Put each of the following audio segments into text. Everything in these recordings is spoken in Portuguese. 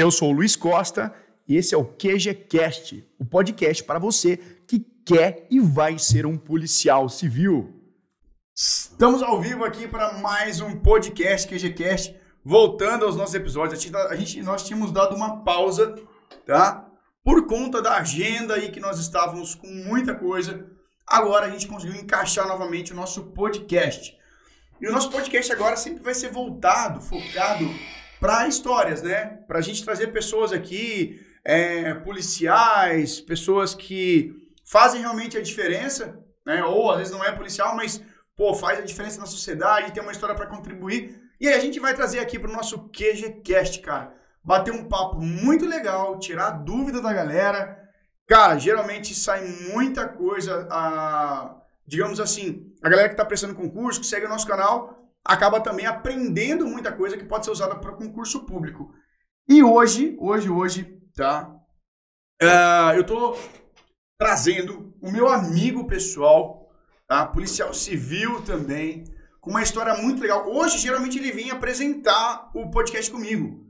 Eu sou o Luiz Costa e esse é o QGCast, o podcast para você que quer e vai ser um policial civil. Estamos ao vivo aqui para mais um podcast QGCast, voltando aos nossos episódios. Gente, a gente, nós tínhamos dado uma pausa, tá? Por conta da agenda aí que nós estávamos com muita coisa. Agora a gente conseguiu encaixar novamente o nosso podcast. E o nosso podcast agora sempre vai ser voltado, focado para histórias, né? Para a gente trazer pessoas aqui, é, policiais, pessoas que fazem realmente a diferença, né? Ou às vezes não é policial, mas pô, faz a diferença na sociedade, tem uma história para contribuir. E aí a gente vai trazer aqui para o nosso QGCast, cara. Bater um papo muito legal, tirar dúvida da galera. Cara, geralmente sai muita coisa, a, digamos assim, a galera que está prestando concurso, que segue o nosso canal, acaba também aprendendo muita coisa que pode ser usada para concurso público. E hoje, hoje, hoje, tá? Uh, eu tô trazendo o meu amigo pessoal, tá? Policial civil também, com uma história muito legal. Hoje, geralmente, ele vem apresentar o podcast comigo.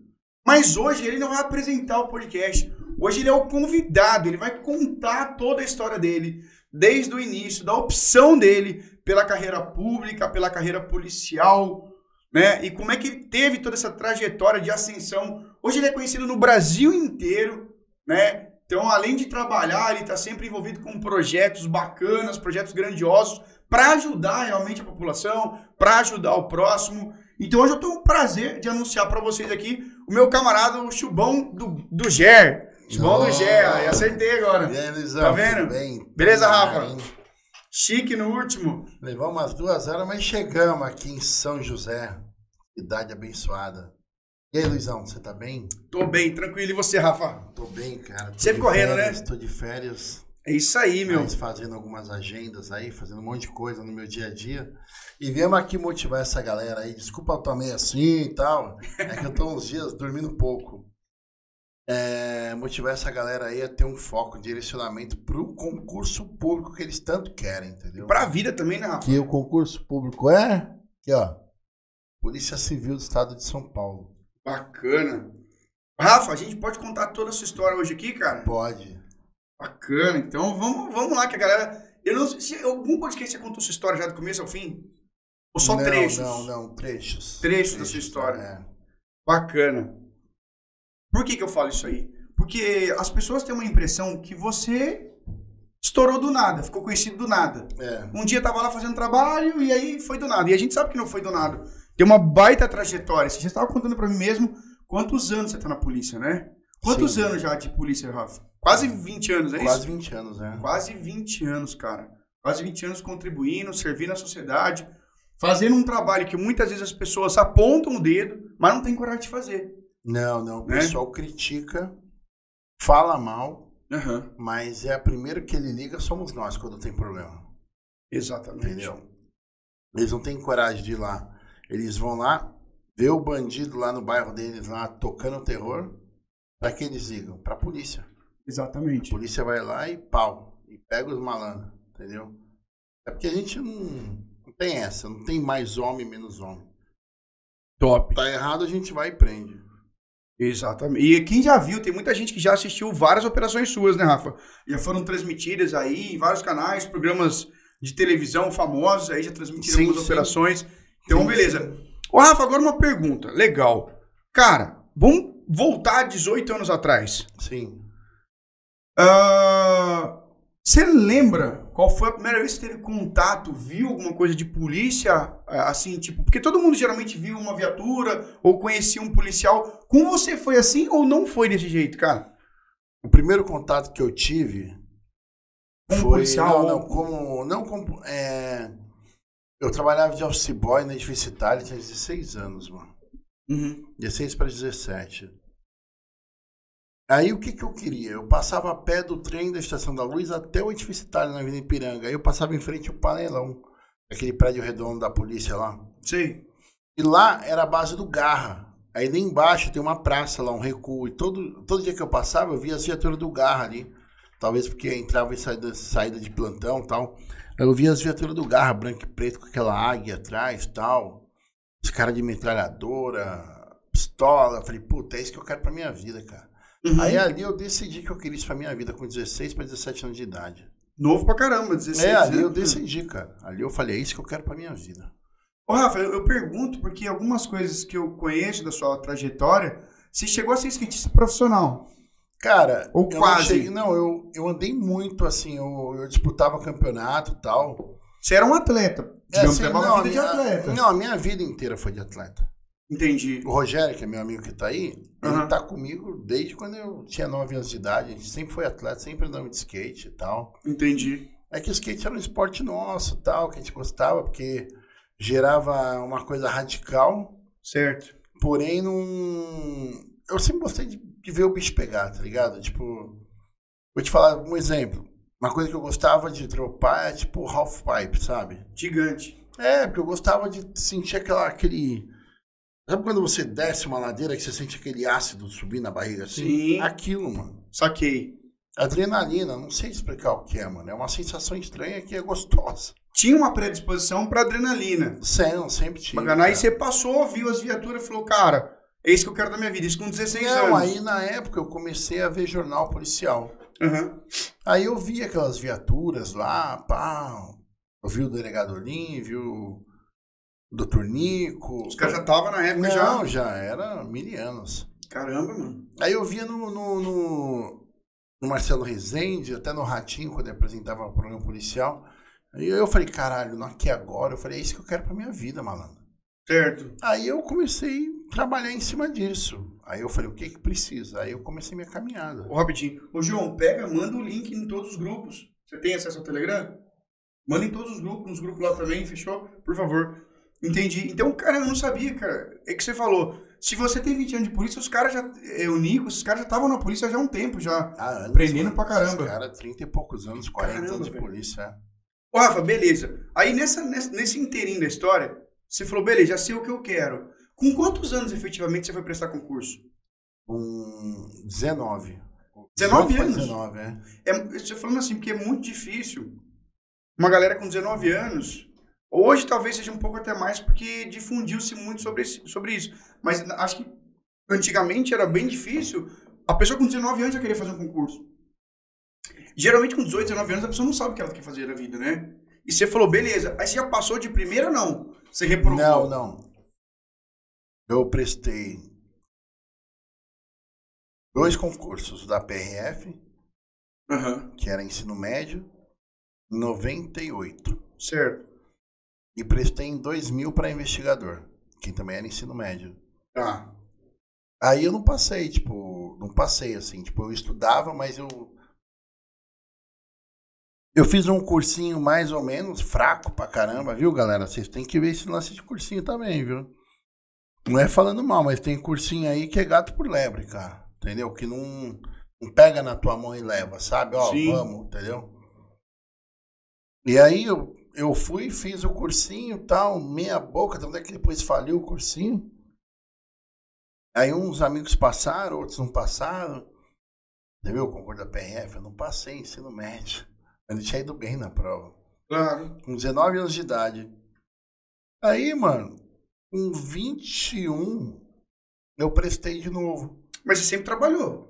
Mas hoje ele não vai apresentar o podcast. Hoje ele é o convidado, ele vai contar toda a história dele, desde o início, da opção dele pela carreira pública, pela carreira policial, né? E como é que ele teve toda essa trajetória de ascensão. Hoje ele é conhecido no Brasil inteiro, né? Então, além de trabalhar, ele está sempre envolvido com projetos bacanas, projetos grandiosos, para ajudar realmente a população, para ajudar o próximo. Então, hoje eu tenho o prazer de anunciar para vocês aqui o meu camarada, o Chubão do, do GER. Chubão do GER, acertei agora. Luizão, Tá vendo? bem? Beleza, Rafa? bem. Chique no último. Levamos umas duas horas, mas chegamos aqui em São José, cidade abençoada. E aí, Luizão, você tá bem? Tô bem, tranquilo. E você, Rafa? Tô bem, cara. Tô Sempre correndo, né? férias, Tô de férias, É isso aí, meu. mas fazendo algumas agendas aí, fazendo um monte de coisa no meu dia a dia. E viemos aqui motivar essa galera aí. Desculpa eu tô meio assim e tal. É que eu tô uns dias dormindo pouco. É, motivar essa galera aí a ter um foco, um direcionamento pro concurso público que eles tanto querem, entendeu? Pra vida também, né, Rafa? que o concurso público é aqui, ó. Polícia Civil do Estado de São Paulo. Bacana. Rafa, a gente pode contar toda a sua história hoje aqui, cara? Pode. Bacana. Então vamos, vamos lá, que a galera. Eu não sei se algum podcast você contou sua história já do começo ao fim? Ou só não, trechos? Não, não, trechos. Trechos da sua história. É. Bacana. Por que, que eu falo isso aí? Porque as pessoas têm uma impressão que você estourou do nada, ficou conhecido do nada. É. Um dia tava lá fazendo trabalho e aí foi do nada. E a gente sabe que não foi do nada. Tem uma baita trajetória. Você já estava contando pra mim mesmo quantos anos você tá na polícia, né? Quantos Sim. anos já de polícia, Rafa? Quase 20 anos, é Quase isso? 20 anos, né? Quase 20 anos, cara. Quase 20 anos contribuindo, servindo a sociedade, fazendo um trabalho que muitas vezes as pessoas apontam o dedo, mas não tem coragem de fazer. Não, não. O Né? pessoal critica, fala mal, Aham. mas é a primeira que ele liga somos nós quando tem problema. Exatamente. Entendeu? Eles não têm coragem de ir lá. Eles vão lá, ver o bandido lá no bairro deles, lá tocando terror. Pra que eles ligam? Pra polícia. A Exatamente. polícia vai lá e pau. E pega os malandros, entendeu? É porque a gente não, não tem essa, não tem mais homem menos homem. Top. Tá errado, a gente vai e prende. Exatamente. E quem já viu, tem muita gente que já assistiu várias operações suas, né, Rafa? Já foram transmitidas aí em vários canais, programas de televisão famosos, aí já transmitiram Sim, algumas sim. operações. Então, Sim, beleza. Ô, Rafa, agora uma pergunta. Legal. Cara, vamos voltar 18 anos atrás. Sim. Ah, Você lembra qual foi a primeira vez que teve contato, viu alguma coisa de polícia, ah, assim, tipo, porque todo mundo geralmente viu uma viatura ou conhecia um policial. Com você foi assim ou não foi desse jeito, cara? O primeiro contato que eu tive Como foi. policial? Não, não, como. Não como. É, eu trabalhava de office boy na Itália, tinha 16 anos, mano. Uhum. 16 para 17. Aí o que, que eu queria? Eu passava a pé do trem da Estação da Luz até o edifício Itália na Avenida Ipiranga. Aí eu passava em frente ao panelão, aquele prédio redondo da polícia lá. Sei. E lá era a base do Garra. Aí lá embaixo tem uma praça lá, um recuo. E todo, todo dia que eu passava, eu via as viaturas do Garra ali. Talvez porque entrava e saída, saída de plantão e tal. Aí Eu via as viaturas do Garra, branco e preto, com aquela águia atrás e tal. Os caras de metralhadora, pistola. Eu falei, puta, é isso que eu quero pra minha vida, cara. Uhum. Aí ali eu decidi que eu queria isso pra minha vida com 16 para 17 anos de idade. Novo pra caramba, 16 é, ali né? eu decidi, cara. Ali eu falei, é isso que eu quero pra minha vida. Ô, Rafa, eu, eu pergunto porque algumas coisas que eu conheço da sua trajetória, você chegou a ser skatista profissional. Cara, Ou eu quase. Não, cheguei- não, eu, eu andei muito assim, eu, eu disputava campeonato e tal. Você era um atleta. Digamos, assim, não, a minha- atleta. Não, a minha vida inteira foi de atleta. Entendi. O Rogério, que é meu amigo que tá aí, Aham. ele tá comigo desde quando eu tinha 9 anos de idade. A gente sempre foi atleta, sempre andamos de skate e tal. Entendi. É que o skate era um esporte nosso e tal, que a gente gostava, porque gerava uma coisa radical, Certo. porém não. Eu sempre gostei de, de ver o bicho pegar, tá ligado? Tipo, vou te falar um exemplo. Uma coisa que eu gostava de dropar é tipo half pipe, sabe? Gigante. É, porque eu gostava de sentir aquela, aquele. Sabe quando você desce uma ladeira que você sente aquele ácido subir na barriga assim? Sim. Aquilo, mano. Saquei. Adrenalina, não sei explicar o que é, mano. É uma sensação estranha que é gostosa. Tinha uma predisposição pra adrenalina. Sempre, sempre tive. Bacana. Aí você passou, viu as viaturas e falou, cara, é isso que eu quero da minha vida. Isso com 16 Não, anos. aí na época eu comecei a ver jornal policial. Aham. Aí eu vi aquelas viaturas lá, pá. Eu vi o delegado Olim, vi o doutor Nico. Os caras já estavam na época Não, já. já era mil anos. Caramba, mano. Aí eu via no, no, no, no Marcelo Rezende, até no Ratinho, quando ele apresentava o programa policial. Aí eu falei, caralho, não aqui agora. Eu falei, é isso que eu quero pra minha vida, malandro. Certo. Aí eu comecei a trabalhar em cima disso. Aí eu falei, o que que precisa? Aí eu comecei minha caminhada. Ô, rapidinho. Ô, João, pega, manda o link em todos os grupos. Você tem acesso ao Telegram? Manda em todos os grupos, nos grupos lá também, fechou? Por favor. Entendi. Então, cara, eu não sabia, cara. É que você falou. Se você tem 20 anos de polícia, os caras já. É, o Nico, os caras já estavam na polícia já há um tempo já. Ah, anos, Aprendendo mano. pra caramba. Os caras, 30 e poucos anos, 40 Caramba, anos de velho. polícia. é. Ô, Rafa, beleza. Aí nessa, nessa- nesse inteirinho da história, você falou, beleza, já sei o que eu quero. Com quantos anos efetivamente você foi prestar concurso? Com 19. 19 pra anos? 19, é. É, você falando assim, porque é muito difícil. Uma galera com 19 anos, hoje talvez seja um pouco até mais, porque difundiu-se muito sobre, esse- sobre isso. Mas acho que antigamente era bem difícil. A pessoa com 19 anos já queria fazer um concurso. Geralmente com 18, 19 anos a pessoa não sabe o que ela quer fazer na vida, né? E você falou, beleza. Aí você já passou de primeira ou não? Você reprovou? Não, não. Eu prestei dois concursos da PRF, Aham, que era ensino médio, em 98. certo. E prestei em 2000 para investigador, que também era ensino médio. Tá. Aí eu não passei, tipo, não passei assim, tipo, eu estudava, mas eu eu fiz um cursinho mais ou menos fraco pra caramba, viu, galera? Vocês têm que ver esse lance de cursinho também, viu? Não é falando mal, mas tem cursinho aí que é gato por lebre, cara. Entendeu? Que não, não pega na tua mão e leva, sabe? Ó, Sim. vamos, entendeu? E aí eu, eu fui, fiz o cursinho e tal, meia boca, tanto é que depois faliu o cursinho. Aí uns amigos passaram, outros não passaram. Você viu o concurso da PRF? Eu não passei ensino médio. Eu tinha ido bem na prova. Claro. Com 19 anos de idade. Aí, mano, com 21, eu prestei de novo. Mas você sempre trabalhou.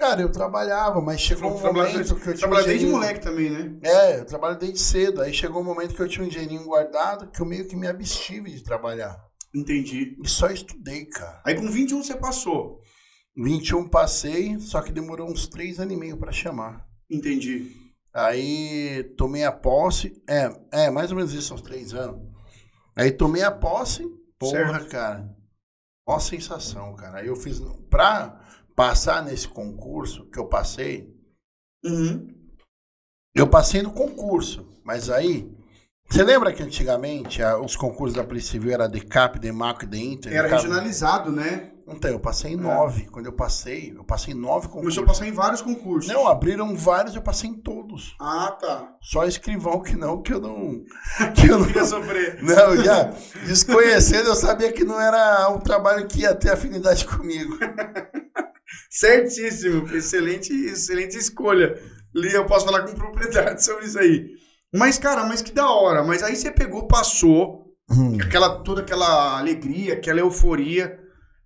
Cara, eu trabalhava, mas chegou um momento que eu tinha um Trabalhou desde moleque também, né? É, eu trabalho desde cedo. Aí chegou um momento que eu tinha um dinheirinho guardado que eu meio que me abstive de trabalhar. Entendi. E só estudei, cara. Aí com 21 você passou. 21 passei, só que demorou uns 3 anos e meio pra chamar. Entendi. Aí tomei a posse. É, é, mais ou menos isso, uns 3 anos. Aí tomei a posse. Porra, Certo. cara. Ó sensação, cara. Aí eu fiz. Pra passar nesse concurso que eu passei, Uhum. eu passei no concurso. Mas aí. Você lembra que antigamente ah, os concursos da Polícia Civil era DECAP, DEMACO e DEINTER? Era DECAP? regionalizado, né? Então, eu passei em nove. Quando eu passei, eu passei em nove concursos. Começou a passar em vários concursos. Não, abriram vários, eu passei em todos. Ah, tá. Só escrivão que não, que eu não. Que eu não Queria sofrer. Não, já desconhecendo, eu sabia que não era um trabalho que ia ter afinidade comigo. Certíssimo. Excelente, excelente escolha. Li, eu posso falar com propriedade sobre isso aí. Mas, cara, mas que da hora. Mas aí você pegou, passou, aquela, toda aquela alegria, aquela euforia.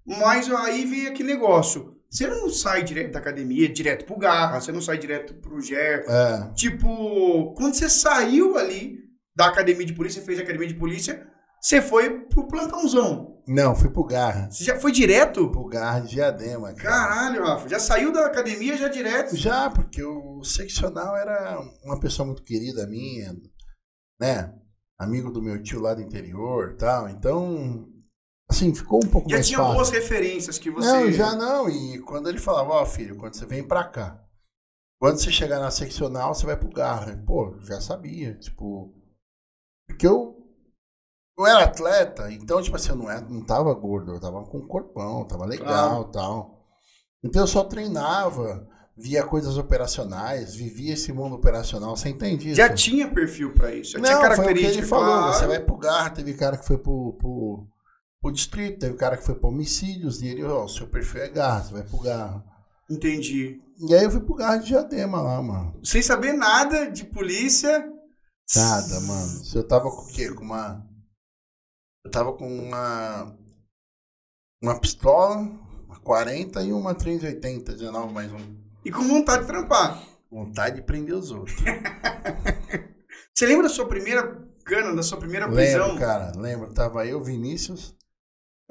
Mas aí vem aquele negócio. Você não sai direto da academia, direto pro Garra, você não sai direto pro GER. É. Tipo, quando você saiu ali da academia de polícia, fez a academia de polícia, você foi pro plantãozão. Não, fui pro Garra. Você já foi direto? Pro Garra de Diadema, cara. Caralho, Rafa. Já saiu da academia já direto? Já, porque o seccional era uma pessoa muito querida minha, né? Amigo do meu tio lá do interior tal. Então, assim, ficou um pouco Já mais tinha fácil. boas referências que você. Não, já não. E quando ele falava, ó, filho, quando você vem pra cá, quando você chegar na seccional, você vai pro Garra. Pô, já sabia, tipo. Porque eu. Eu era atleta, então, tipo assim, eu não, era, não tava gordo, eu tava com um corpão, tava legal e tal. Então eu só treinava, via coisas operacionais, vivia esse mundo operacional, você entende isso? Já tinha perfil pra isso. Já tinha Não, foi o que característica. ele falou. claro. Você vai pro Garra, teve cara que foi pro, pro, pro distrito, teve cara que foi pro homicídios, e ele, ó, o seu perfil é Garra, você vai pro Garra. Entendi. E aí eu fui pro Garra de Diadema lá, mano. Sem saber nada de polícia. Nada, mano. Eu tava com o quê? Com uma. Eu tava com uma. Uma pistola, uma 40 e uma 380, 19 mais um. E com vontade de trampar. Vontade de prender os outros. Você lembra da sua primeira cana, da sua primeira prisão? Lembro, cara, lembro. Tava eu, Vinícius.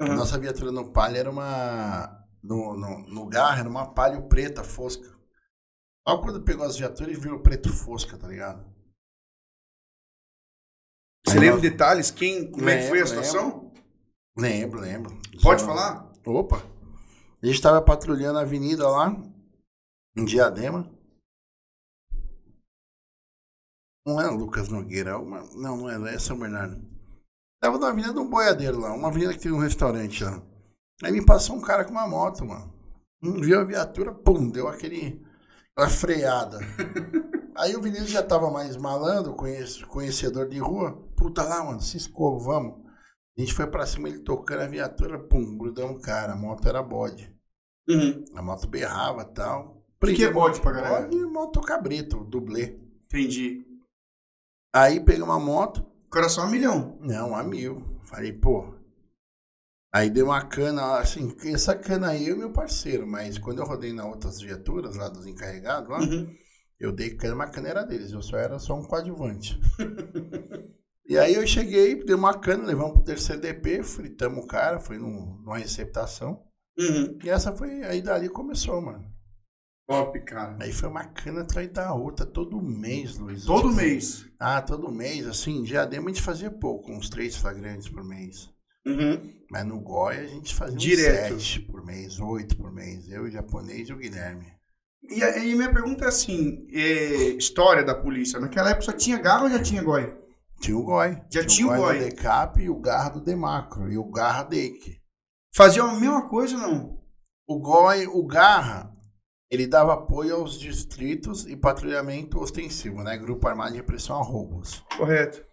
Aham. Nossa viatura no Palio era uma. No, no, no Garra era uma Palio preta, fosca. Olha quando pegou as viaturas e viu preto fosca, tá ligado? Você lembra nós- detalhes? Quem, como é que foi a Lembro, situação? Lembro, lembro. Pode Só- falar? Opa! A gente tava patrulhando a avenida lá, em Diadema. Não é Lucas Nogueira, é uma... não, não é, é São Bernardo. Tava na avenida do Boiadeiro lá, uma avenida que tem um restaurante lá. Aí me passou um cara com uma moto, mano. Hum, Viu a viatura, pum, deu aquele, aquela freada. Aí o Vinícius já tava mais malandro, conhece- conhecedor de rua. Puta lá, mano, ciscou, vamos. A gente foi pra cima, ele tocando a viatura, pum, grudamos o cara. A moto era bode. Uhum. A moto berrava e tal. O que, é bode pra galera? Bode e moto cabrito, dublê. Entendi. Aí peguei uma moto, Coração a milhão. não, a mil. Falei, pô. Aí deu uma cana, assim, essa cana aí é o meu parceiro, mas quando eu rodei nas outras viaturas, lá dos encarregados, lá, Uhum. Eu dei cana, mas a cana era deles, eu só era só um coadjuvante. e aí eu cheguei, dei uma cana, levamos pro terceiro DP, fritamos o cara, foi num, numa receptação. Uhum. E essa foi, aí dali começou, mano. Top, cara. Aí foi uma cana atrás da outra, todo mês, Luiz. Todo Tipo, mês. Ah, todo mês, assim, diadema a gente fazia pouco, uns três flagrantes por mês. Uhum. Mas no Goya a gente fazia Direto. uns sete por mês, oito por mês. Eu, o japonês e o Guilherme. E aí minha pergunta é assim, é, história da polícia. Naquela época só tinha garra ou já tinha goi? Tinha o Goi. Já tinha o Goi. do Decap e o Garra do Demacro. E o Garra Dake. Fazia a mesma coisa ou não? O Goi, o Garra, ele dava apoio aos distritos e patrulhamento ostensivo, né? Grupo Armado de Repressão a Roubos. Correto.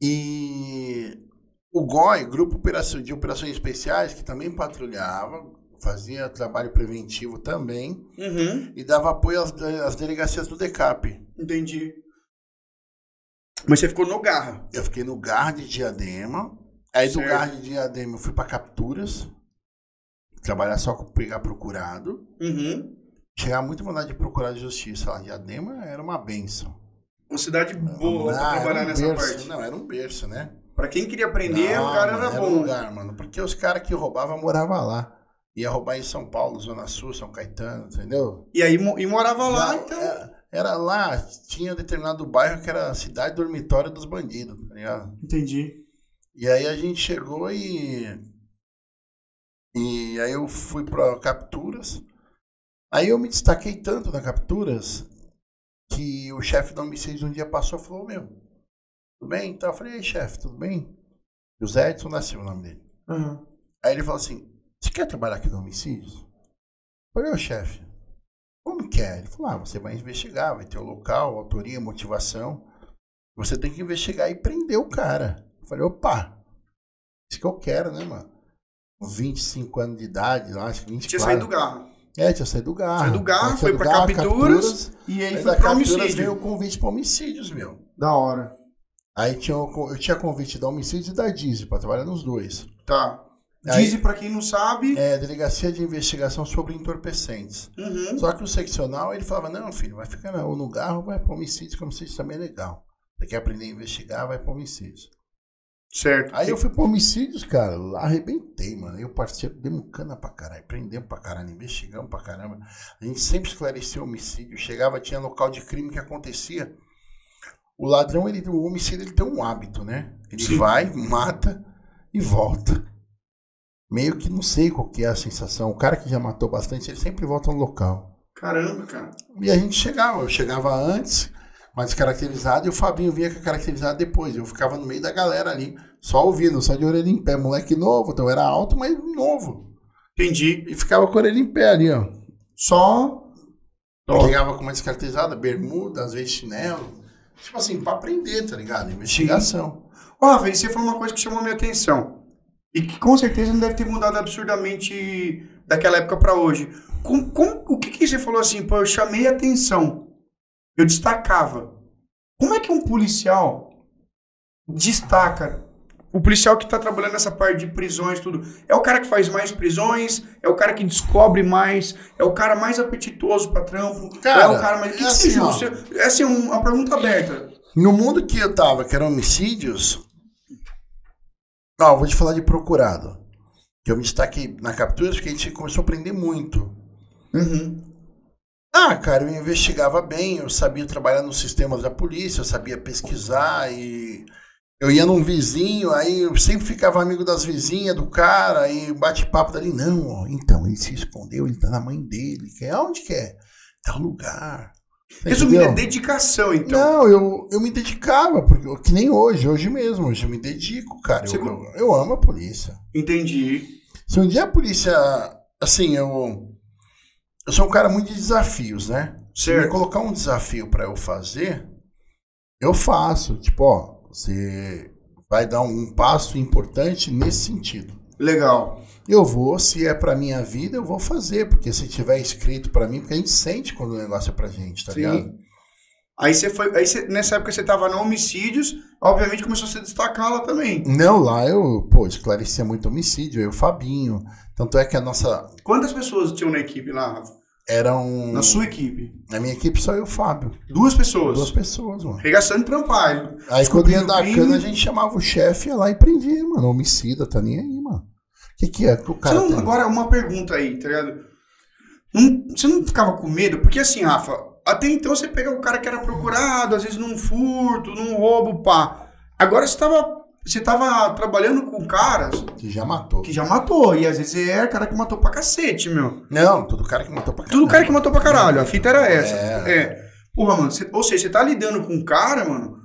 E o GOI, Grupo de Operações Especiais, que também patrulhava, fazia trabalho preventivo também, Uhum. e dava apoio às, às delegacias do DECAP. Entendi. Mas você ficou no garra. Eu fiquei no GAR de Diadema, aí do Certo. GAR de Diadema eu fui para capturas, trabalhar só com pegar procurado, Uhum. chegar muito vontade de procurar de justiça lá. Diadema era uma benção. Uma cidade boa pra era trabalhar um nessa berço. parte. Não, era um berço, né? Pra quem queria aprender, Não, o cara era um bom. lugar, mano. Porque os caras que roubavam moravam lá. Ia roubar em São Paulo, Zona Sul, São Caetano, entendeu? E aí e morava lá, então. era, era lá, tinha determinado bairro que era a cidade dormitório dos bandidos, tá ligado? Entendi. E aí a gente chegou e. E aí eu fui pra capturas. Aí eu me destaquei tanto na capturas que o chefe da homicídio um dia passou e falou: Meu, tudo bem? Então eu falei: Ei, chefe, tudo bem? José Edson Silva, o nome dele. Uhum. Aí ele falou assim: Você quer trabalhar aqui no homicídios? Eu falei: Ô chefe, como quer? Ele falou: Ah, você vai investigar, vai ter o local, autoria, motivação. Você tem que investigar e prender o cara. Eu falei: Opa, isso que eu quero, né, mano? Com 25 anos de idade, eu acho que 24. Tinha saído do garra. É, tinha saído do garro. Saiu do garro, foi pra garro, capturas, E aí foi da pro capturas homicídio. veio o convite para homicídios, meu. Da hora. Aí tinha, eu tinha convite da homicídios e da Dizzy pra trabalhar nos dois. Tá. Dizem, para quem não sabe. É, Delegacia de Investigação sobre Entorpecentes. Uhum. Só que o seccional, ele falava: não, filho, vai ficar no garro, vai para homicídio, que homicídio também é legal. Você quer aprender a investigar, vai para homicídio. Certo. Aí eu fui para homicídios, cara, lá arrebentei, mano. Eu participei, demos cana pra caralho, prendemos pra caralho, investigamos pra caramba. A gente sempre esclareceu homicídio. Chegava, tinha local de crime que acontecia. O ladrão, ele, o homicídio, ele tem um hábito, né? Ele Sim. vai, mata e volta meio que não sei qual que é a sensação. O cara que já matou bastante, ele sempre volta no local. Caramba, cara. E a gente chegava, eu chegava antes, mais caracterizado, e o Fabinho vinha com a caracterizada depois. Eu ficava no meio da galera ali, só ouvindo, só de orelha em pé. Moleque novo, então era alto, mas novo. Entendi. E ficava com a orelha em pé ali, ó. Só. Chegava com uma descaracterizada, bermuda, às vezes chinelo. Tipo assim, pra aprender, tá ligado? Investigação. Ó, Rafa, você falou uma coisa que chamou minha atenção. E que com certeza não deve ter mudado absurdamente daquela época para hoje. Com, com, o que, que você falou assim? Pô, eu chamei atenção. Eu destacava. Como é que um policial destaca? O policial que está trabalhando nessa parte de prisões, tudo. É o cara que faz mais prisões? É o cara que descobre mais? É o cara mais apetitoso para trampo? Cara, é o cara mais. Que é, assim, que é assim, uma pergunta aberta. No mundo que eu tava, que eram homicídios, não, vou te falar de procurado. Que eu me destaquei na captura porque a gente começou a aprender muito. Uhum. Ah, cara, eu investigava bem, eu sabia trabalhar nos sistemas da polícia, eu sabia pesquisar e eu ia num vizinho, aí eu sempre ficava amigo das vizinhas, do cara, e bate-papo dali. Não, ó, então, ele se escondeu, ele tá na mãe dele. Quer? Onde que é? Tal lugar. Resumindo, é dedicação, então. Não, eu, eu me dedicava, porque que nem hoje, hoje mesmo, hoje eu me dedico, cara. Eu, eu, eu, amo a polícia. Entendi. Se um dia a polícia. Assim, eu. Eu sou um cara muito de desafios, né? Certo. Se colocar um desafio para eu fazer, eu faço. Tipo, ó, você vai dar um passo importante nesse sentido. Legal eu vou, se é pra minha vida, eu vou fazer, porque se tiver escrito para mim, porque a gente sente quando o negócio é pra gente, tá Sim. ligado? Aí você foi, aí você, nessa época você tava no homicídios, obviamente começou a se destacar lá também. Não, lá eu, pô, esclarecia muito homicídio, eu o Fabinho. Tanto é que a nossa. Quantas pessoas tinham na equipe lá, Rafa? Eram. Na sua equipe? Na minha equipe só eu e o Fábio. Duas pessoas? Duas pessoas, mano. Regaçando trampalho. Aí quando ia dar cana, a gente chamava o chefe, ia lá e prendia, mano. Homicida, tá nem aí, que, que é que o cara. Não? Agora, uma pergunta aí, tá ligado? Não, você não ficava com medo? Porque assim, Rafa, até então você pega o cara que era procurado, às vezes num furto, num roubo, pá. Agora você tava. Você tava trabalhando com caras. Que já matou. Que já matou. E às vezes é cara que matou pra cacete, meu. Não, todo cara que matou pra caralho. Tudo cara que matou pra caralho. A fita era essa. É. é. Porra, mano. Você, ou seja, você tá lidando com um cara, mano,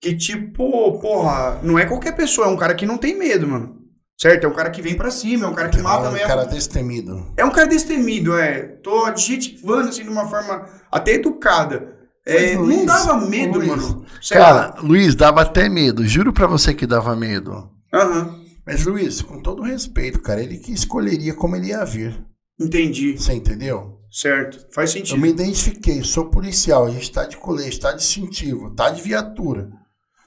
que tipo, porra, não é qualquer pessoa, é um cara que não tem medo, mano. Certo? É um cara que vem para cima, é um cara que mata mesmo. É um cara destemido. É um cara destemido, é. Tô adjetivando assim de uma forma até educada. É, Luiz, não dava medo, Luiz, mano. Certo? Cara, Luiz, dava até medo. Juro pra você que dava medo. Uhum. Mas, Luiz, com todo respeito, cara, ele que escolheria como ele ia vir. Entendi. Você entendeu? Certo. Faz sentido. Eu me identifiquei, sou policial, a gente tá de colete, tá distintivo, tá de viatura.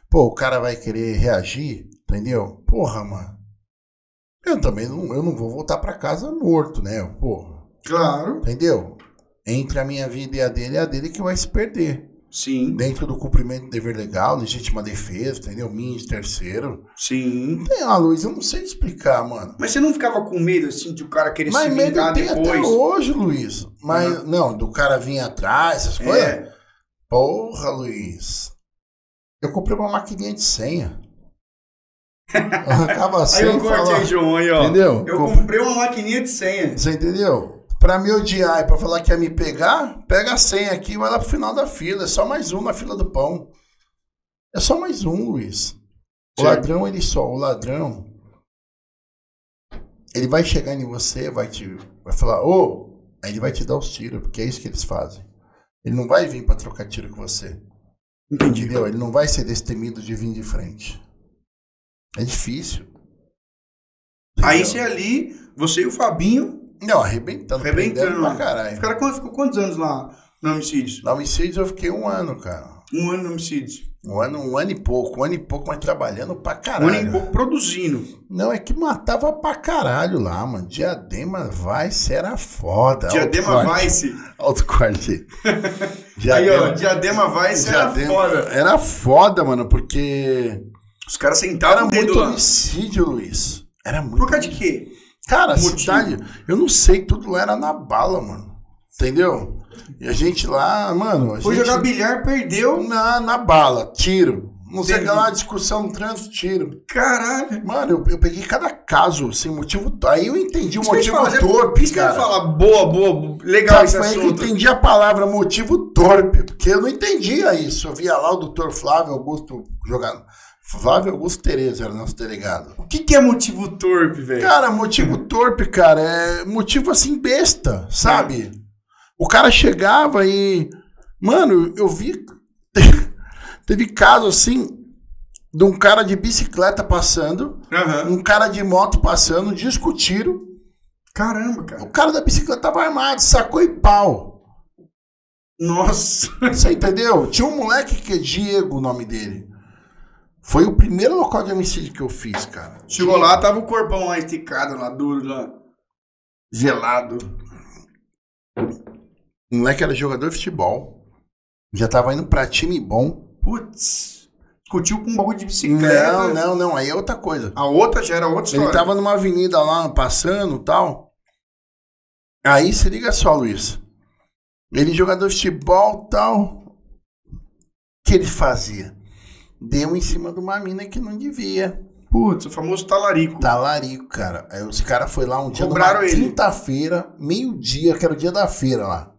Pô, o cara vai querer reagir, entendeu? Porra, mano. Eu também não, eu não vou voltar para casa morto, né? Pô. Claro. Entendeu? Entre a minha vida e a dele, é a dele que vai se perder. Sim. Dentro do cumprimento do dever legal, legítima defesa, entendeu? Minha de terceiro. Sim. Tem a luz, eu não sei explicar, mano. Mas você não ficava com medo, assim, de o cara querer Mas se vingar tem depois? até hoje, Luiz. Mas, uhum. não, do cara vir atrás, essas coisas. É. Porra, Luiz. Eu comprei uma maquininha de senha. Arrancava a senha. Aí eu cortei, João, aí, ó. Entendeu? Eu comprei uma maquininha de senha. Você entendeu? Pra me odiar e pra falar que ia me pegar, pega a senha aqui e vai lá pro final da fila. É só mais um na fila do pão. É só mais um, Luiz. O certo. ladrão, ele só, o ladrão, ele vai chegar em você, vai te, vai falar, ô, oh! aí ele vai te dar os tiros, porque é isso que eles fazem. Ele não vai vir para trocar tiro com você. Entendi. Entendeu? Ele não vai ser destemido de vir de frente. É difícil. Aí você ali, você e o Fabinho. Não, arrebentando. Arrebentando. Pra caralho. O cara ficou quantos anos lá? no homicídios? No homicídios eu fiquei um ano, cara. Um ano no homicídios. Um ano, um ano e pouco, um ano e pouco, mas trabalhando pra Um caralho. ano e pouco produzindo. Não, é que matava pra caralho lá, mano. Diadema Vice era foda. Diadema. Vice. Alto corte. Aí, ó, Diadema Vice era Diadema- foda. Era foda, mano, porque Os caras era sentavam o dedo muito homicídio, Luiz. Era muito. Por causa de quê? Cara, a Motivo. cidade, eu não sei, tudo lá era na bala, mano. Entendeu? E a gente lá, mano. Foi gente... jogar bilhar, perdeu. na, na bala, tiro. Não sei lá, discussão no trânsito, tiro. Caralho. Mano, eu, eu peguei cada caso, sem motivo. Aí eu entendi o motivo falar, torpe, Isso que eu ia cara. falar. Boa, boa. Legal Cara, esse foi aí que eu assunto. entendi a palavra motivo torpe, porque eu não entendia isso. Eu via lá o doutor Flávio Augusto jogando. Flávio Augusto Tereza era nosso delegado. O que, que é motivo torpe, velho? Cara, motivo torpe, cara, é motivo assim besta, sabe? O cara chegava e. Mano, eu vi. Teve caso assim de um cara de bicicleta passando, Aham. um cara de moto passando, discutiram. Caramba, cara. O cara da bicicleta tava armado, sacou e pau. Nossa. Você entendeu? Tinha um moleque que é Diego o nome dele. Foi o primeiro local de homicídio que eu fiz, cara. Chegou lá, tava o corpão lá esticado, lá duro, lá. Gelado. O moleque era jogador de futebol. Já tava indo pra time bom. Putz. Discutiu com um bagulho de bicicleta. Não, não, não. Aí é outra coisa. A outra já era outra história. Ele tava numa avenida lá, passando tal. Aí se liga só, Luiz. Ele jogador de futebol tal. O que ele fazia? Deu em cima de uma mina que não devia. Putz, o famoso talarico. Talarico, cara. Aí os caras foi lá um dia, Cobraram numa quinta-feira, meio-dia, que era o dia da feira lá.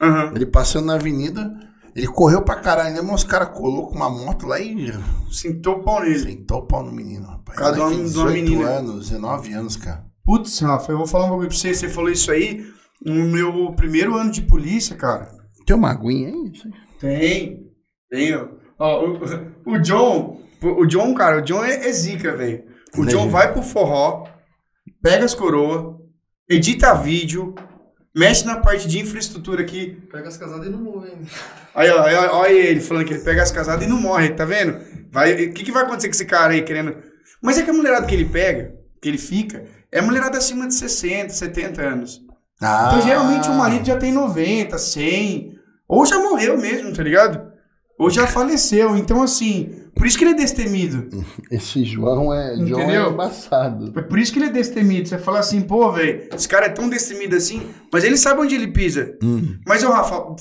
Aham. Ele passando na avenida, ele correu pra caralho, né? Mas os caras colocou com uma moto lá e Sentou o pau nele. sentou o pau no menino, rapaz. Cada um de de uma 18 menina. anos, 19 anos, cara. Putz, Rafa, eu vou falar um bagulho pra você. Você falou isso aí no meu primeiro ano de polícia, cara. Tem uma aguinha aí? Tem. Tem, ó. O, o John, o John, cara, o John é, é zica, velho. O Entendi. John vai pro forró, pega as coroas, edita vídeo, mexe na parte de infraestrutura aqui. Pega as casadas e não morre ainda. Aí, ó, aí, ó, olha ele falando que ele pega as casadas e não morre, tá vendo? Vai, o que, que vai acontecer com esse cara aí querendo. Mas é que a mulherada que ele pega, que ele fica, é a mulherada acima de 60, 70 anos. Ah, Então, geralmente, o marido já tem 90, 100, ou já morreu mesmo, tá ligado? Ou já faleceu. Então, assim, por isso que ele é destemido. Esse João é, João é embaçado. É por isso que ele é destemido. Você fala assim, pô, velho, esse cara é tão destemido assim, mas ele sabe onde ele pisa. Hum. Mas, ô, Rafa,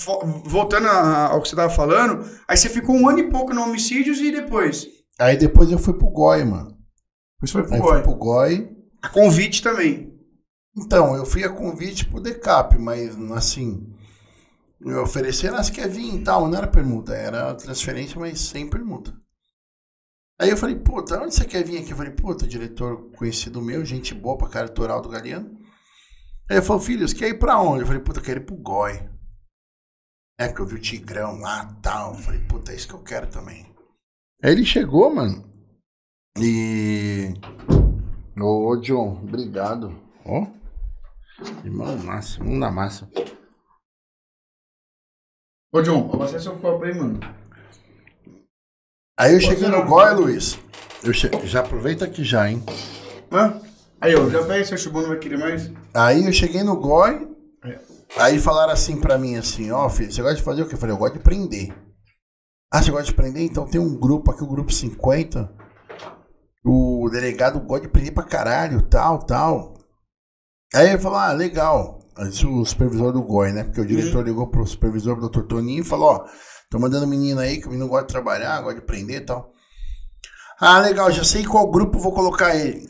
voltando a- ao que você tava falando, aí você ficou um ano e pouco no homicídios e depois? Aí depois eu fui pro GOI, mano. Depois foi pro Aí GOI. fui pro GOI. A convite também. Então, eu fui a convite pro DECAP, mas assim. Ofereceram, ah, você quer vir e tal. Não era permuta, era transferência, mas sem permuta. Aí eu falei, puta, onde você quer vir aqui? Eu falei, puta, diretor conhecido meu, gente boa pra cara, Toraldo Galeano. Aí ele falou, filho, você quer ir pra onde? Eu falei, puta, eu quero ir pro GOI. É, porque eu vi o Tigrão lá e tal. Eu falei, puta, é isso que eu quero também. Aí ele chegou, mano. E. Ô, John, obrigado. Ó. Irmão massa, mão na massa. Ô, John, é seu copo aí, mano. Aí eu Pode cheguei no. GOI, Luiz. Eu che... Já aproveita aqui já, hein? Hã? Aí, ó, já pega seu chibão, não vai querer mais? Aí eu cheguei no GOI. É. Aí falaram assim pra mim, assim, ó, filho, você gosta de fazer o quê? Eu falei, eu gosto de prender. Ah, você gosta de prender? Então tem um grupo aqui, o grupo 50. O delegado gosta de prender pra caralho, tal, tal. Aí ele falou, ah, legal. Isso o supervisor do GOI, né? Porque o diretor ligou pro supervisor do Dr. Toninho e falou, ó, tô mandando menino aí que o menino gosta de trabalhar, gosta de prender e tal. Ah, legal, já sei qual grupo vou colocar ele.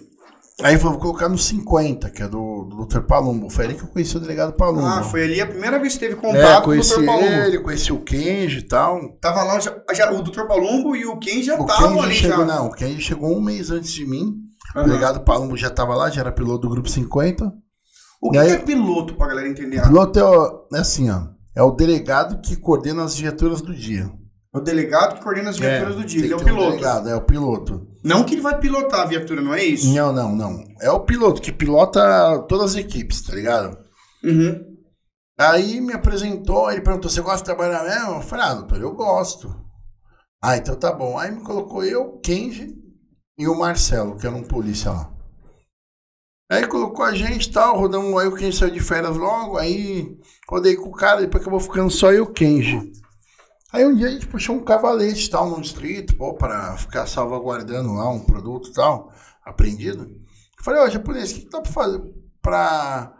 Aí vou colocar no 50, que é do, do Dr. Palumbo. Foi ali que eu conheci o delegado Palumbo. Ah, foi ali a primeira vez que teve É, contato com o conheci Dr. Palumbo. ele, conheci o Kenji e tal. Tava lá, já, já- o Dr. Palumbo e o Ken já O estavam Kenji ali chegou, já. não, o Kenji chegou um mês antes de mim. O Aham. delegado Palumbo já tava lá, já era piloto do grupo 50. O que, aí- que é piloto, pra galera entender? Piloto é, o- é assim, ó. É o delegado que coordena as viaturas do dia. É o delegado que coordena as viaturas do dia. Ele é o ter um piloto. delegado, é o piloto. Não que ele vai pilotar a viatura, não é isso? Não, não, não. É o piloto que pilota todas as equipes, tá ligado? Uhum. Aí me apresentou, ele perguntou: você gosta de trabalhar mesmo? Eu falei: ah, doutor, eu gosto. Ah, então tá bom. Aí me colocou eu, Kenji e o Marcelo, que era um polícia lá. Aí colocou a gente e tal, rodamos aí o Kenji saiu de férias logo, aí rodei com o cara, depois acabou ficando só eu, Kenji. Aí um dia a gente puxou um cavalete tal no distrito, pô, para ficar salvaguardando lá um produto tal, aprendido. Falei, ó, japonês, o que, que dá pra fazer pra,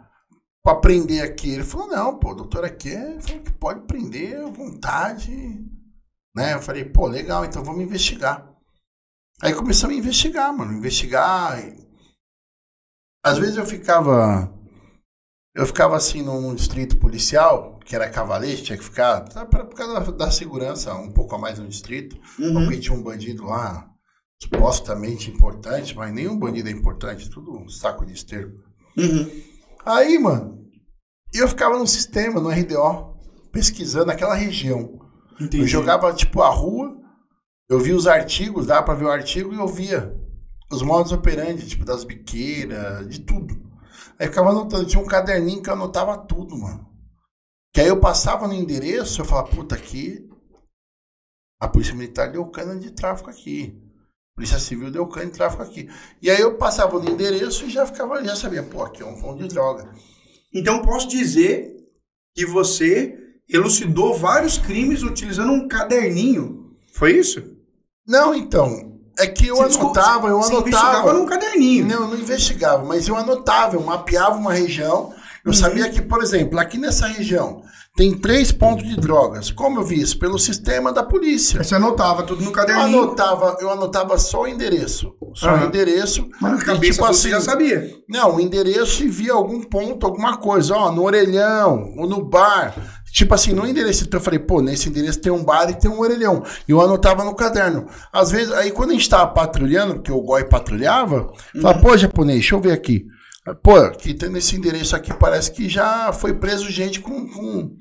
pra aprender aqui? Ele falou, não, pô, doutor aqui é, falou que pode aprender à vontade, né? Eu falei, pô, legal, então vamos investigar. Aí começamos a investigar, mano, investigar. Às vezes eu ficava eu ficava assim num distrito policial, que era cavalete, tinha que ficar, tá, pra, por causa da, da, segurança, um pouco a mais no distrito, uhum. porque tinha um bandido lá, supostamente importante, mas nenhum bandido é importante, tudo um saco de esterco. Uhum. Aí, mano, eu ficava no sistema, no RDO, pesquisando aquela região. Entendi. Eu jogava, tipo, a rua, eu via os artigos, dava pra ver o artigo e eu via os modos operandi, tipo, das biqueiras, de tudo. Aí ficava anotando, tinha um caderninho que eu anotava tudo, mano. Que aí eu passava no endereço, eu falava, puta, aqui a Polícia Militar deu cana de tráfico aqui. Polícia Civil deu cana de tráfico aqui. E aí eu passava no endereço e já ficava, já sabia, pô, aqui é um fundo de droga. Então posso dizer que você elucidou vários crimes utilizando um caderninho. Foi isso? Não, então. É que eu você anotava, eu anotava. Você investigava num caderninho. Não, eu não investigava, mas eu anotava, eu mapeava uma região. Eu uhum. sabia que, por exemplo, aqui nessa região tem três pontos de drogas. Como eu vi isso? Pelo sistema da polícia. Você anotava tudo no caderninho? Eu anotava, eu anotava só o endereço. Só uhum. o endereço. Mas na cabeça tipo, você assim, já sabia. Não, o endereço e via algum ponto, alguma coisa. Ó, no orelhão, ou no bar. Tipo assim, no endereço, então eu falei, pô, nesse endereço tem um bar e tem um orelhão. E eu anotava no caderno. Às vezes, aí quando a gente tava patrulhando, porque o Goi patrulhava, uhum. falava, pô, japonês, deixa eu ver aqui. Pô, aqui tem nesse endereço aqui, parece que já foi preso gente com, com,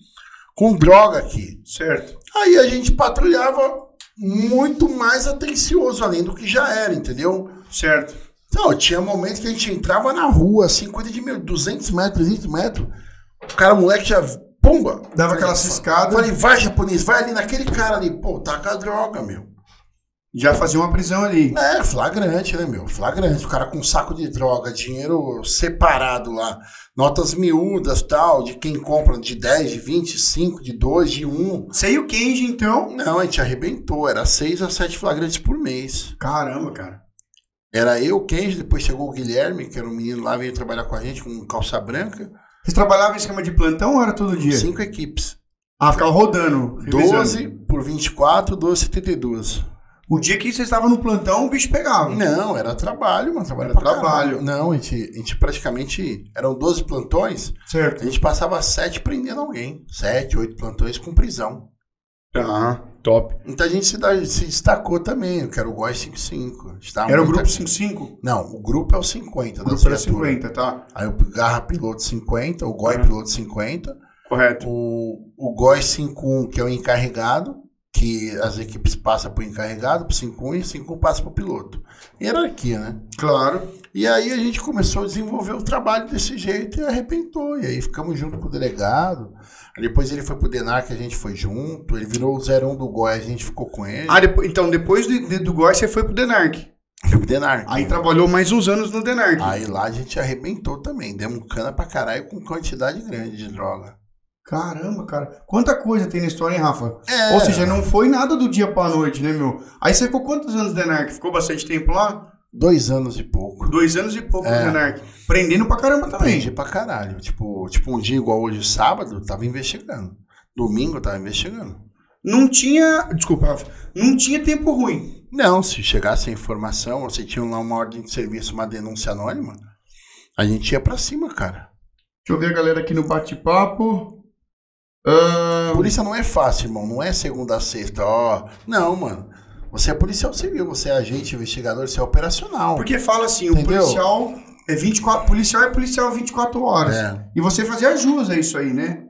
com droga aqui. Certo. Aí a gente patrulhava muito mais atencioso, além do que já era, entendeu? Certo. Então, tinha momentos que a gente entrava na rua, assim, coisa de 200 metros, 300 metros. O cara, o moleque já Pumba! Dava aquela ciscada. Falei, vai, japonês, vai ali naquele cara ali. Pô, tá com a droga, meu. Já fazia uma prisão ali. É, flagrante, né, meu? Flagrante. O cara com um saco de droga, dinheiro separado lá, notas miúdas tal, de quem compra de 10, de 20, 5, de 2, de 1. Você e o Kenji, então? Não, a gente arrebentou. Era 6 a 7 flagrantes por mês. Caramba, cara. Era eu, Kenji, depois chegou o Guilherme, que era um menino lá, veio trabalhar com a gente com calça branca. Vocês trabalhavam em esquema de plantão ou era todo dia? Cinco equipes. Ah, ficava rodando. 12 por 24, 12, 72. O dia que vocês estavam no plantão, o bicho pegava. Não, era trabalho, mano. Trabalho era trabalho. Caralho. Não, a gente, a gente praticamente. Eram 12 plantões. Certo. A gente passava 7 prendendo alguém. 7, 8 plantões com prisão. Ah, top. Então a gente se, se destacou também, que era o GOI 55. Era o grupo 55? Não, o grupo é o 50. O grupo era 50, tá. Aí o Garra Piloto 50, o GOI Piloto 50. Correto. O, o GOI 51, que é o encarregado, que as equipes passam para o encarregado, para o 51, e o 51 passa para o piloto. Hierarquia, né? Claro. E aí a gente começou a desenvolver o trabalho desse jeito e arrebentou. E aí ficamos junto com o delegado. Depois ele foi pro Denar, que a gente foi junto. Ele virou o 01 do Góis, a gente ficou com ele. Ah, depois, então depois do, do Góis você foi pro Denark. Foi pro Denark. Aí trabalhou mais uns anos no Denark. Aí lá a gente arrebentou também. Demos cana pra caralho com quantidade grande de droga. Caramba, cara. Quanta coisa tem na história, hein, Rafa? É. Ou seja, não foi nada do dia pra noite, né, meu? Aí você ficou quantos anos no Denark? Ficou bastante tempo lá? Dois anos e pouco. Dois anos e pouco é. Prendendo pra caramba também. Prendi pra caralho. Tipo, tipo um dia igual hoje, sábado, tava investigando. Domingo tava investigando. Não tinha. Desculpa, não tinha tempo ruim. Não, se chegasse a informação, você tinha lá uma ordem de serviço, uma denúncia anônima, a gente ia pra cima, cara. Deixa eu ver a galera aqui no bate-papo. Uh... Polícia não é fácil, irmão. Não é segunda a sexta, ó. Não, mano. Você é policial civil, você é agente investigador, você é operacional. Porque fala assim, Entendeu? o policial é 24, policial é policial 24 horas. É. E você fazia jus a isso aí, né?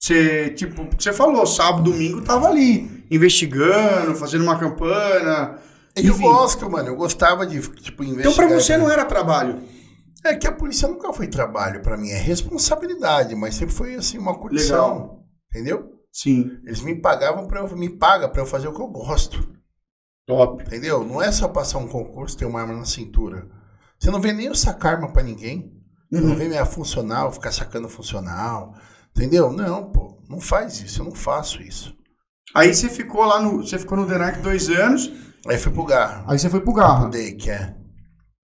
Você, tipo, você falou, sábado, domingo tava ali, investigando, fazendo uma campana. Eu gosto, mano. Eu gostava de, tipo, investigar. Então pra você não era trabalho? É que a polícia nunca foi trabalho pra mim, é responsabilidade, mas sempre foi assim uma condição. Legal. Entendeu? Sim. Eles me pagavam para eu me paga para eu fazer o que eu gosto. Top. Entendeu? Não é só passar um concurso e ter uma arma na cintura. Você não vê nem eu sacar arma pra ninguém. Você Não Uhum. vê minha funcional, ficar sacando funcional. Entendeu? Não, pô. Não faz isso. Eu não faço isso. Aí você ficou lá no. Você ficou no Denac dois anos. Aí fui pro Garra. Aí você foi pro Pro Garra. Dake, é.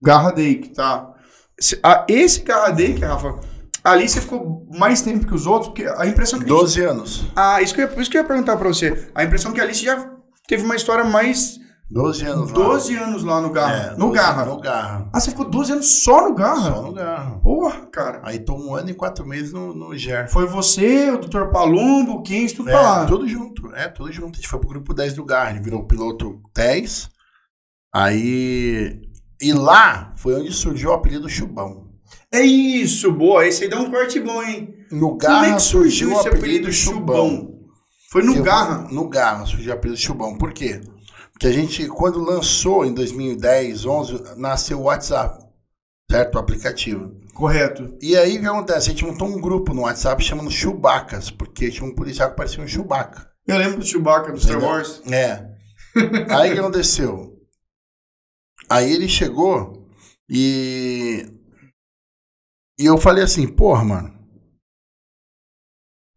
Garra Dake, tá. Esse, esse Garra Dake, Rafa, ali você ficou mais tempo que os outros, porque a impressão que. 12 anos. Ah, isso que, eu, isso que eu ia perguntar pra você. A impressão que ali você já teve uma história mais. 12 anos lá. 12 anos lá no Garra. É, no 12 Garra. No Garra. Ah, você ficou 12 anos só no Garra? Só no Garra. Porra, cara. Aí tô um ano e quatro meses no, no GER. Foi você, o Dr. Palumbo, o Kens, tudo pra É, lá. tudo junto. É, tudo junto. A gente foi pro grupo 10 do Garra. Ele virou piloto 10. Aí. E lá foi onde surgiu o apelido Chubão. É isso, boa. Esse aí dá um corte bom, hein? No Como é Garra que surgiu esse apelido apelido Chubão? Foi no Eu- Garra. No Garra surgiu o apelido Chubão. Por quê? Porque a gente, quando lançou em 2010, 11, nasceu o WhatsApp. Certo? O aplicativo. Correto. E aí o que acontece? A gente montou um grupo no WhatsApp chamando Chubacas, porque tinha um policial que parecia um Chewbacca. Eu lembro do Chewbacca, do Star? Wars. É. Aí o que aconteceu? Aí ele chegou e. E eu falei assim, porra, mano.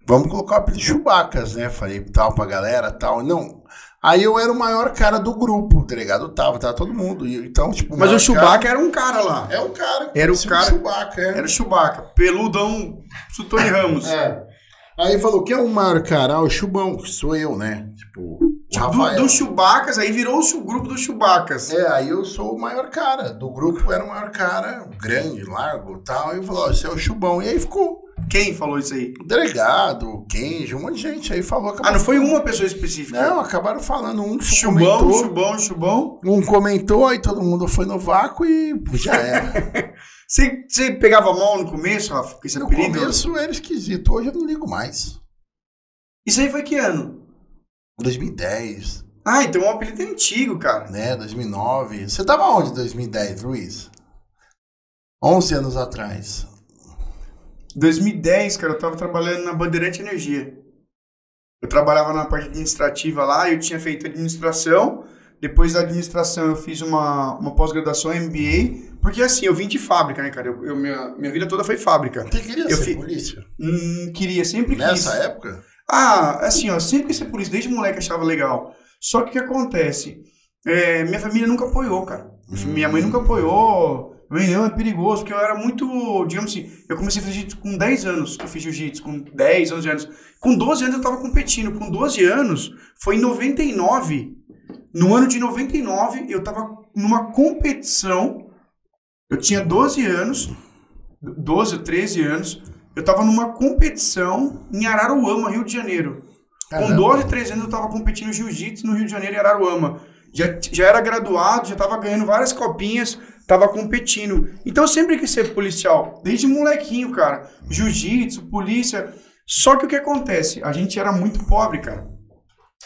Vamos colocar o apelido Chubacas, né? Falei tal pra galera tal. Não. Aí eu era o maior cara do grupo, o delegado tava, tava todo mundo. E, então, tipo. Mas o Chewbacca era um cara lá. cara- É o cara. Era o um cara- Chewbacca, é. Era o Chewbacca. Peludão, Sutoni Ramos. É. Aí falou, quem é o maior cara? Ah, o Chubão, que sou eu, né? Tipo, Rafael. do, do Chewbaccas, aí virou o grupo dos Chewbaccas. É, aí eu sou o maior cara. Do grupo era o maior cara, grande, largo e tal. E eu falou, ó, esse é o Chubão. E aí ficou. Quem falou isso aí? O delegado, o Kenji, um monte de gente. Aí falou. Ah, não foi uma pessoa específica. Não, acabaram falando. Um Chubão, comentou. chubão, chubão. Um comentou, aí todo mundo foi no vácuo e já era. Você, você pegava mal no começo, Rafa, no apelido? começo era esquisito. Hoje eu não ligo mais. Isso aí foi que ano? 2010, Ah, então o apelido é antigo, cara. né? 2009. Você tava onde em 2010, Luiz? 11 anos atrás. 2010, cara, eu tava trabalhando na Bandeirante Energia. Eu trabalhava na parte administrativa lá, eu tinha feito administração. Depois da administração, eu fiz uma, uma pós-graduação MBA. Porque assim, eu vim de fábrica, né, cara? Eu, eu- minha, minha vida toda foi fábrica. Você queria Eu ser fi- polícia? Hum, queria, sempre quis. Nessa época? Ah, assim, ó, sempre quis ser polícia, desde moleque achava legal. Só que o que acontece? É, minha família nunca apoiou, cara. Minha mãe nunca apoiou. Não, é perigoso, porque eu era muito, digamos assim, eu comecei a fazer jiu-jitsu com 10 anos, eu fiz jiu-jitsu com 10, 11 anos. Com 12 anos eu tava competindo, com 12 anos, foi em 99, no ano de 99, eu tava numa competição, eu tinha 12 anos, 12 ou 13 anos, eu tava numa competição em Araruama, Rio de Janeiro. Com Caramba. 12, 13 anos eu tava competindo jiu-jitsu no Rio de Janeiro, em Araruama. Já, já era graduado, já tava ganhando várias copinhas, tava competindo. Então eu sempre quis ser policial, desde molequinho, cara. Jiu-jitsu, polícia. Só que o que acontece? A gente era muito pobre, cara.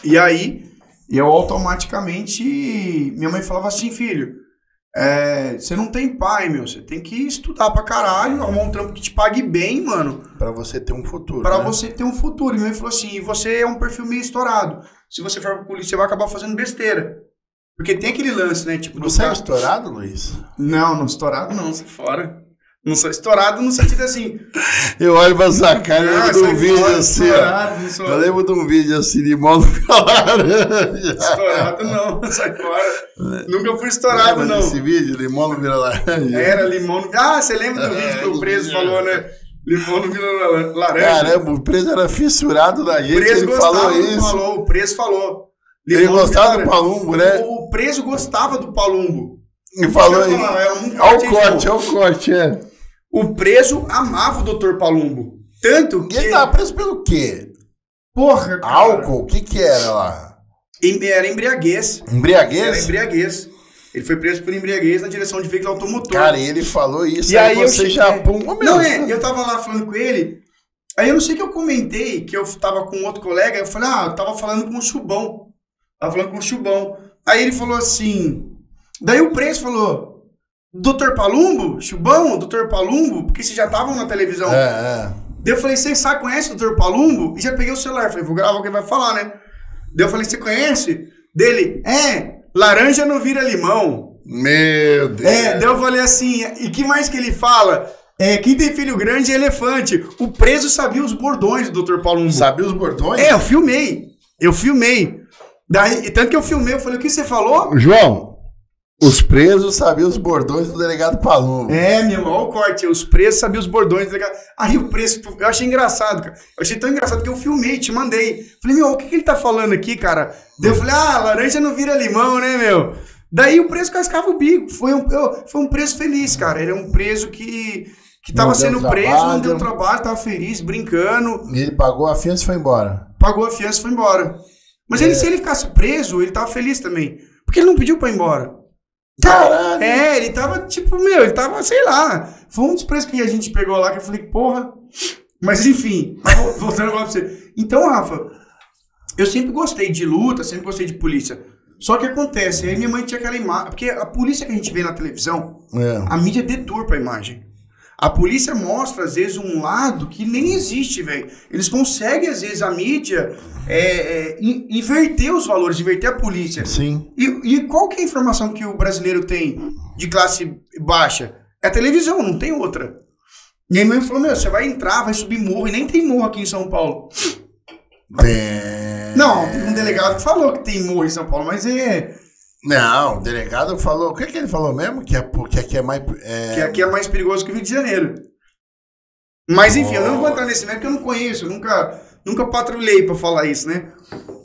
E aí, eu automaticamente. Minha mãe falava assim, filho. É, você não tem pai, meu. Você tem que estudar pra caralho, arrumar um trampo que te pague bem, mano. Pra você ter um futuro. Pra né? você ter um futuro. E mãe falou assim: e você é um perfil meio estourado. Se você for pra polícia, você vai acabar fazendo besteira. Porque tem aquele lance, né? Tipo, Você é estourado, Luiz? Não, não estourado não, sai fora. Não sou estourado no sentido assim. Eu olho pra sua cara e ah, lembro de um vídeo assim, ó. estourado, não sou. Eu lembro de um vídeo assim, limão no laranja. Estourado não, sai fora. Nunca fui estourado, Lembra não. desse vídeo, limão no vira laranja? Era limão no. Ah, você lembra do É, vídeo que o preso é. falou, né? Limão no vira la- laranja. Caramba, o preso era fissurado da o gente, preso ele gostava falou isso. falou, o preso falou. Ele Limão no gostava do palumbo, né? O preso gostava do palumbo. E falou eu aí. é Olha o de corte, novo. olha o corte, é. O preso amava o Dr. Palumbo. Tanto E que. ele tava preso pelo quê? Porra, cara. Álcool? O que que era lá? Era embriaguez. Era Embriaguez? embriaguez. Ele foi preso por embriaguez na direção de veículo automotor. Cara, e ele falou isso, E aí eu você cheguei- já pum. Ô, meu, Não, é, eu tava lá falando com ele. Aí eu não sei que eu comentei que eu tava com outro colega. Eu falei, ah, eu tava falando com o Chubão. Tava falando com o Chubão. Aí ele falou assim. Daí o preso falou: Doutor Palumbo, Chubão, Doutor Palumbo, porque vocês já estavam na televisão. É, é. Daí eu falei, você sabe, conhece o Dr. Palumbo? E já peguei o celular, falei, vou gravar o que ele vai falar, né? Daí eu falei, você conhece? Dele, é, laranja não vira limão. Meu Deus. É, daí eu falei assim, e que mais que ele fala? É, quem tem filho grande é elefante. O preso sabia os bordões do Dr. Palumbo. Sabia os bordões? É, eu filmei. Eu filmei. Daí, tanto que eu filmei, eu falei, o que você falou? João, os presos sabiam os bordões do delegado Palumbo. É, meu, olha o corte. Os preços sabiam os bordões. Tá ligado? Aí o preço, eu achei engraçado, cara. Eu achei tão engraçado que eu filmei, te mandei. Falei, meu, o que, que ele tá falando aqui, cara? Daí eu falei, ah, laranja não vira limão, né, meu? Daí o preso cascava o bico. Foi um, foi um preso feliz, cara. Ele é um preso que, que tava sendo preso, trabalho. não deu trabalho, tava feliz, brincando. E ele pagou a fiança e foi embora. Pagou a fiança e foi embora. Mas ele, se ele ficasse preso, ele tava feliz também. Porque ele não pediu pra ir embora. Caralho! É, ele tava tipo, meu, ele tava, sei lá. Foi um dos preços que a gente pegou lá que eu falei, porra. Mas enfim, voltando agora pra você. Então, Rafa, eu sempre gostei de luta, sempre gostei de polícia. Só que acontece, aí minha mãe tinha aquela imagem. Porque a polícia que a gente vê na televisão, É. a mídia deturpa a imagem. A polícia mostra, às vezes, um lado que nem existe, velho. Eles conseguem, às vezes, a mídia é, é, in- inverter os valores, inverter a polícia. Sim. E, e qual que é a informação que o brasileiro tem de classe baixa? É a televisão, não tem outra. E aí mãe falou, meu, você vai entrar, vai subir morro, e nem tem morro aqui em São Paulo. É... Não, um delegado que falou que tem morro em São Paulo, mas é Não, o delegado falou. O que, que ele falou mesmo? Que, é, que aqui é mais. é, que aqui é mais perigoso que o Rio de Janeiro. Mas enfim, eu não vou entrar nesse mérito porque eu não conheço, eu nunca, nunca patrulhei pra falar isso, né?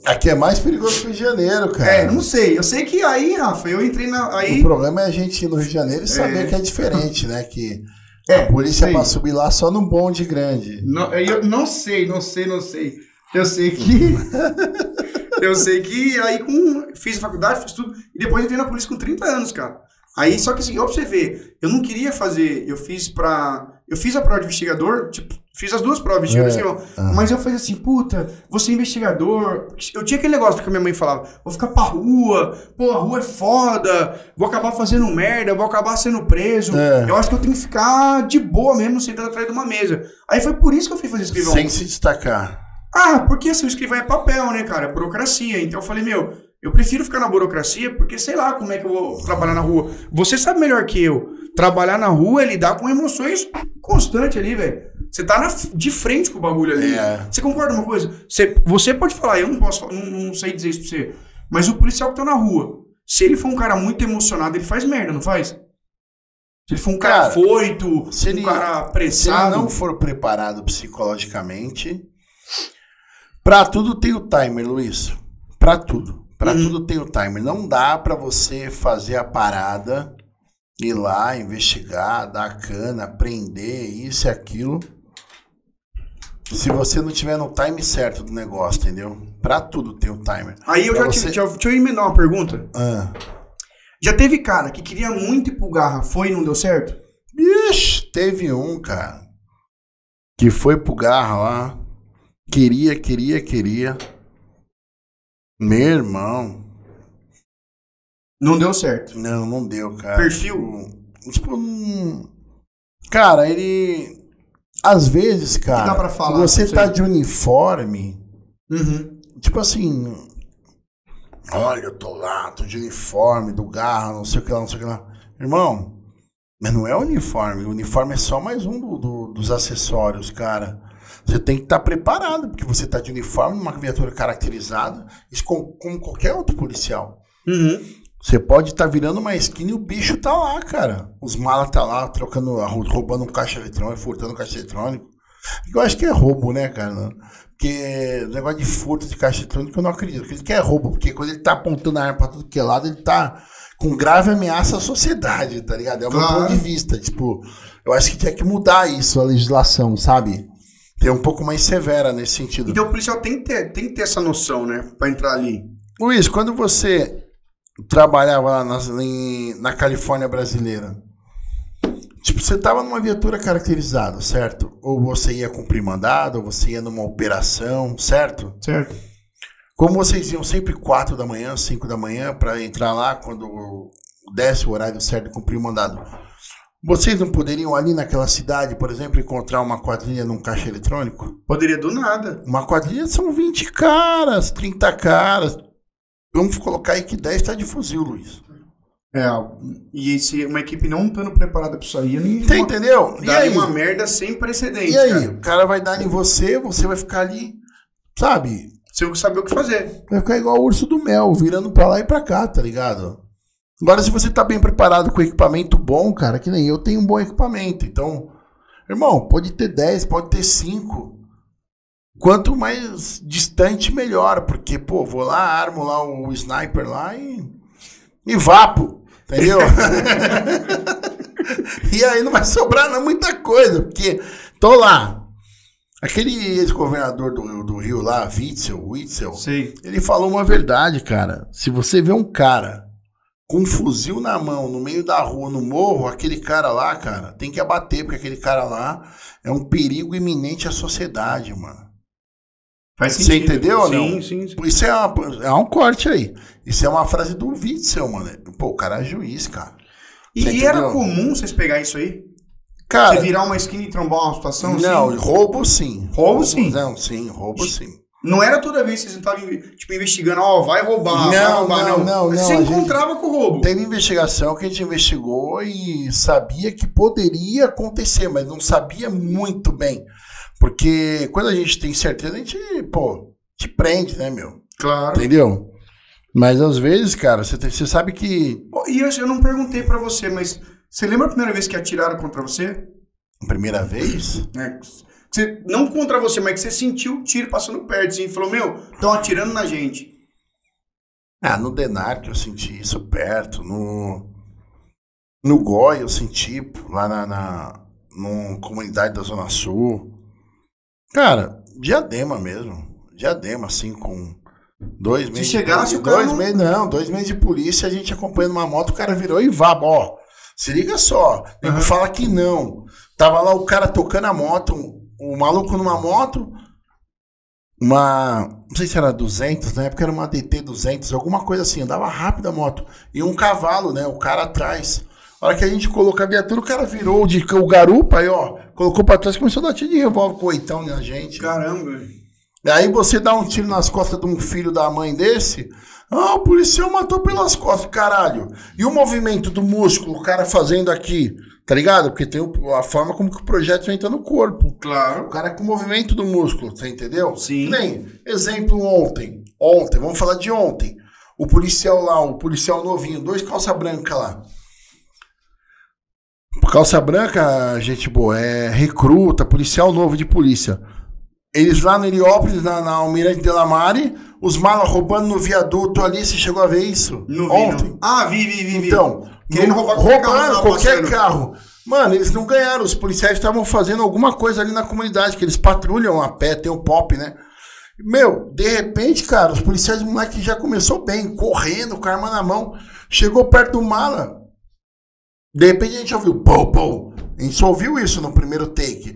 Aqui é mais perigoso que o Rio de Janeiro, cara. É, não sei. Eu sei que aí, Rafa, eu entrei na. Aí. O problema é a gente ir no Rio de Janeiro e saber É. que é diferente, né? Que É, a polícia pra subir lá só num bonde grande. Não, eu não sei, não sei, não sei. Eu sei que. eu sei que aí com. Fiz a faculdade, fiz tudo. E depois entrei na polícia com 30 anos, cara. Aí, só que assim, você ver, eu não queria fazer. Eu fiz pra. Eu fiz a prova de investigador, tipo, fiz as duas provas de investigador. É, ah. Mas eu falei assim, puta, vou ser investigador. Eu tinha aquele negócio que a minha mãe falava: vou ficar pra rua, pô, a rua é foda, vou acabar fazendo merda, vou acabar sendo preso. É. Eu acho que eu tenho que ficar de boa mesmo, sentado atrás de uma mesa. Aí foi por isso que eu fui fazer escrivão. Sem se destacar. Ah, porque assim, o escrivão é papel, né, cara? É burocracia. Então eu falei, meu, eu prefiro ficar na burocracia porque sei lá como é que eu vou trabalhar na rua. Você sabe melhor que eu. Trabalhar na rua é lidar com emoções constantes ali, velho. Você tá na- de frente com o bagulho ali. É. Você concorda uma coisa? Você, você pode falar, eu não posso não, não sei dizer isso pra você. Mas o policial que tá na rua, se ele for um cara muito emocionado, ele faz merda, não faz? Se ele for um cara, Cara, foito, um ele- cara Se ele apressado. não for preparado psicologicamente, pra tudo tem o timer, Luiz. Pra tudo. Pra Uhum. tudo tem o timer. Não dá pra você fazer a parada, ir lá, investigar, dar cana, prender, isso e aquilo. Se você não tiver no time certo do negócio, entendeu? Pra tudo tem o timer. Aí eu Pra já você- tive. Já, deixa eu emendar uma pergunta. Ah. Já teve cara que queria muito ir pro Garra, foi e não deu certo? Ixi, teve um, cara, que foi pro garra lá. Queria, queria, queria. Meu irmão. Não deu certo. Não, não deu, cara. Perfil? Tipo, cara, ele. Às vezes, cara, dá pra falar, você tá de uniforme, Uhum. tipo assim. Olha, eu tô lá, tô de uniforme do garra, não sei o que lá, não sei o que lá. Irmão, mas não é uniforme. O uniforme é só mais um do- do- dos acessórios, cara. Você tem que estar preparado, porque você tá de uniforme, numa viatura caracterizada, isso com- como qualquer outro policial. Uhum. Você pode estar virando uma esquina e o bicho tá lá, cara. Os malas tá lá, trocando, roubando um caixa eletrônico, furtando um caixa eletrônico. Eu acho que é roubo, né, cara? Porque o negócio de furto de caixa eletrônico eu não acredito. Eu acredito que é roubo, porque quando ele tá apontando a arma pra tudo que é lado, ele tá com grave ameaça à sociedade, tá ligado? É o meu Claro. ponto de vista. Tipo, eu acho que tinha que mudar isso, a legislação, sabe? Ter um pouco mais severa nesse sentido. Então o policial tem que, ter, tem que ter essa noção, né? Pra entrar ali. Luiz, quando você trabalhava lá nas- em- na Califórnia brasileira, tipo, você tava numa viatura caracterizada, certo? Ou você ia cumprir mandado, ou você ia numa operação, certo? Certo. Como vocês iam sempre 4 da manhã, 5 da manhã, pra entrar lá quando desse o horário certo de cumprir o mandado. Vocês não poderiam ali naquela cidade, por exemplo, encontrar uma quadrilha num caixa eletrônico? Poderia do nada. Uma quadrilha são 20 caras, 30 caras. Vamos colocar aí que 10 tá de fuzil, Luiz. É, e se uma equipe não estando preparada para isso aí, nem Você entendeu? E aí? uma merda sem precedentes. E aí? Cara. O cara vai dar em você, você vai ficar ali, sabe? Você saber o que fazer. Vai ficar igual o urso do mel, virando pra lá e pra cá, tá ligado? Agora, se você tá bem preparado com equipamento bom, cara, que nem eu tenho um bom equipamento. Então, irmão, pode ter 10, pode ter 5. Quanto mais distante, melhor. Porque, pô, vou lá, armo lá o sniper lá e. E vapo. Entendeu? e aí não vai sobrar não, muita coisa, porque tô lá. Aquele ex-governador do, do Rio lá, Witzel, Witzel, Sim. ele falou uma verdade, cara. Se você vê um cara com um fuzil na mão, no meio da rua, no morro, aquele cara lá, cara, tem que abater, porque aquele cara lá é um perigo iminente à sociedade, mano. Faz Você sentido. entendeu ou sim, não? Sim, sim. Isso é, uma, é um corte aí. Isso é uma frase do Witzel, mano. Pô, o cara é juiz, cara. E, Você e era entendeu? comum vocês pegar isso aí? Cara, você virar uma esquina e trombar uma situação não, assim? roubo sim. Roubo, sim. Não, sim, roubo sim. Não era toda vez que vocês estavam tipo, investigando, ó, vai roubar, Não, vai roubar, não, não, Mas não, Você encontrava com o roubo. Teve investigação que a gente investigou e sabia que poderia acontecer, mas não sabia muito bem. Porque quando a gente tem certeza, a gente, pô, te prende, né, meu? Claro. Entendeu? Mas às vezes, cara, você, tem- você sabe que. E eu, eu não perguntei pra você, mas você lembra a primeira vez que atiraram contra você? Primeira vez? É, você- não contra você, mas que você sentiu o tiro passando perto, assim, e falou, meu, estão atirando na gente. Ah, no Denarc eu senti isso perto. No. No Goi eu senti lá na, na numa comunidade da Zona Sul. Cara, diadema mesmo. Diadema, assim, com dois meses. de chegasse, polícia- o cara dois não- meses, não, dois meses de polícia, a gente acompanhando uma moto, o cara virou e vá, ó. Se liga só. Aham. fala que não. Tava lá o cara tocando a moto, o maluco numa moto, uma. Não sei se era 200, na época era uma DT 200, alguma coisa assim, andava rápido a moto. E um cavalo, né? O cara atrás. A hora que a gente colocou a viatura, o cara virou de o garupa aí, ó. Colocou pra trás, começou a dar tiro de revólver com oitão na gente. Caramba. E aí você dá um tiro nas costas de um filho da mãe desse. Ah, o policial matou pelas costas, caralho. E o movimento do músculo, o cara fazendo aqui, tá ligado? Porque tem o- a forma como que o projeto entra no corpo. O Claro. cara com o movimento do músculo, você entendeu? Sim. Nem, exemplo ontem. Ontem, vamos falar de ontem. O policial lá, o policial novinho, dois calça branca lá. Calça branca, gente boa, é recruta, policial novo de polícia. Eles lá no Heliópolis, na, na Almirante Delamare, os malas roubando no viaduto ali, você chegou a ver isso? Não vi, Ontem. não. Ah, vi, vi, vi. Então, Querendo roubar qualquer carro que roubando tava qualquer carro. Mano, eles não ganharam. Os policiais estavam fazendo alguma coisa ali na comunidade, que eles patrulham a pé, tem o pop, né? Meu, de repente, cara, os policiais, o moleque já começou bem, correndo, com a arma na mão. Chegou perto do mala. De repente a gente ouviu pô, pô. A gente só ouviu isso no primeiro take.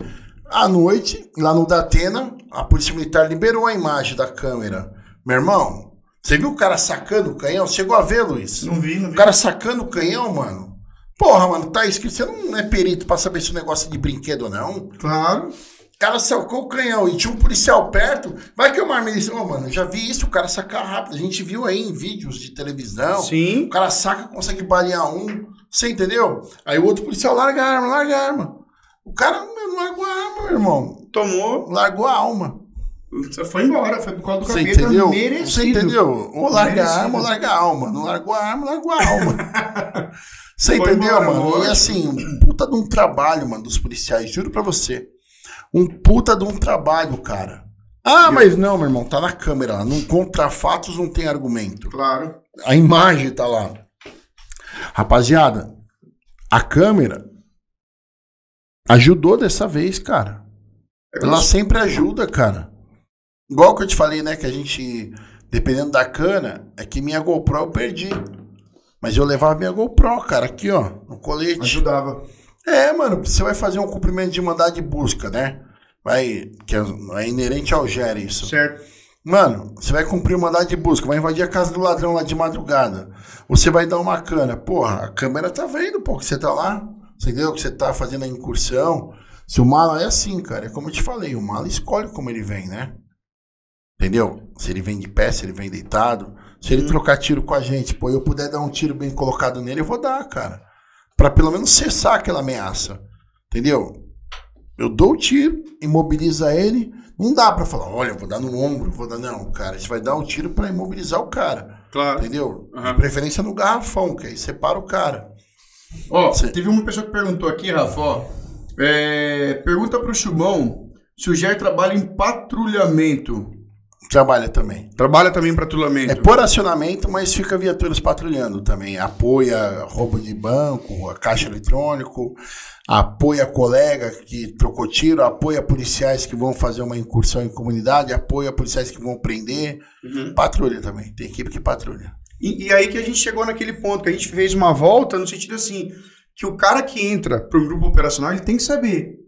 À noite, lá no Datena, a Polícia Militar liberou a imagem da câmera. Meu irmão, você viu o cara sacando o canhão? Chegou a ver, Luiz? Não vi, não O vi. cara sacando o canhão, mano. Porra, mano, tá escrito. Você não é perito pra saber se o negócio é de brinquedo ou não. O Claro. cara sacou o canhão e tinha um policial perto. Vai que é uma arma. Ô, mano, eu já vi isso, o cara sacar rápido. A gente viu aí em vídeos de televisão. Sim. O cara saca, consegue balear um. Você entendeu? Aí o outro policial larga a arma, larga a arma. O cara meu, largou a arma, meu irmão. Tomou, Largou a alma. Você foi embora, foi por causa do Você capeta entendeu? merecido. Você entendeu? Ou larga a arma ou larga a alma. Não largou a arma, largou a alma. Você Foi entendeu, embora, mano? E assim, um puta de um trabalho, mano, dos policiais, juro pra você. Um puta de um trabalho, cara. Ah, mas não, meu irmão, tá na câmera. lá. Não contra fatos não tem argumento. Claro. A imagem tá lá. Rapaziada, a câmera ajudou dessa vez, cara. Ela sempre ajuda, cara. Igual que eu te falei, né? Que a gente, dependendo da cana, é que minha GoPro eu perdi. Mas eu levava minha GoPro, cara, aqui, ó, no colete. Ajudava. É, mano, você vai fazer um cumprimento de mandado de busca, né? Vai, que é, é inerente ao GER isso. Certo. Mano, você vai cumprir o mandado de busca, vai invadir a casa do ladrão lá de madrugada. Você vai dar uma cana. Porra, a câmera tá vendo, pô, que você tá lá. Você entendeu? Que você tá fazendo a incursão. Se o mala é assim, cara, é como eu te falei, o mala escolhe como ele vem, né? Entendeu? Se ele vem de pé, se ele vem deitado. Se ele trocar tiro com a gente, pô, eu puder dar um tiro bem colocado nele, eu vou dar, cara. Pra pelo menos cessar aquela ameaça. Entendeu? Eu dou o tiro, imobiliza ele. Não dá pra falar, olha, vou dar no ombro, vou dar. Não, cara, gente vai dar um tiro pra imobilizar o cara. Claro. Entendeu? Uhum. De preferência no garrafão, que aí separa o cara. Ó, teve uma pessoa que perguntou aqui, Rafa, ó. É, pergunta pro Chumão se o Ger trabalha em patrulhamento. Trabalha também. Trabalha também patrulhamento. É por acionamento, mas fica viaturas patrulhando também. Apoia roubo de banco, a caixa eletrônico, apoia colega que trocou tiro, apoia policiais que vão fazer uma incursão em comunidade, apoia policiais que vão prender. Uhum. Patrulha também, tem equipe que patrulha. E, e aí que a gente chegou naquele ponto, que a gente fez uma volta no sentido assim, que o cara que entra pro grupo operacional, ele tem que saber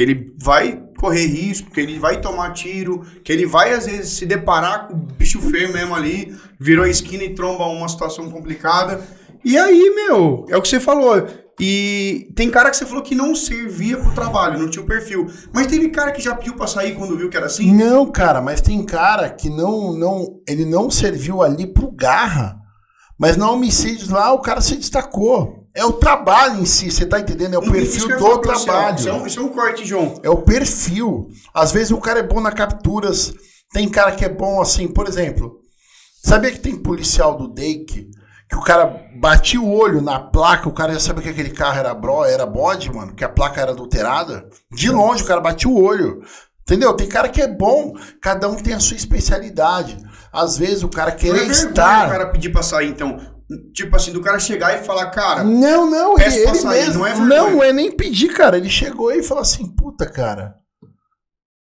que ele vai correr risco, que ele vai tomar tiro, que ele vai às vezes se deparar com bicho feio mesmo ali, virou a esquina e tromba uma situação complicada. E aí, meu, é o que você falou. E tem cara que você falou que não servia pro trabalho, não tinha o perfil. Mas teve cara que já pediu pra sair quando viu que era assim? Não, cara, mas tem cara que não, não, ele não serviu ali pro garra, mas na homicídios lá o cara se destacou. É o trabalho em si, você tá entendendo? É o perfil do você, trabalho. Isso é, um, isso é um corte, João. É o perfil. Às vezes o cara é bom na capturas. Tem cara que é bom assim, por exemplo. Sabia que tem policial do DEIC que o cara batia o olho na placa, o cara já sabia que aquele carro era bro, era bode, mano, que a placa era adulterada. De longe o cara batia o olho. Entendeu? Tem cara que é bom, cada um tem a sua especialidade. Às vezes o cara Não é estar. o cara pedir pra sair, então. Tipo assim, do cara chegar e falar, cara, Não, não, Peço ele, mesmo. não é Não, é nem pedir, cara. Ele chegou e falou assim: puta, cara.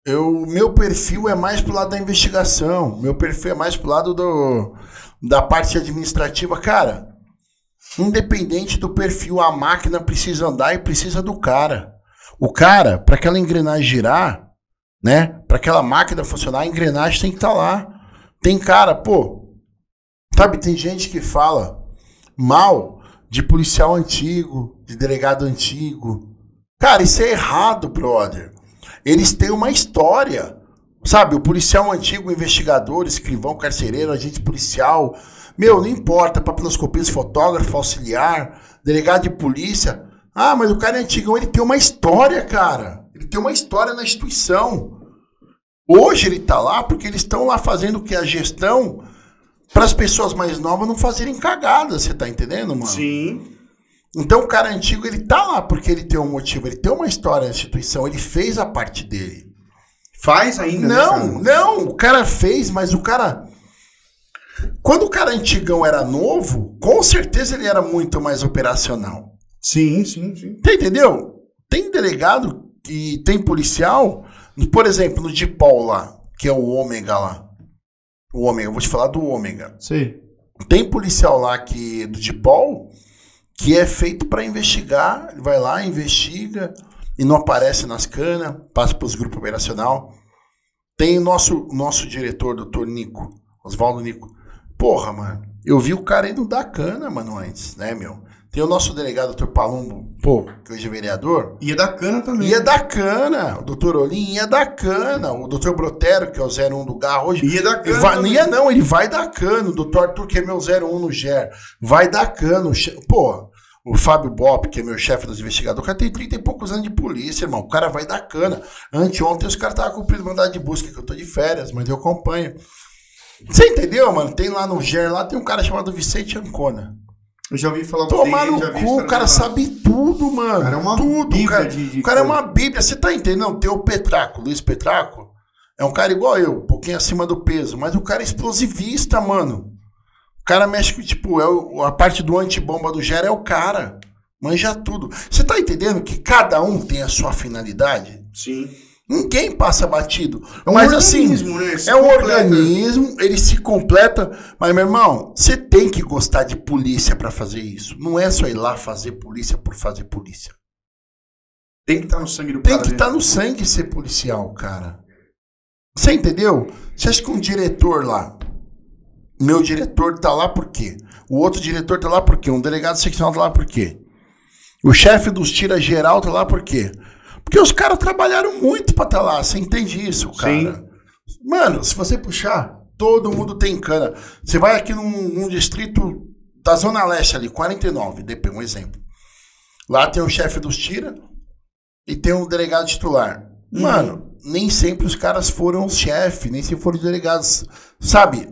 Eu, meu perfil é mais pro lado da investigação. Meu perfil é mais pro lado do, da parte administrativa. Cara, independente do perfil, a máquina precisa andar e precisa do cara. O cara, para aquela engrenagem girar, né? Para aquela máquina funcionar, a engrenagem tem que estar lá. Tem cara, pô. Sabe, tem gente que fala mal de policial antigo, de delegado antigo. Cara, isso é errado, brother. Eles têm uma história. Sabe, o policial antigo, investigador, escrivão, carcereiro, agente policial. Meu, não importa, papiloscopista, fotógrafo, auxiliar, delegado de polícia. Ah, mas o cara é antigão, ele tem uma história, cara. Ele tem uma história na instituição. Hoje ele tá lá porque eles estão lá fazendo o que? A gestão para as pessoas mais novas não fazerem cagada, você tá entendendo, mano? sim. Então o cara antigo, ele tá lá porque ele tem um motivo, ele tem uma história na instituição, ele fez a parte dele. Faz ainda, né, Não, cara? não, o cara fez, mas o cara. Quando o cara antigão era novo, com certeza ele era muito mais operacional. Sim, sim, sim. Você entendeu? Tem delegado e tem policial, por exemplo, no Dipol lá, que é o Ômega lá. O Ômega, eu vou te falar do Ômega. Sei. Tem policial lá que do Dipol que é feito para investigar, ele vai lá, investiga e não aparece nas canas, passa para os grupos operacional. Tem o nosso, nosso diretor, doutor Nico, Oswaldo Nico. Porra, mano, eu vi o cara indo da cana, mano, antes, né, meu? Tem o nosso delegado, doutor Palumbo, pô, que hoje é vereador. Ia da cana também. Ia da cana, o doutor Olim ia da cana, o doutor Brotero, que é o 01 do Garro hoje, Ia da cana. vai, não ia não, ele vai dar cano. O doutor Arthur, que é meu 01 no GER, vai dar cano. Che- Pô, o Fábio Bop, que é meu chefe dos investigadores, o cara tem 30 e poucos anos de polícia, irmão. O cara vai dar cana. Anteontem os caras estavam cumprindo mandado de busca, que eu tô de férias, mas eu acompanho. Você entendeu, mano? Tem lá no GER, lá tem um cara chamado Vicente Ancona. Eu já ouvi falar Tomar no cu, o cara sabe tudo, mano. O cara é uma tudo. bíblia o cara, de- de o cara é uma bíblia. Você tá entendendo? Tem o Petraco, Luiz Petraco. É um cara igual eu, um pouquinho acima do peso. Mas o cara é explosivista, mano. O cara mexe com, tipo, é o- a parte do antibomba do Gera é o cara. Manja tudo. Você tá entendendo que cada um tem a sua finalidade? Sim. Ninguém passa batido. É um mas assim, né? É um completa. organismo, ele se completa. Mas, meu irmão, você tem que gostar de polícia pra fazer isso. Não é só ir lá fazer polícia por fazer polícia. Tem que estar no sangue do Tem cara. que né? estar no sangue ser policial, cara. Você entendeu? Você acha que um diretor lá, meu diretor tá lá por quê? O outro diretor tá lá por quê? Um delegado seccional tá lá por quê? O chefe dos tira geral tá lá por quê? Porque os caras trabalharam muito pra estar tá lá. Você entende isso, cara? Sim. Mano, se você puxar, todo mundo tem cana. Você vai aqui num, num distrito da Zona Leste ali, 49, DP, um exemplo. Lá tem o chefe dos tira e tem um delegado titular. Uhum. Mano, nem sempre os caras foram os chefes, nem sempre foram os delegados. Sabe?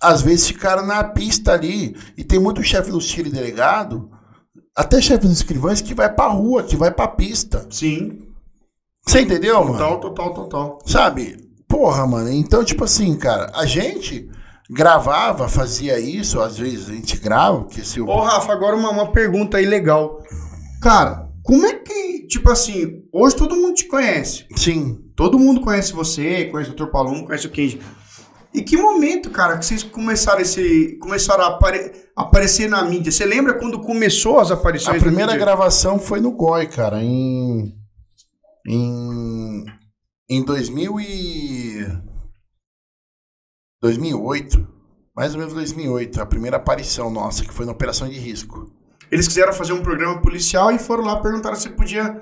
Às vezes ficaram na pista ali. E tem muito chefe dos tira e delegado, até chefe dos escrivães, que vai pra rua, que vai pra pista. Sim. Você entendeu, mano? Total, total, total. Sabe? Porra, mano. Então, tipo assim, cara, a gente gravava, fazia isso, às vezes a gente grava, porque se Ô, Rafa, agora uma, uma pergunta aí legal. Cara, como é que, tipo assim, hoje todo mundo te conhece. Sim. Todo mundo conhece você, conhece o Dr. Palum, conhece o Kenji. E que momento, cara, que vocês começaram esse. começaram a apare, aparecer na mídia? Você lembra quando começou as aparições? A primeira gravação foi no GOI, cara, em. Em. Em 2000 e. 2008. Mais ou menos 2008. A primeira aparição nossa, que foi na Operação de Risco. Eles quiseram fazer um programa policial e foram lá perguntar se podia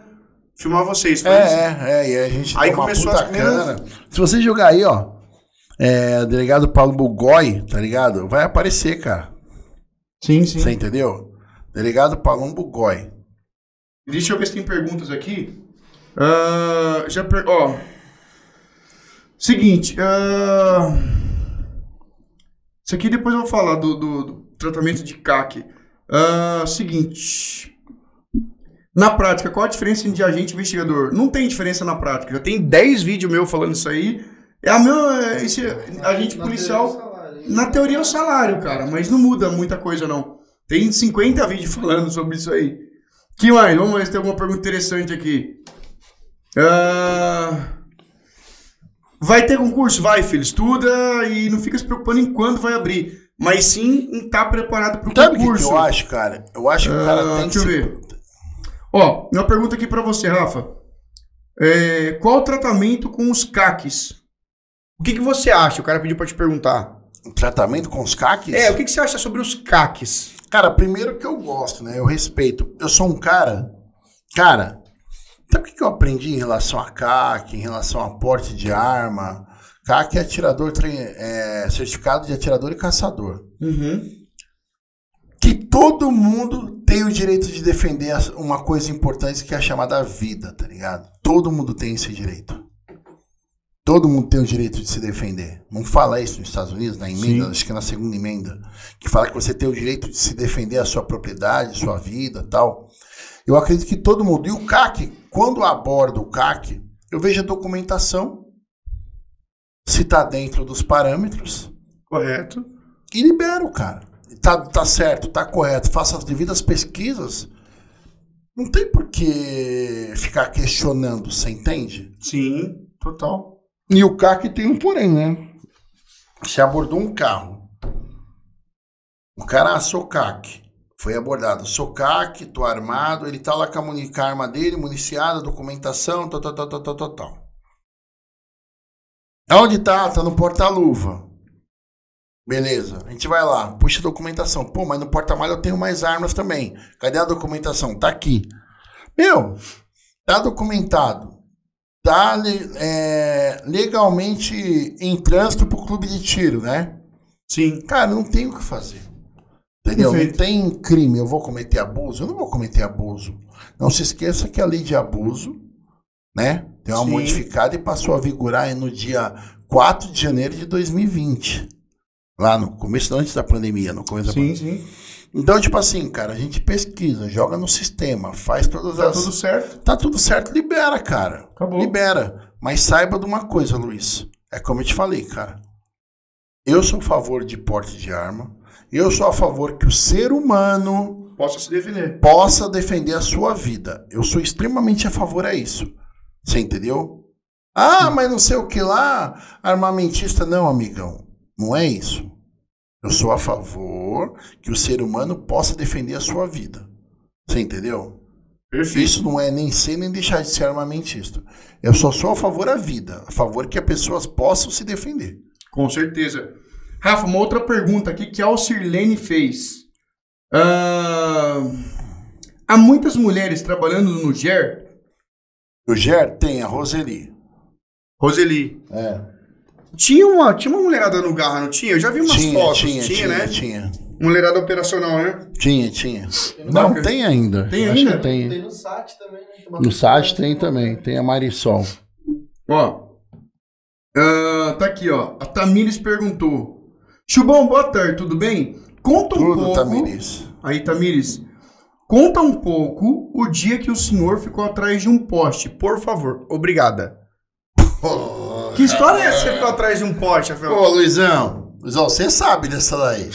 filmar vocês. É, é, é, e a gente aí começou a primeiras... Se você jogar aí, ó, é, delegado Paulo Bugói, tá ligado? Vai aparecer, cara. Sim, sim. Você entendeu? Delegado Palumbo Goi. Deixa eu ver se tem perguntas aqui. Uh, já per... Ó. Seguinte. Uh... Isso aqui depois eu vou falar do, do, do tratamento de CAC. Uh, seguinte. Na prática, qual a diferença de agente e investigador? Não tem diferença na prática. Já tem 10 vídeos meu falando isso aí. É a meu. É esse agente na policial. Teoria na teoria é o salário, cara, mas não muda muita coisa, não. Tem 50 vídeos falando sobre isso aí. Que mais? Vamos ver se tem alguma pergunta interessante aqui. Uh... Vai ter concurso? Vai, filho. Estuda e não fica se preocupando em quando vai abrir. Mas sim em estar tá preparado para o concurso. Que eu acho, cara? Eu acho que o cara uh, tem deixa que. Deixa eu ver. Ó, uma pergunta aqui para você, Rafa. É, qual o tratamento com os CACs? O que, que você acha? O cara pediu para te perguntar. O tratamento com os CACs? É, o que, que você acha sobre os CACs? Cara, primeiro que eu gosto, né? Eu respeito. Eu sou um cara. Cara, sabe o que eu aprendi em relação a CAC, em relação a porte de arma? CAC é atirador, é, certificado de atirador e caçador. Uhum. Que todo mundo tem o direito de defender uma coisa importante que é a chamada vida, tá ligado? Todo mundo tem esse direito. Todo mundo tem o direito de se defender. Não fala isso nos Estados Unidos, na emenda, Sim. acho que é na segunda emenda, que fala que você tem o direito de se defender a sua propriedade, sua vida tal. Eu acredito que todo mundo. E o CAC, quando aborda o CAC, eu vejo a documentação, se está dentro dos parâmetros. Correto. E libero, cara. Tá, tá certo, tá correto, faça as devidas pesquisas. Não tem por que ficar questionando, você entende? Sim, total. E o CAC tem um porém, né? Você abordou um carro. O cara, ah, sou CAC. Foi abordado. CAC, tô armado. Ele tá lá com a, arma dele, municiada, documentação, tal, tal, tal, tal, tal, tal, tal. Aonde tá? Tá no porta-luva. Beleza, a gente vai lá, puxa a documentação. Pô, mas no porta-malha eu tenho mais armas também. Cadê a documentação? Tá aqui. Meu, tá documentado tá é, legalmente em trânsito pro clube de tiro, né? Sim. Cara, não tem o que fazer. Entendeu? Perfeito. Não tem crime. Eu vou cometer abuso? Eu não vou cometer abuso. Não se esqueça que a lei de abuso, né? Tem uma Sim. modificada e passou a vigorar no dia 4 de janeiro de 2020. Lá no começo, antes da pandemia, no começo sim, da pandemia. Sim, sim. Então, tipo assim, cara, a gente pesquisa, joga no sistema, faz todas tá as. Tá tudo certo? Tá tudo certo, libera, cara. Acabou. Libera. Mas saiba de uma coisa, Luiz. É como eu te falei, cara. Eu sou a favor de porte de arma. Eu sou a favor que o ser humano possa se defender. Possa defender a sua vida. Eu sou extremamente a favor a isso. Você entendeu? Ah, mas não sei o que lá, armamentista. Não, amigão. Não é isso. Eu sou a favor que o ser humano possa defender a sua vida. Você entendeu? Perfeito. Isso não é nem ser nem deixar de ser armamentista. Eu só sou a favor da vida, a favor que as pessoas possam se defender. Com certeza. Rafa, uma outra pergunta aqui que a Alcirlene fez. Ah, há muitas mulheres trabalhando no GER? O GER tem a Roseli. Roseli. É. Tinha uma, tinha uma mulherada no Garra, não tinha? Eu já vi umas Tinha, fotos. tinha, tinha, né? tinha. Mulherada operacional, né? Tinha, tinha. Não, Não, tem ainda. Tem Acho ainda? que tem. Tem no site também, né? No site tem também. Tem a Marisol. Ó. ah, tá aqui, ó. A Tamires perguntou. Chubão, boa tarde, tudo bem? Conta um Tudo, pouco. Tamires. Aí, Tamires. Conta um pouco o dia que o senhor ficou atrás de um poste, por favor. Obrigada. Que história é essa que você ficou atrás de um poste, Rafael? Ô, Luizão. Luizão, você sabe dessa daí.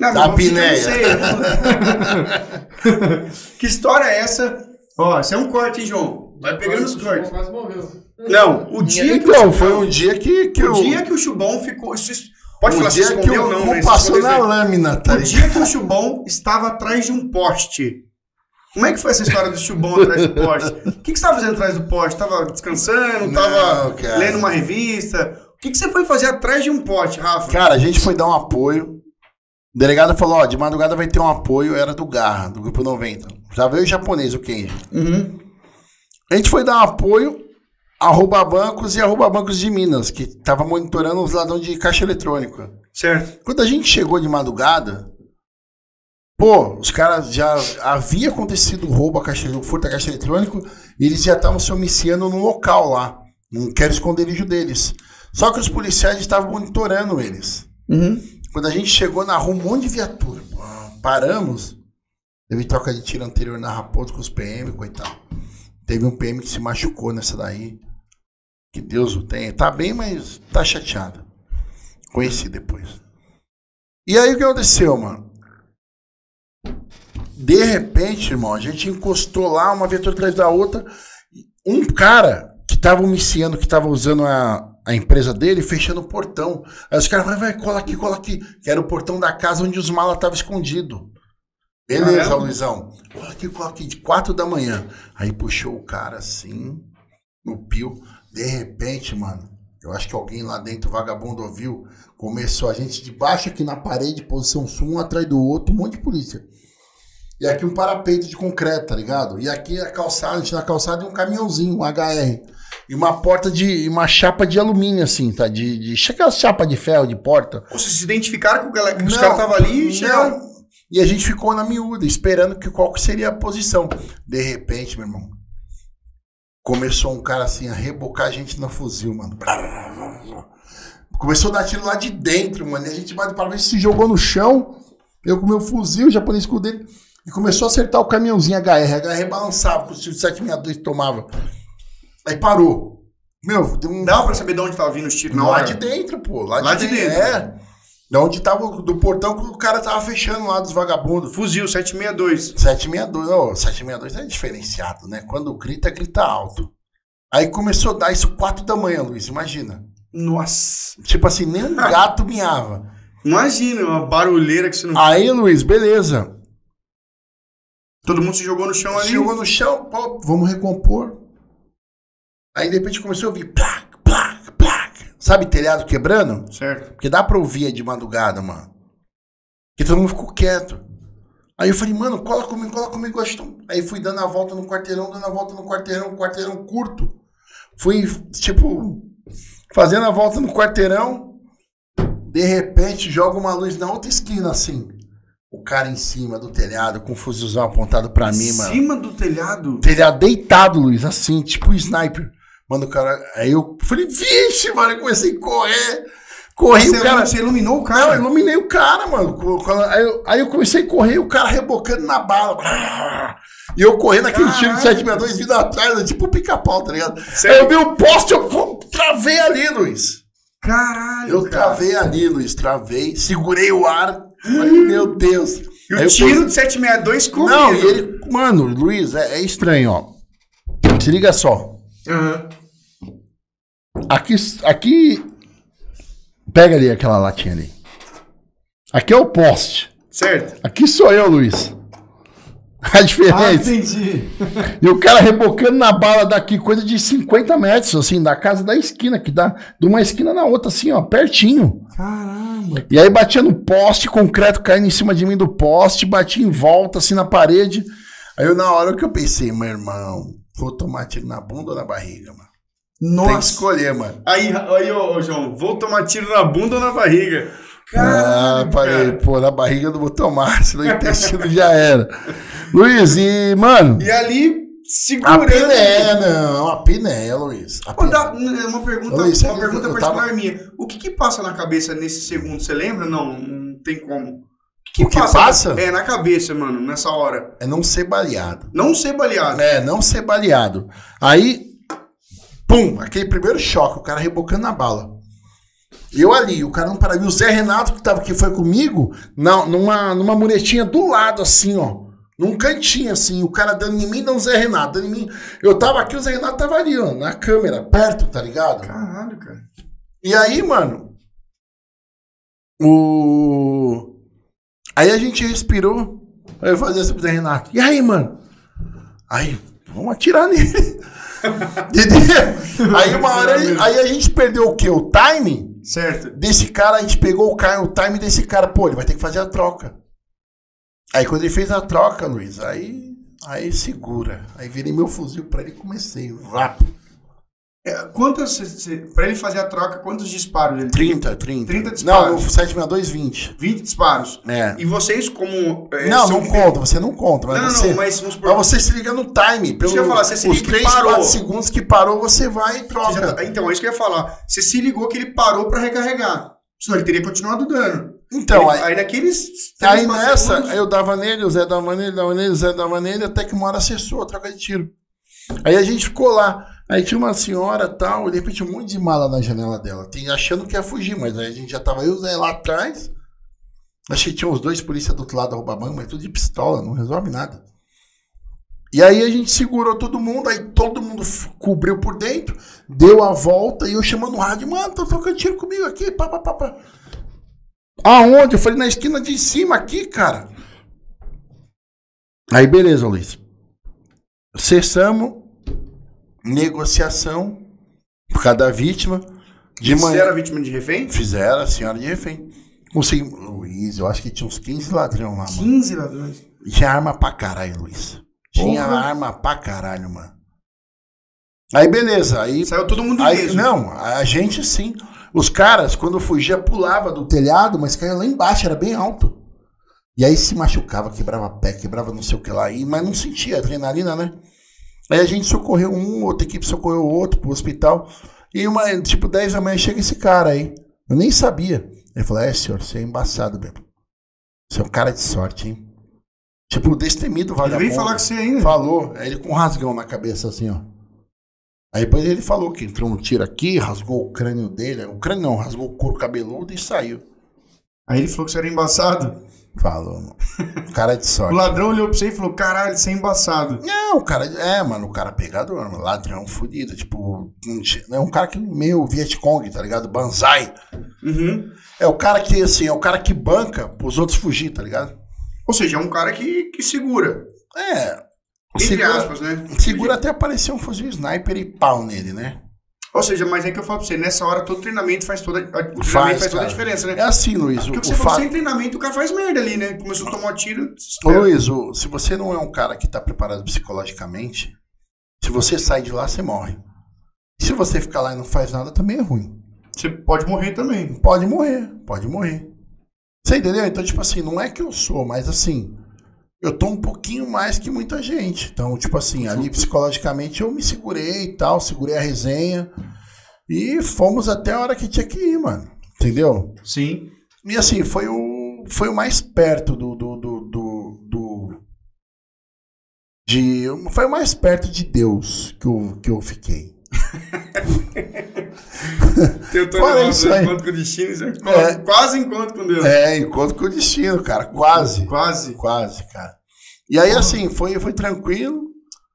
Não, da pinéia. que história é essa? Ó, isso é um corte, hein, João? Vai pegando os cortes. Quase morreu. Não, o dia que Então, o foi um dia que, que O eu... dia que o Chubão ficou. isso- pode um falar se dia escondeu o ou não, passou na lâmina, tá O dia que o Chubão estava atrás de um poste. Como é que foi essa história do Chubão atrás do poste? O que, que você estava fazendo atrás do poste? Tava descansando? Tava Não, lendo uma revista? O que, que você foi fazer atrás de um poste, Rafa? Cara, a gente foi dar um apoio. O delegado falou, ó, de madrugada vai ter um apoio, era do Garra, do Grupo 90. Já veio o japonês, o Kenji. Uhum. A gente foi dar um apoio a Rouba Bancos e a Rouba Bancos de Minas, que tava monitorando os ladrões de caixa eletrônica. Certo. Quando a gente chegou de madrugada, pô, os caras já havia acontecido o roubo a caixa, o furto da caixa eletrônico, e eles já estavam se homiciando no local lá. Não quero esconderijo deles. Só que os policiais estavam monitorando eles. Uhum. Quando a gente chegou na rua, um monte de viatura. Paramos. Teve troca de tiro anterior na Raposo com os PM, coitado. Teve um PM que se machucou nessa daí. Que Deus o tenha. Tá bem, mas tá chateado. Conheci depois. E aí o que aconteceu, mano? De repente, irmão, a gente encostou lá, uma viatura atrás da outra. Um cara que tava homiciando, que tava usando a, a empresa dele, fechando o portão. Aí os caras, vai, vai, cola aqui, cola aqui. Que era o portão da casa onde os malas estavam escondidos. Beleza, Caramba. Luizão. Cola aqui, de quatro da manhã. Aí puxou o cara assim, no pio. De repente, mano, eu acho que alguém lá dentro, vagabundo, ouviu. Começou a gente debaixo aqui na parede, posição sul, um atrás do outro, um monte de polícia. E aqui um parapeito de concreto, tá ligado? E aqui a calçada, a gente na calçada e um caminhãozinho, um HR. E uma porta de. e uma chapa de alumínio, assim, tá? De. de aquela chapa de ferro de porta. Vocês se identificaram com o galera- que os caras estavam ali e chegaram. Não. E a gente ficou na miúda, esperando que qual seria a posição. De repente, meu irmão, começou um cara assim a rebocar a gente no fuzil, mano. Começou a dar tiro lá de dentro, mano. E a gente bate para ver se jogou no chão. Eu com meu fuzil, o japonês com o dele. E começou a acertar o caminhãozinho HR. HR balançava, com o tiro de 762 que tomava. Aí parou. Meu, deu um. Dava pra saber de onde tava vindo os tiros na Lá hora? de dentro, pô. Lá, Lá de, de dentro. dentro. É. Da onde tava, o- do portão que o cara tava fechando lá dos vagabundos. Fuzil 762. 762, ô, 762 é diferenciado, né? Quando grita, grita alto. Aí começou a dar isso 4 da manhã, Luiz, imagina. Nossa. Tipo assim, nem um gato miava. Imagina, uma barulheira que você não. Aí, Luiz, beleza. Todo mundo se jogou no chão ali. Chegou no chão, pô, vamos recompor. Aí de repente começou a ouvir plac. Sabe telhado quebrando? Certo. Porque dá pra ouvir de madrugada, mano. Porque todo mundo ficou quieto. Aí eu falei, mano, cola comigo, cola comigo. que- Aí fui dando a volta no quarteirão, dando a volta no quarteirão, quarteirão curto. Fui, tipo, fazendo a volta no quarteirão. De repente, joga uma luz na outra esquina, assim. O cara em cima do telhado, com um fuzilzão apontado pra mim, Em mano. cima do telhado. Telhado deitado, Luiz, assim, tipo sniper. Mano, o cara. Aí eu falei, vixe, mano, eu comecei a correr. Corri, Você, o cara. você iluminou o Não, cara? eu iluminei o cara, mano. Aí eu, aí eu comecei a correr, o cara rebocando na bala. E eu correndo aquele tiro de Caralho. 762 vindo atrás, tipo pica-pau, tá ligado? Sério? Aí eu vi o poste, eu travei ali, Luiz. Caralho. Eu cara. travei ali, Luiz, travei, segurei o ar. Falei, meu Deus. E Aí o eu tiro de 762 com Não, e ele. Mano, Luiz, é, é estranho, ó. Se liga só. Aham. Aqui. Aqui. Pega ali aquela latinha ali. Aqui é o poste. Certo. Aqui sou eu, Luiz. A diferença. Ah, entendi. E o cara rebocando na bala daqui, coisa de 50 metros, assim, da casa da esquina, que dá de uma esquina na outra, assim, ó, pertinho. Caramba. E aí batia no poste, concreto caindo em cima de mim do poste, batia em volta, assim, na parede. Aí eu, na hora que eu pensei, meu irmão, vou tomar tiro na bunda ou na barriga, mano? Nossa. Tem que escolher, mano. Aí, aí ô, ô, João, vou tomar tiro na bunda ou na barriga? ah, falei, cara. pô, na barriga eu não vou tomar, senão o intestino já era. Luiz, e, mano, E ali, a segurando. piné, não, a piné, Luiz. A piné. dá- uma pergunta, isso uma pergunta eu particular tava- minha. O que que passa na cabeça nesse segundo? Você lembra? Não, não tem como. O O que passa? É, na cabeça, mano, nessa hora. É não ser baleado. Não ser baleado. É, não ser baleado. Aí, pum, aquele primeiro choque, o cara rebocando na bala. Eu ali, o cara não parava. E o Zé Renato, que, tava, que foi comigo, na, numa, numa muretinha do lado, assim, ó. Num cantinho, assim, o cara dando em mim, não o Zé Renato, dando em mim. Eu tava aqui, o Zé Renato tava ali, ó, na câmera, perto, tá ligado? Caralho, cara. E aí, mano, o. Aí a gente respirou. Aí eu fazia assim pro Zé Renato. E aí, mano? Aí, vamos atirar nele. Entendeu? aí uma hora, aí a gente perdeu o quê? O timing Certo. desse cara, a gente pegou o, cara, o time desse cara, pô, ele vai ter que fazer a troca. Aí quando ele fez a troca, Luiz, aí, aí segura. Aí virei meu fuzil pra ele e comecei, rápido. É, quantas, pra ele fazer a troca, quantos disparos ele tem? 30, 30. 30 disparos. Não, no 762, 20. 20 disparos. É. E vocês, como. é, Não, não conta, você não conta. Mas Não, não, você, não, mas vamos supor. mas você se liga no time. Pelo, ia falar, você se os liga que 3, parou. 4 segundos que parou, você vai e troca. tá- então, é isso que eu ia falar. Você se ligou que ele parou pra recarregar. Senão ele teria continuado dando. Então, Ele- aí, aí naqueles. aí nessa, segundos- eu dava nele, o Zé dava nele, dava nele, o Zé dava nele, até que uma hora cessou a troca de tiro. Aí a gente ficou lá. Aí tinha uma senhora tal, de repente um monte de mala na janela dela, achando que ia fugir, mas aí a gente já tava eu e Zé lá atrás. Achei que tinha uns dois polícia do outro lado da rouba banco, mas tudo de pistola, não resolve nada. E aí a gente segurou todo mundo, aí todo mundo cobriu por dentro, deu a volta e eu chamando o rádio, mano, tô trocando tiro comigo aqui, pá, pá, pá, pá. Aonde? Eu falei, na esquina de cima aqui, cara. Aí beleza, Luiz. Cessamos, negociação por causa da vítima. De Você manhã. era vítima de refém? Fizeram a senhora de refém. Consegui... Luiz, eu acho que tinha uns 15 ladrão lá, mano. 15 ladrões. Tinha arma pra caralho, Luiz. Tinha Porra. arma pra caralho, mano. Aí beleza, aí. Saiu todo mundo aí ileso. não, a gente sim. Os caras, quando fugia, pulava do telhado, mas caía lá embaixo, era bem alto. E aí se machucava, quebrava pé, quebrava não sei o que lá, mas não sentia adrenalina, né? Aí a gente socorreu um, outra equipe socorreu o outro pro hospital. E uma, tipo, 10 da manhã chega esse cara aí. Eu nem sabia. Ele falou: É, senhor, você é embaçado mesmo. Você é um cara de sorte, hein? Tipo, o destemido Ele vagabundo. veio falar com você ainda. Falou, aí ele com um rasgão na cabeça, assim, ó. Aí depois ele falou que entrou um tiro aqui, rasgou o crânio dele. O crânio não, rasgou o couro cabeludo e saiu. Aí ele falou que você era embaçado. Falou, mano. Cara de O sorte. ladrão olhou pra você e falou: caralho, você é embaçado. Não, o cara. É, mano, o cara pegador, mano, ladrão fudido. Tipo, ti- é um cara que meio Vietcong, tá ligado? Banzai. Uhum. É o cara que, assim, é o cara que banca pros outros fugir, tá ligado? Ou seja, é um cara que, que segura. É. Entre Segura, aspas, né? segura até aparecer um fuzil sniper e pau nele, né? Ou seja, mas é que eu falo pra você, nessa hora todo treinamento faz toda, o treinamento Faz, faz, toda a diferença, né? É assim, Luiz. Porque o que você o falou, fato... sem treinamento, o cara faz merda ali, né? Começou a tomar tiro. Ô espera. Luiz, o- se você não é um cara que tá preparado psicologicamente, se você sai de lá, você morre. Se você ficar lá e não faz nada, também é ruim. Você pode morrer também. Pode morrer, pode morrer. Você entendeu? Então, tipo assim, não é que eu sou, mas assim, eu tô um pouquinho mais que muita gente. Então, tipo assim, ali psicologicamente eu me segurei e tal, segurei a resenha. E fomos até a hora que tinha que ir, mano. Entendeu? Sim. E assim, foi o, foi o mais perto do, do, do, do, do- de, foi o mais perto de Deus que eu, que eu fiquei. Tentou Fora levar isso aí. encontro com o destino, você É. quase encontro com Deus. É, encontro com o destino, cara. Quase. Quase. Quase, cara. E aí, assim, foi, foi tranquilo.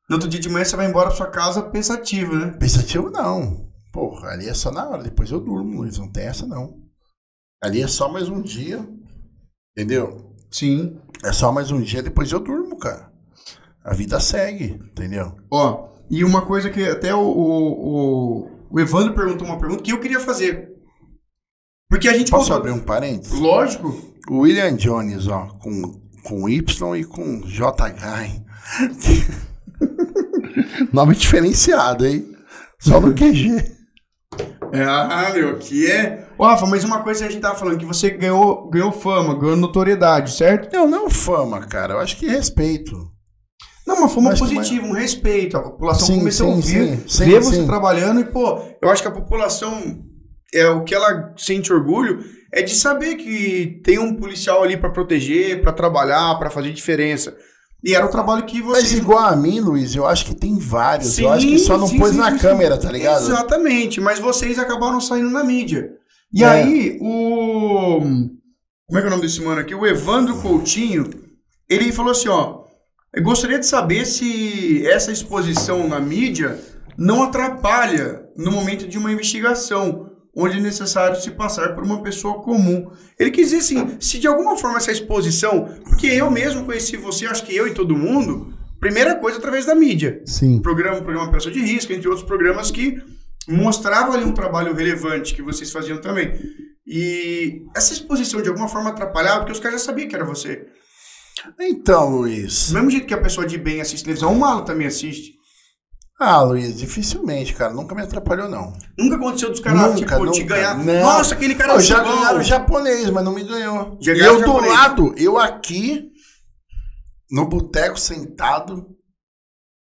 No outro dia de manhã você vai embora pra sua casa pensativo, né? Pensativo, não. Porra, ali é só na hora. Depois eu durmo, Luiz. Não tem essa, não. Ali é só mais um dia. Entendeu? Sim. É só mais um dia, depois eu durmo, cara. a vida segue, entendeu? Ó, e uma coisa que até o, o, o Evandro perguntou uma pergunta que eu queria fazer. Porque a gente Posso contou- abrir um parênteses? Lógico. O William Jones, ó, com, com Y e com JH, hein? Nome diferenciado, hein? Só no QG. É, ah, meu, que é. Ô, Rafa, mas uma coisa que a gente tava falando, que você ganhou, ganhou fama, ganhou notoriedade, certo? Eu não fama, cara. Eu acho que respeito. Não, uma fama Acho positiva, um respeito. A população Sim, começou a sim, ouvir, sim, sim, ver você sim. trabalhando e, pô, eu acho que a população, é o que ela sente orgulho é de saber que tem um policial ali pra proteger, pra trabalhar, pra fazer diferença. E era o trabalho que você. Mas igual a mim, Luiz, eu acho que tem vários. Sim, eu acho que só não sim, pôs sim, na câmera, tá ligado? Exatamente, mas vocês acabaram saindo na mídia. E É. aí, o. Como é que é o nome desse mano aqui? O Evandro Coutinho, ele falou assim: ó. Eu gostaria de saber se essa exposição na mídia não atrapalha no momento de uma investigação, onde é necessário se passar por uma pessoa comum. Ele quis dizer assim: se de alguma forma essa exposição. Porque eu mesmo conheci você, acho que eu e todo mundo, primeira coisa através da mídia Sim. programa, programa Pessoa de Risco, entre outros programas que mostravam ali um trabalho relevante que vocês faziam também. E essa exposição de alguma forma atrapalhava, porque os caras já sabiam que era você. Então, Luiz. Do mesmo jeito que a pessoa de bem assiste televisão, o malo também assiste. Ah, Luiz, dificilmente, cara. Nunca me atrapalhou, não. Nunca aconteceu dos caras, Nunca, tipo, te nunca. ganhar. Não. Nossa, aquele cara é já ganharam japonês, mas não me ganhou. Já E eu do lado, eu aqui, no boteco sentado,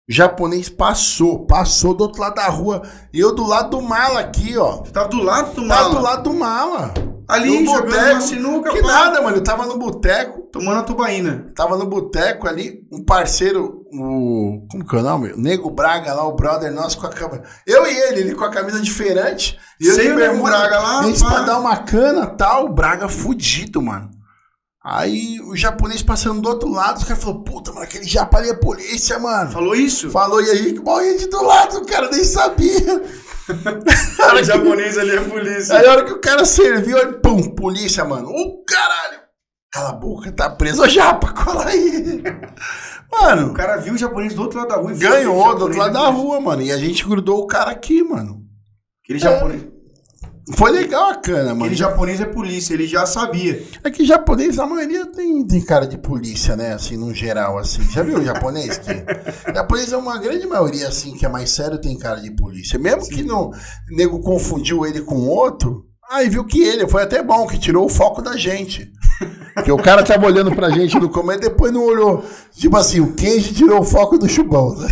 japonês passou, passou do outro lado da rua. E eu do lado do mala aqui, ó. Você tava do lado do Tava malo. do lado do mala. Ali, No jogando boteco. uma sinuca, Que pá, nada, mano. Eu tava no boteco, tomando a tubaína. tava no boteco ali, um parceiro, o. Como que é o nome? O Nego Braga lá, o brother nosso com a câmera. Eu e ele, ele com a camisa diferente. E eu Sem o Nego Braga lá, A gente pra dar uma cana tal, o Braga fudido, mano. Aí o japonês passando do outro lado, os caras falaram, puta, mano, aquele japa ali é polícia, mano. Falou isso? Falou, e aí, morria de do lado, o cara nem sabia. O japonês ali é polícia. Aí a hora que o cara serviu, aí, pum, polícia, mano. Ô, caralho. Cala a boca, tá preso. Ô, japa, cola aí. O Mano, cara viu o japonês do outro lado da rua e ganhou do outro lado japonês da é polícia. rua, mano. E a gente grudou o cara aqui, mano. Aquele japonês. Foi legal a cana, mano. Aquele japonês é polícia, ele já sabia. É que japonês, a maioria tem, tem cara de polícia, né? Assim, no geral, assim. Já viu o japonês? Que... japonês é uma grande maioria, assim, que é mais sério, tem cara de polícia. Mesmo que não, nego confundiu ele com outro, aí viu que ele, foi até bom, que tirou o foco da gente. Porque o cara tava olhando pra gente no começo e depois não olhou. Tipo assim, o Kenji tirou o foco do chubão, né?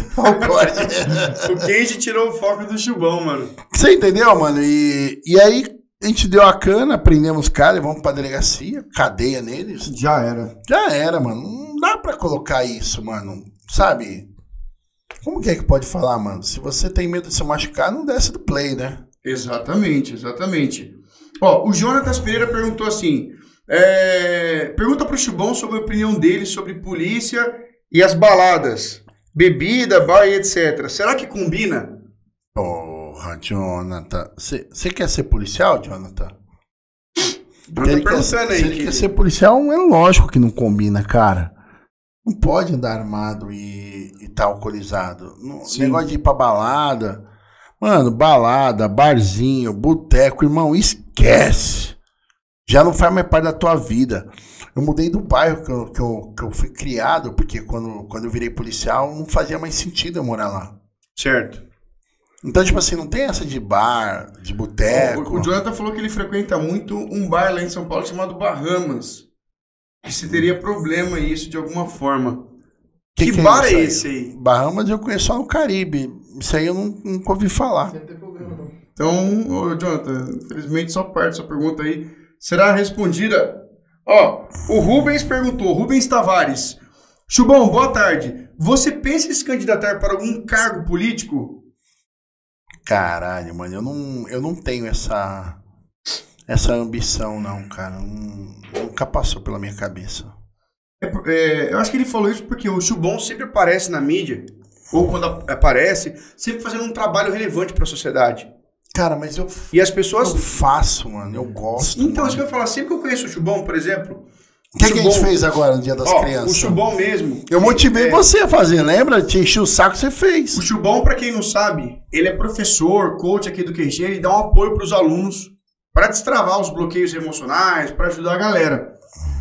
O Kenji tirou o foco do chubão, mano. Você entendeu, mano? E, e aí a gente deu a cana, prendemos os caras, vamos pra delegacia, cadeia neles. Já era. Já era, mano. Não dá pra colocar isso, mano. Sabe? Como que é que pode falar, mano? Se você tem medo de se machucar, não desce do play, né? Exatamente, exatamente. Ó, o Jonatas Pereira perguntou assim: é, pergunta pro Chubão sobre a opinião dele sobre polícia e as baladas, bebida, bar e etc. Será que combina? Porra, Jonathan. Você quer ser policial, Jonathan? Eu ele tô quer- perguntando se aí. ele que- quer ser policial, é lógico que não combina, cara. Não pode andar armado e, e tá alcoolizado. Não-. Negócio de ir pra balada. Mano, balada, barzinho, boteco, irmão, esquece. Já não faz mais parte da tua vida. Eu mudei do bairro que eu, que eu, que eu fui criado, porque quando, quando eu virei policial, não fazia mais sentido eu morar lá. Certo. Então, tipo assim, não tem essa de bar, de boteco. O, o Jonathan falou que ele frequenta muito um bar lá em São Paulo chamado Bahamas. E se teria problema isso de alguma forma. Que, que é bar é esse aí? Bahamas eu conheço só no Caribe. Isso aí eu não, nunca ouvi falar. Então, ô, Jonathan, infelizmente só parte dessa pergunta aí será respondida. Ó, o Rubens perguntou, Rubens Tavares. Chubão, boa tarde. Você pensa em se candidatar para algum cargo político? Caralho, mano, eu não, eu não tenho essa essa ambição, não, cara. Não- nunca passou pela minha cabeça. É é, eu acho que ele falou isso porque o Chubão sempre aparece na mídia, ou quando aparece, sempre fazendo um trabalho relevante para a sociedade. Cara, mas eu, E as pessoas eu faço, mano. Eu gosto. Então, mano. isso que eu ia falar, sempre que eu conheço o Chubão, por exemplo, O que, que a gente fez agora no Dia das Ó, Crianças? O chubão mesmo. Eu motivei É. você a fazer, lembra? Te enchi o saco, você fez. O Chubão, pra quem não sabe, ele é professor, coach aqui do QG, ele dá um apoio pros alunos para destravar os bloqueios emocionais, para ajudar a galera.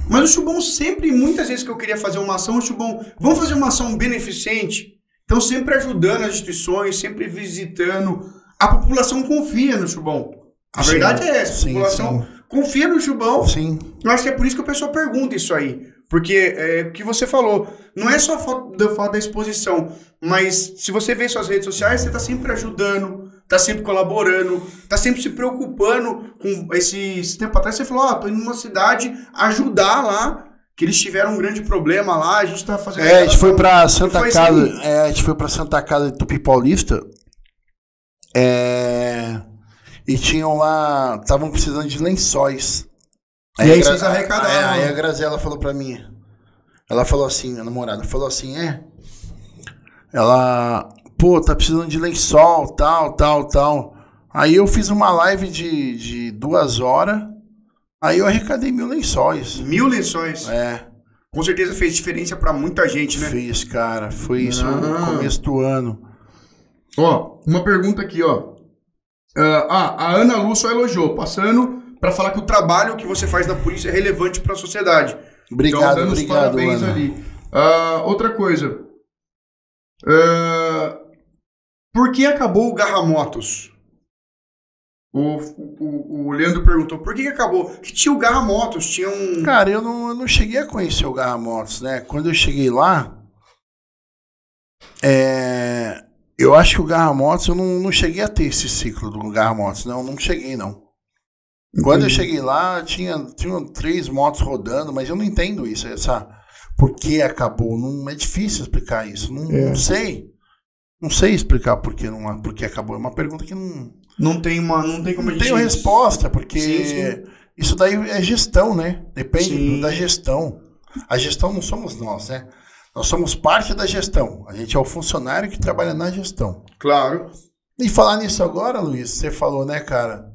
Mas o Chubão sempre, muitas vezes que eu queria fazer uma ação, o Chubão, vamos fazer uma ação beneficente? Então sempre ajudando as instituições, sempre visitando. A população confia no Chubão. A Sim, verdade é essa, a sim, população confia no Chubão Sim. eu acho que é por isso que o pessoal pergunta isso aí. Porque é o que você falou, não é só foto da, foto da exposição, mas se você vê suas redes sociais, você tá sempre ajudando, tá sempre colaborando, tá sempre se preocupando com esse, esse tempo atrás você falou, ó, tô indo numa cidade ajudar lá, que eles tiveram um grande problema lá, a gente tá fazendo É, a gente foi pra Santa Foi Casa. assim. É, a gente foi pra Santa Casa de Tupi Paulista. É, e tinham lá. Estavam precisando de lençóis. E aí a Gra- vocês arrecadaram. É, aí a Graziela falou pra mim. Ela falou assim, a namorada falou assim, é. Ela, pô, tá precisando de lençol, tal, tal, tal. Aí eu fiz uma live de, de duas horas. Aí eu arrecadei mil lençóis. Mil lençóis. É. Com certeza fez diferença pra muita gente, né? Fez, cara. Foi isso Ah. no começo do ano. Ó, uma pergunta aqui, ó. Ah, ah, a Ana Lu só elogiou, passando pra falar que o trabalho que você faz na polícia é relevante pra sociedade. Obrigado, então, obrigado, parabéns Ana. ali. Ah, outra coisa. Ah, por que acabou o Garramotos? O, o, o Leandro perguntou, por que, que acabou? Que tinha o Garramotos, tinha um... Cara, eu não, eu não cheguei a conhecer o Garra Motos, né? Quando eu cheguei lá, é, eu acho que o Garra Motos, eu não, não cheguei a ter esse ciclo do Garra Motos, não, não cheguei, não. Quando eu cheguei lá, tinha, tinha três motos rodando, mas eu não entendo isso, essa... Por que acabou? Não, é difícil explicar isso, não, É. não sei. Não sei explicar por que, não, por que acabou. É uma pergunta que não, Não tem uma, não tem como não tenho resposta, porque Sim, sim. isso daí é gestão, né? Depende Sim. da gestão. A gestão não somos nós, né? Nós somos parte da gestão. A gente é o funcionário que trabalha na gestão. Claro. E falar nisso agora, Luiz, você falou, né, cara?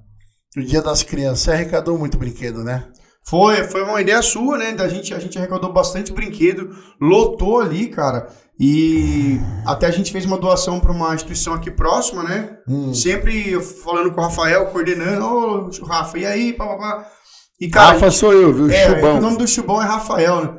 No dia das crianças, você arrecadou muito brinquedo, né? Foi, foi uma ideia sua, né? Da gente, a gente arrecadou bastante brinquedo, lotou ali, cara. E até a gente fez uma doação para uma instituição aqui próxima, né? Hum. Sempre falando com o Rafael, coordenando, ô Rafa, e aí, papapá. E, cara, Rafa sou eu, viu? é, Chubão. o nome do Chubão é Rafael, né?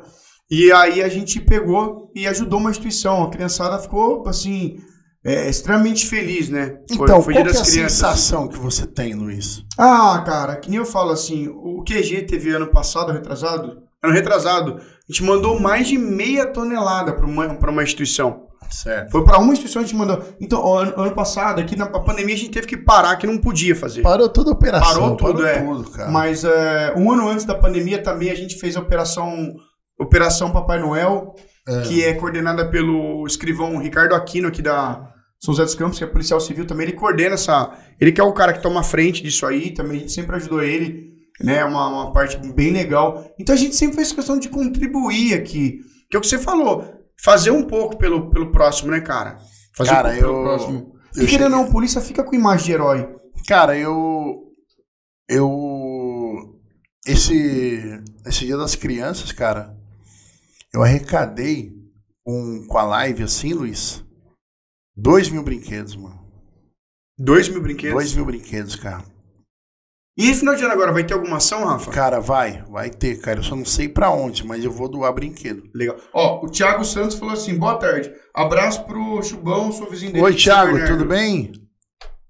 E aí a gente pegou e ajudou uma instituição. A criançada ficou, assim, é, extremamente feliz, né? Foi- Então, foi qual Dia que é a das Crianças. sensação que você tem, Luiz? Ah, cara, que nem eu falo assim, o QG teve ano passado, retrasado, ano retrasado, a gente mandou mais de meia tonelada para uma, pra uma instituição. Certo. Foi para uma instituição a gente mandou. Então, ano, ano passado, aqui na pandemia, a gente teve que parar, que não podia fazer. Parou toda a operação. Parou tudo, é. tudo. Mas é, um ano antes da pandemia também a gente fez a operação, operação Papai Noel, É. que é coordenada pelo escrivão Ricardo Aquino aqui da São José dos Campos, que é policial civil também. Ele coordena essa. Ele que é o cara que toma frente disso aí, também a gente sempre ajudou ele, né? Uma, uma parte bem legal. Então a gente sempre fez questão de contribuir aqui. Que é o que você falou, fazer um pouco pelo, pelo próximo, né, cara? Fazer Cara, um pouco pelo eu- próximo. eu E querendo ou não, a polícia fica com imagem de herói. Cara, eu. Eu. Esse. Esse dia das crianças, cara. Eu arrecadei com, com a live assim, Luiz. Dois mil brinquedos, mano. Dois mil brinquedos. Dois mil brinquedos, cara. E final de ano agora, vai ter alguma ação, Rafa? Cara, vai, vai ter, cara. Eu só não sei pra onde, mas eu vou doar brinquedo. Legal. Ó, o Thiago Santos falou assim: boa tarde. Abraço pro Chubão, sou vizinho dele. Oi, Thiago, Bernardo." tudo bem?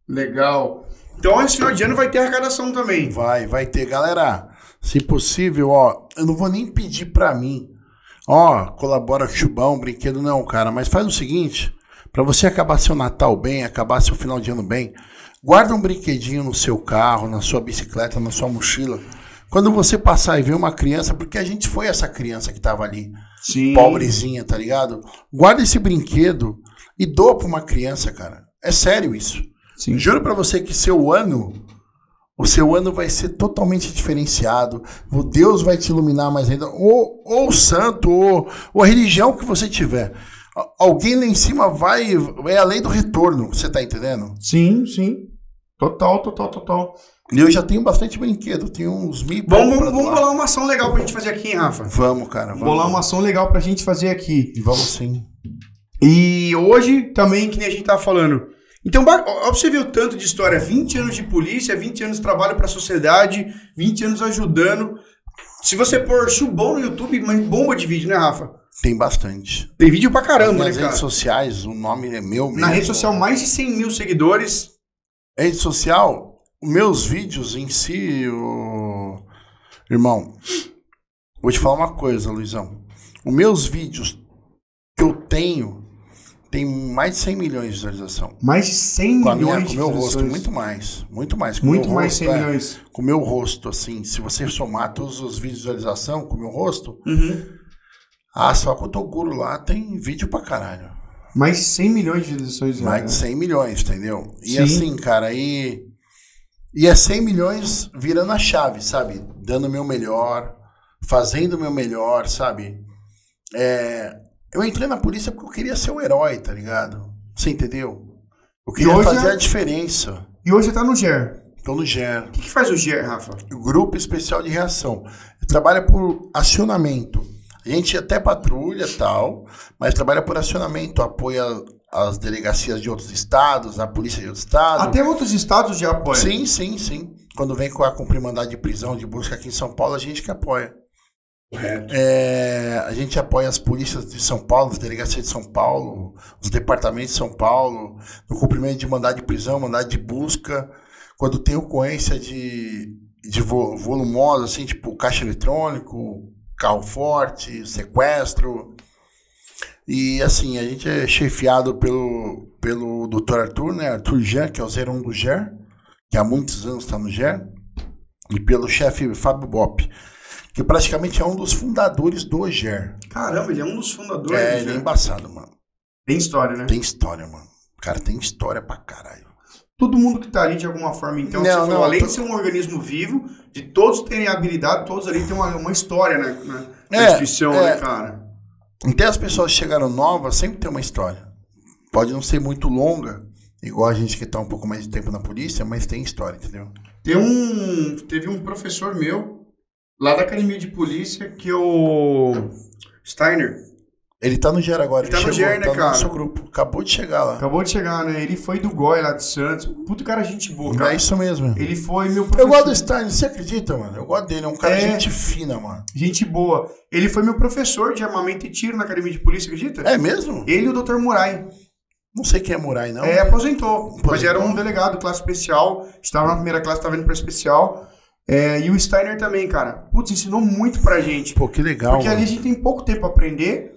Legal. Então, esse final de ano vai ter arrecadação também. Vai, vai ter. Galera, se possível, ó, eu não vou nem pedir pra mim. Ó, colabora com o Chubão, brinquedo não, cara. Mas faz o seguinte, pra você acabar seu Natal bem, acabar seu final de ano bem, guarda um brinquedinho no seu carro, na sua bicicleta, na sua mochila. Quando você passar e ver uma criança, porque a gente foi essa criança que tava ali, Sim. pobrezinha, tá ligado? Guarda esse brinquedo e doa pra uma criança, cara. É sério isso. Sim. Juro pra você que seu ano, o seu ano vai ser totalmente diferenciado. O Deus vai te iluminar mais ainda. Ou, ou o santo, ou, ou a religião que você tiver. Alguém lá em cima vai. É a lei do retorno, você tá entendendo? Sim, sim. Total, total, total. E eu já tenho bastante brinquedo, tenho uns mil. Vamos, vamos, vamos bolar uma ação legal pra gente fazer aqui, hein, Rafa? Vamos, cara. Vamos. Bolar uma ação legal pra gente fazer aqui. Vamos sim. E hoje também, que nem a gente tava falando. Então, você o tanto de história. 20 anos de polícia, 20 anos de trabalho pra sociedade, 20 anos ajudando. Se você pôr chubão no YouTube, mas bomba de vídeo, né, Rafa? Tem bastante. Tem vídeo pra caramba, Nas né, cara? redes sociais, o nome é meu mesmo. Na rede social, mais de 100 mil seguidores. Rede social, os meus vídeos em si, o... irmão, vou te falar uma coisa, Luizão. Os meus vídeos que eu tenho tem mais de 100 milhões de visualização. Mais de 100 Com, a minha, milhões com de o meu rosto, muito mais. Muito mais. Com Muito mais rosto, 100 é. milhões. Com o meu rosto, assim, se você somar todos os vídeos de visualização com o meu rosto, Uhum. ah, só com o Toguro lá tem vídeo pra caralho. Mais de 100 milhões de visualizações. Mais né? de 100 milhões, entendeu? E Sim. assim, cara, aí. E é 100 milhões virando a chave, sabe? Dando o meu melhor, fazendo o meu melhor, sabe? É, Eu entrei na polícia porque eu queria ser o herói, tá ligado? Você entendeu? Eu queria hoje fazer é- a diferença. E hoje você tá no GER. Tô no GER, O que, que faz o GER, Rafa? o Grupo Especial de Reação. Trabalha por acionamento. A gente até patrulha e tal, mas trabalha por acionamento, apoia as delegacias de outros estados, a polícia de outros estados. Até outros estados já apoiam. Sim, sim, sim. Quando vem com a cumprir mandado de prisão, de busca aqui em São Paulo, a gente que apoia. É, a gente apoia as polícias de São Paulo, as delegacias de São Paulo, os departamentos de São Paulo, no cumprimento de mandado de prisão, mandado de busca. Quando tem ocorrência de, de vo- volumosa, assim, tipo caixa eletrônico, carro forte, sequestro. E assim, a gente é chefiado pelo, pelo Dr. Arthur, né? Arthur Jean, que é o 01 do GER, que há muitos anos está no GER, e pelo chefe Fábio Bop, que praticamente é um dos fundadores do GER. Caramba, ele é um dos fundadores É, ele é embaçado, mano. Tem história, né? Tem história, mano. Cara, tem história pra caralho. Todo mundo que tá ali de alguma forma, então, Não, você falou, não, além tô- de ser um organismo vivo, de todos terem habilidade, todos ali têm uma, uma história, né? Na, na É, instituição, é. né, cara? Até as pessoas que chegaram novas sempre tem uma história. Pode não ser muito longa, igual a gente que tá um pouco mais de tempo na polícia, mas tem história, entendeu? Tem um, teve um professor meu, lá da academia de polícia, que é o Steiner. Ele tá no GER agora. Ele tá no chegou, GER, né, tá no cara? nosso grupo. Acabou de chegar lá. Acabou de chegar, né? Ele foi do GOI lá de Santos. Puto cara, gente boa, cara. É isso mesmo. Ele foi meu Eu professor. gosto do Stein, você acredita, mano? Eu gosto dele, é um cara É. gente fina, mano. Gente boa. Ele foi meu professor de armamento e tiro na academia de polícia, acredita? É mesmo? Ele e o Dr. Murai. Não sei quem é Murai, não. É, aposentou. Mas Aposentou. era um delegado, classe especial. Estava na primeira classe, estava indo pra especial. É, e o Steiner também, cara. Putz, ensinou muito pra gente. Pô, que legal, Porque ali a mano. gente tem pouco tempo pra aprender.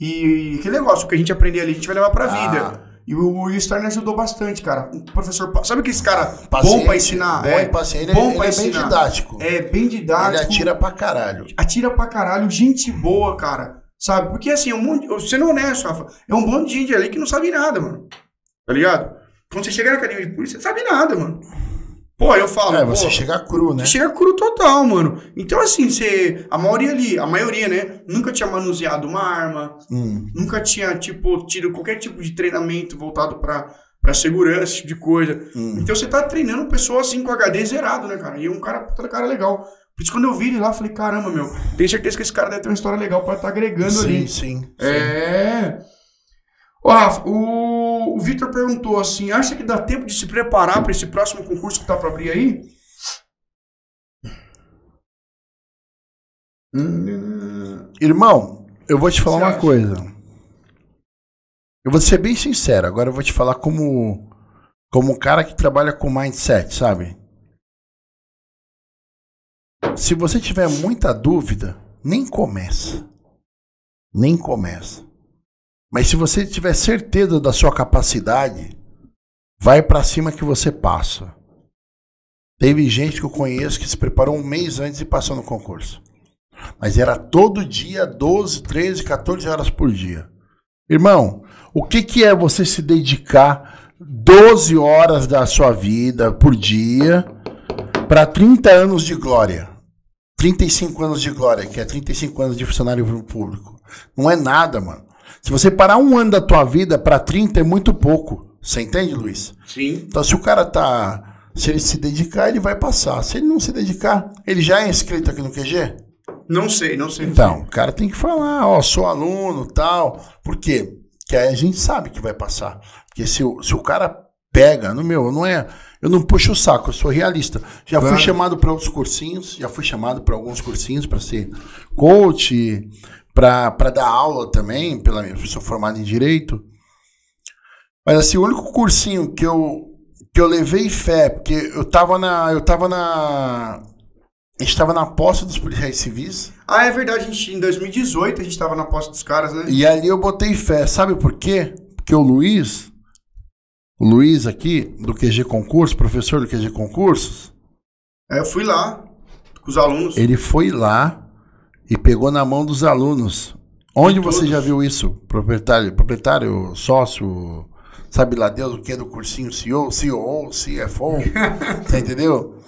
E que negócio, o que a gente aprender ali, a gente vai levar pra Ah. vida. E o, e o Steiner ajudou bastante, cara. O professor. Sabe aquele cara bom Paciente, pra ensinar? Bom é, e paciente. bom Ele, pra ele é bem ensinar. didático. É, bem didático. Ele atira pra caralho. atira pra caralho, gente boa, cara. Sabe? Porque assim, é um monte, sendo honesto, Rafa, é um monte de gente ali que não sabe nada, mano. Tá ligado? Quando você chega na academia de polícia, você não sabe nada, mano. Pô, eu falo, É, pô, você chega cru, né? chega cru total, mano. Então, assim, você. A maioria ali, a maioria, né? Nunca tinha manuseado uma arma, Hum. nunca tinha, tipo, tido qualquer tipo de treinamento voltado pra, pra segurança, esse tipo de coisa. Hum. Então você tá treinando pessoa assim com HD zerado, né, cara? E um cara, puta cara legal. Por isso, quando eu vi ele lá, eu falei, caramba, meu, tenho certeza que esse cara deve ter uma história legal pra estar agregando Sim, ali. sim. sim. É. Ô, Rafa, o, o Victor perguntou assim: acha que dá tempo de se preparar pra esse próximo concurso que tá pra abrir aí? Hum, Irmão, eu vou te falar uma acha? coisa. Eu vou ser bem sincero, agora eu vou te falar como como um cara que trabalha com mindset, sabe? Se você tiver muita dúvida, nem começa. Nem começa. Mas se você tiver certeza da sua capacidade, vai pra cima que você passa. Teve gente que eu conheço que se preparou um mês antes e passou no concurso. Mas era todo dia, 12, 13, 14 horas por dia. Irmão, o que, que é você se dedicar 12 horas da sua vida por dia para 30 anos de glória? 35 anos de glória, que é 35 anos de funcionário público. Não é nada, mano. Se você parar um ano da tua vida para 30 é muito pouco. Você entende, Luiz? sim. Então, se o cara tá Se ele se dedicar, ele vai passar. Se ele não se dedicar, ele já é inscrito aqui no QG? Não sei, não sei. Então, o cara tem que falar, ó, sou aluno, tal. Por quê? Que aí a gente sabe que vai passar. Porque se o, se o cara pega, no meu, não é. Eu não puxo o saco, eu sou realista. Já Claro. fui chamado para outros cursinhos, já fui chamado para alguns cursinhos para ser coach, para dar aula também, pela minha, eu sou formado em direito. Mas assim, o único cursinho que eu que eu levei fé, porque eu tava na eu tava na a gente tava na posse dos policiais civis. Ah, é verdade, a gente, em 2018 a gente tava na posse dos caras, né? E ali eu botei fé, sabe por quê? Porque o Luiz, o Luiz aqui, do QG Concurso, professor do QG Concursos, Aí eu fui lá com os alunos. ele foi lá e pegou na mão dos alunos. Onde De você já viu isso? Proprietário, proprietário, sócio, sabe lá Deus o que é do cursinho CEO, COO, CFO, você entendeu?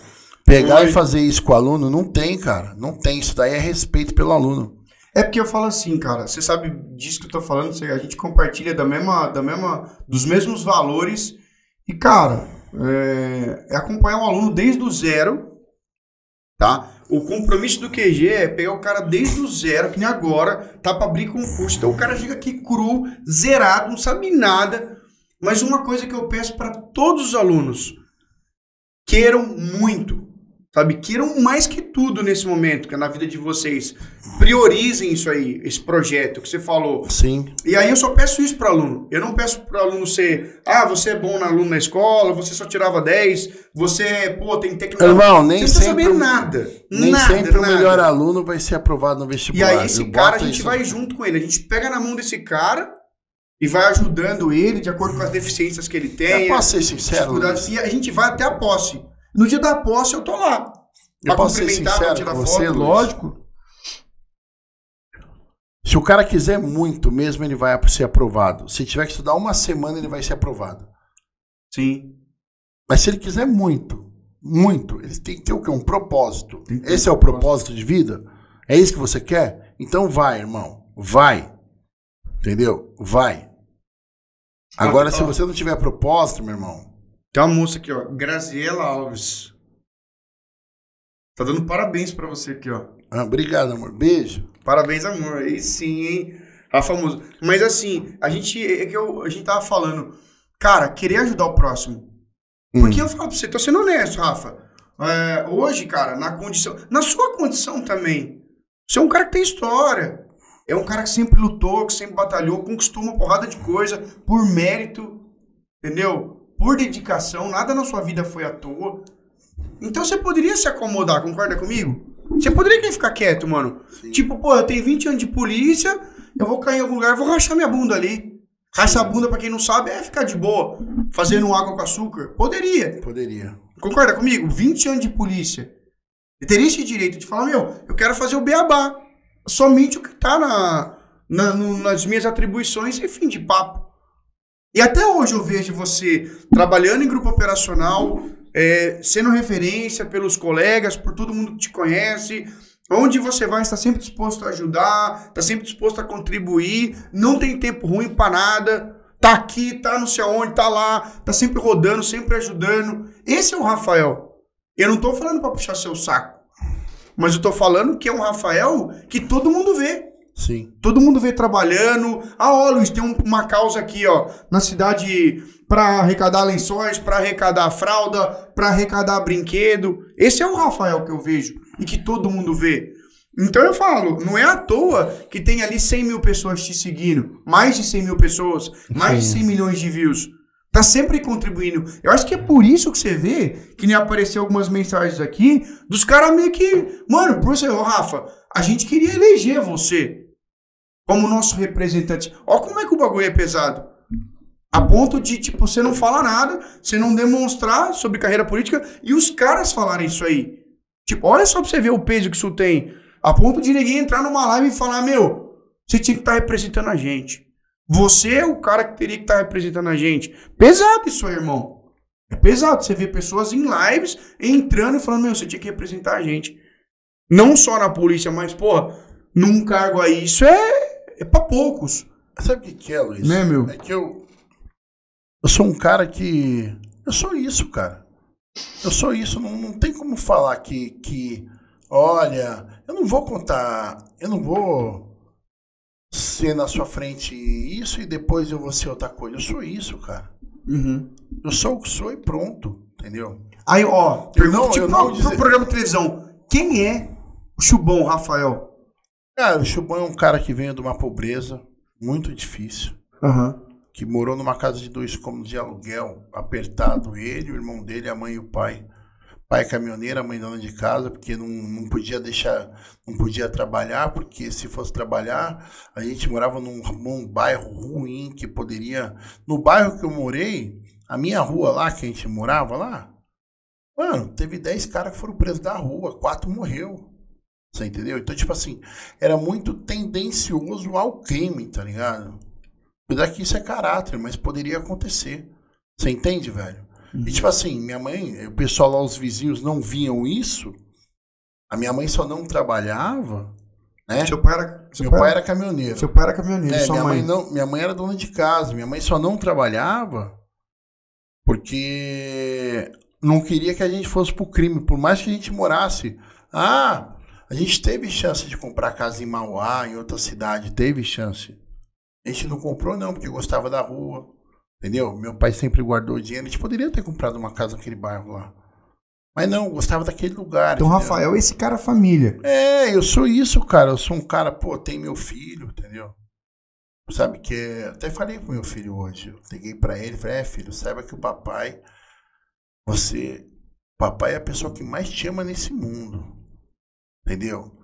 Pegar Foi. e fazer isso com o aluno, não tem, cara. Não tem. Isso daí é respeito pelo aluno. É porque eu falo assim, cara, você sabe disso que eu tô falando, a gente compartilha da mesma, da mesma, dos mesmos valores. E, cara, é, é acompanhar o aluno desde o zero, tá? O compromisso do QG é pegar o cara desde o zero, que nem agora, tá pra abrir concurso. Então o cara chega aqui cru, zerado, não sabe nada. Mas uma coisa que eu peço para todos os alunos, queiram muito, sabe? Queiram mais que tudo nesse momento, que é na vida de vocês. Priorizem isso aí, esse projeto que você falou. Sim. E aí eu só peço isso para aluno. Eu não peço para aluno ser, ah, você é bom aluno na escola, você só tirava 10, você, pô, tem tecnologia. Irmão, nem você não sempre, saber o- nada. nem nada, sempre o nada. melhor aluno vai ser aprovado no E vestibular. aí esse Eu cara a gente vai junto com ele. A gente pega na mão desse cara e vai ajudando ele de acordo com as deficiências que ele tem. Eu posso ser sincero? E a gente vai até a posse. No dia da posse eu tô lá. Eu posso ser sincero com foto, você, Luiz? lógico. Se o cara quiser muito mesmo, ele vai ser aprovado. Se tiver que estudar uma semana, ele vai ser aprovado. Sim. Mas se ele quiser muito, muito, ele tem que ter o quê? Um propósito. Esse é o propósito de vida? É isso que você quer? Então vai, irmão. Vai. Entendeu? Vai. Agora, se você não tiver propósito, meu irmão, Tem uma moça aqui, ó. Graziela Alves. Tá dando parabéns pra você aqui, ó. ah, obrigado, amor. Beijo. Parabéns, amor. Aí sim, hein? A famoso. Mas assim, a gente, é que eu, a gente tava falando, cara, querer ajudar o próximo. Porque Hum. eu falo pra você, tô sendo honesto, Rafa. É, hoje, cara, na condição. Na sua condição também. Você é um cara que tem história. É um cara que sempre lutou, que sempre batalhou, conquistou uma porrada de coisa por mérito, entendeu? Por dedicação, nada na sua vida foi à toa. Então você poderia se acomodar, concorda comigo? Você poderia ficar quieto, mano. Sim. Tipo, pô, eu tenho 20 anos de polícia, eu vou cair em algum lugar, eu vou rachar minha bunda ali. Rachar a bunda, pra quem não sabe, é ficar de boa, fazendo água com açúcar. Poderia. Poderia. Concorda comigo? 20 anos de polícia. Eu teria esse direito de falar, meu, eu quero fazer o beabá. Somente o que tá na, na- no- nas minhas atribuições e fim de papo. E até hoje eu vejo você trabalhando em grupo operacional, é, sendo referência pelos colegas, por todo mundo que te conhece. Onde você vai, está sempre disposto a ajudar, está sempre disposto a contribuir, não tem tempo ruim para nada. Tá aqui, tá não sei aonde, tá lá, tá sempre rodando, sempre ajudando. Esse é o Rafael. Eu não tô falando para puxar seu saco. Mas eu tô falando que é um Rafael que todo mundo vê. Sim. Todo mundo vê trabalhando. Ah, ó, Luiz, tem um- uma causa aqui, ó, na cidade para arrecadar lençóis, para arrecadar fralda, para arrecadar brinquedo. Esse é o Rafael que eu vejo e que todo mundo vê. Então eu falo, não é à toa que tem ali 100 mil pessoas te seguindo, mais de 100 mil pessoas, mais de Sim. 100 milhões de views. Tá sempre contribuindo. Eu acho que é por isso que você vê que nem apareceu algumas mensagens aqui dos caras meio que. Mano, por você, Rafa, a gente queria eleger você como nosso representante. Ó como é que o bagulho é pesado. A ponto de, tipo, você não falar nada, você não demonstrar sobre carreira política e os caras falarem isso aí. Tipo, olha só pra você ver o peso que isso tem. A ponto de ninguém entrar numa live e falar, meu, você tinha que estar representando a gente. Você é o cara que teria que estar representando a gente. Pesado isso aí, irmão. É pesado você ver pessoas em lives entrando e falando, meu, você tinha que representar a gente. Não só na polícia, mas, porra, num cargo aí. Isso é, é pra poucos. Sabe o que, que é, Luiz? Né, meu? É que eu. Eu sou um cara que. Eu sou isso, cara. Eu sou isso, não, não tem como falar que, que, olha, eu não vou contar, eu não vou ser na sua frente isso e depois eu vou ser outra coisa. Eu sou isso, cara. Uhum. Eu sou o que sou e pronto, entendeu? Aí, ó, pergunta não- tipo, eu não pro, dizer- pro programa de televisão. Quem é o Chubão, Rafael? Cara, o Chubão é um cara que veio de uma pobreza muito difícil. Aham. que morou numa casa de dois cômodos de aluguel, apertado, ele, o irmão dele, a mãe e o pai. Pai caminhoneiro, a mãe dona de casa, porque não, não podia deixar, não podia trabalhar, porque se fosse trabalhar, a gente morava num, num bairro ruim, que poderia... No bairro que eu morei, a minha rua lá, que a gente morava lá, mano, teve 10 caras que foram presos da rua, quatro morreu. Você entendeu? Então, tipo assim, era muito tendencioso ao crime, tá ligado? Apesar que isso é caráter, mas poderia acontecer. Você entende, velho? E tipo assim, minha mãe, o pessoal lá, os vizinhos não viam isso. A minha mãe só não trabalhava, né? Seu pai era. Seu Meu pai era caminhoneiro. Seu pai era caminhoneiro, É, minha mãe. mãe. não, minha mãe era dona de casa. Minha mãe só não trabalhava porque não queria que a gente fosse pro crime, por mais que a gente morasse. Ah, a gente teve chance de comprar casa em Mauá, em outra cidade, teve chance. A gente não comprou não, porque gostava da rua. Entendeu? Meu pai sempre guardou dinheiro. A gente poderia ter comprado uma casa naquele bairro lá. Mas não, gostava daquele lugar. Então, entendeu? Rafael, esse cara é família. É, eu sou isso, cara. Eu sou um cara, pô, tem meu filho, entendeu? Sabe que é- até falei pro meu filho hoje. Eu liguei pra ele, falei: "É, filho, saiba que o papai você, papai é a pessoa que mais te ama nesse mundo". Entendeu?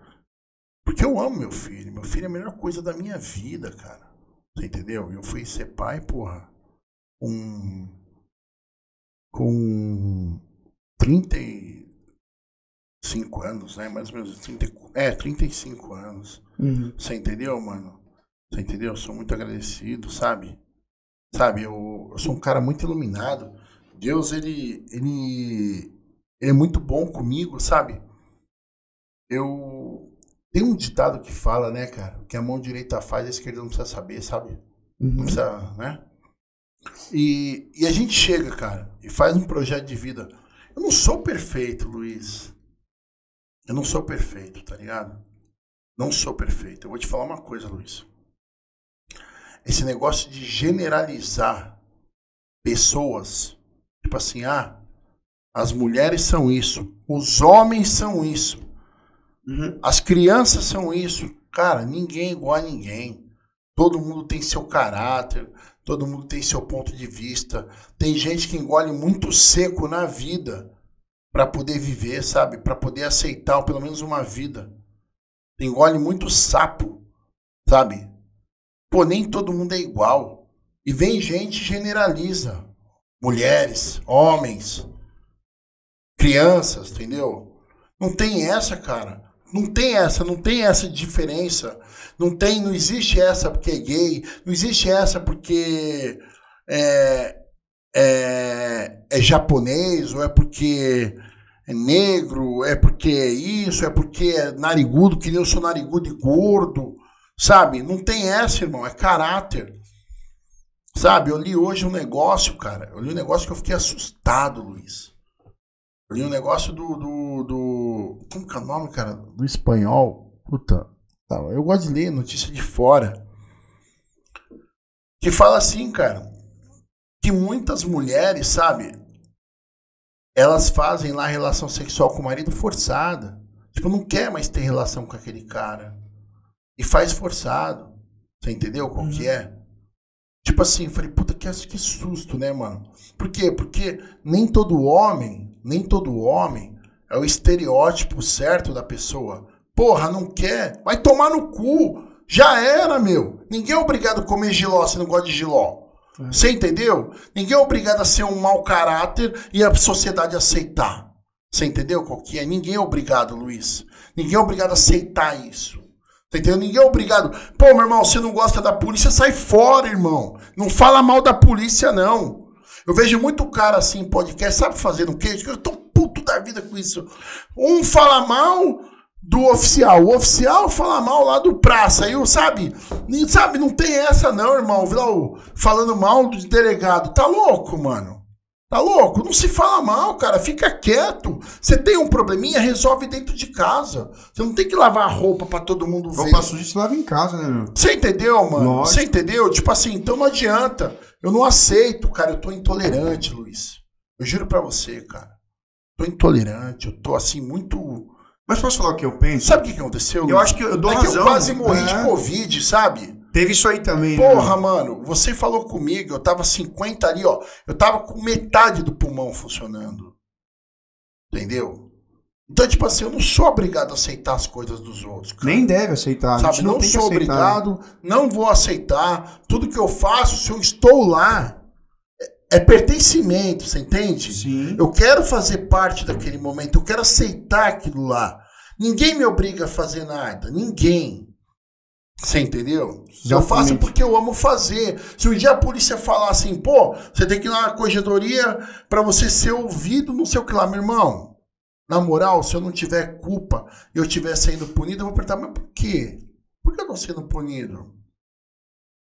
Porque eu amo meu filho. Meu filho é a melhor coisa da minha vida, cara. Você entendeu? Eu fui ser pai, porra, com com 35 anos, né? Mais ou menos 30, é, 35 anos. Você entendeu, mano? Você entendeu? Eu sou muito agradecido, sabe? Sabe, eu, eu sou um cara muito iluminado. Deus, ele, ele, ele é muito bom comigo, sabe? Eu tem um ditado que fala, né, cara? Que a mão direita faz, a esquerda não precisa saber, sabe? Não precisa, né? E, e a gente chega, cara, e faz um projeto de vida. Eu não sou perfeito, Luiz. Eu não sou perfeito, tá ligado? Não sou perfeito. Eu vou te falar uma coisa, Luiz. Esse negócio de generalizar pessoas, tipo assim, ah, as mulheres são isso, os homens são isso, Uhum. as crianças são isso. Cara, ninguém é igual a ninguém. Todo mundo tem seu caráter, todo mundo tem seu ponto de vista. Tem gente que engole muito seco na vida para poder viver, sabe? Para poder aceitar pelo menos uma vida. Engole muito sapo, sabe? Pô, nem todo mundo é igual. E vem gente generaliza. Mulheres, homens, crianças, entendeu? Não tem essa, cara. Não tem essa, não tem essa diferença. Não tem, não existe essa porque é gay, não existe essa porque é, é, é japonês, ou é porque é negro, é porque é isso, é porque é narigudo, que nem eu sou narigudo e gordo, sabe? Não tem essa, irmão, é caráter. Sabe, eu li hoje um negócio, cara, eu li um negócio que eu fiquei assustado, Luiz. Li um negócio do, do, do. Como que é o nome, cara? Do espanhol. Puta. Tá, eu gosto de ler notícia de fora. Que fala assim, cara. Que muitas mulheres, sabe? Elas fazem lá relação sexual com o marido forçada. Tipo, não quer mais ter relação com aquele cara. E faz forçado. Você entendeu qual que é? Tipo assim, eu falei, puta, que, que susto, né, mano? Por quê? Porque nem todo homem, nem todo homem é o estereótipo certo da pessoa. Porra, não quer? Vai tomar no cu. Já era, meu. Ninguém é obrigado a comer giló se não gosta de giló. Você entendeu? Ninguém é obrigado a ser um mau caráter e a sociedade aceitar. Você entendeu qual que é? Ninguém é obrigado, Luiz. Ninguém é obrigado a aceitar isso. Tá entendendo? Ninguém é obrigado. Pô, meu irmão, você não gosta da polícia, sai fora, irmão. Não fala mal da polícia, não. Eu vejo muito cara assim em podcast, sabe fazendo o quê? Eu tô puto da vida com isso. Um fala mal do oficial, o oficial fala mal lá do praça, aí, sabe? Sabe, não tem essa não, irmão. Viu falando mal do delegado. Tá louco, mano? Tá louco? Não se fala mal, cara. Fica quieto. Você tem um probleminha, resolve dentro de casa. Você não tem que lavar a roupa pra todo mundo ver. Roupa suja se lava em casa, né, meu? Você entendeu, mano? Você entendeu? Tipo assim, então não adianta. Eu não aceito, cara. Eu tô intolerante, Luiz. Eu juro pra você, cara. Tô intolerante. Eu tô assim, muito. Mas posso falar o que eu penso? Sabe o que aconteceu, Luiz? Eu acho que eu dou é razão. que eu quase morri É. de Covid, sabe? Teve isso aí também, né? Porra, mano, você falou comigo, eu tava 50 ali, ó. Eu tava com metade do pulmão funcionando. Entendeu? Então, tipo assim, eu não sou obrigado a aceitar as coisas dos outros. cara. Nem deve aceitar. Sabe, não, não, sou aceitar. obrigado, não vou aceitar. Tudo que eu faço, se eu estou lá, é, é pertencimento, você entende? Sim. Eu quero fazer parte daquele momento, eu quero aceitar aquilo lá. Ninguém me obriga a fazer nada, ninguém. Você entendeu? Eu faço Exatamente. porque eu amo fazer. Se um dia a polícia falar assim, pô, você tem que ir lá na corregedoria pra você ser ouvido, não sei o que lá, meu irmão. Na moral, se eu não tiver culpa e eu estiver sendo punido, eu vou perguntar, mas por quê? Por que eu tô sendo punido?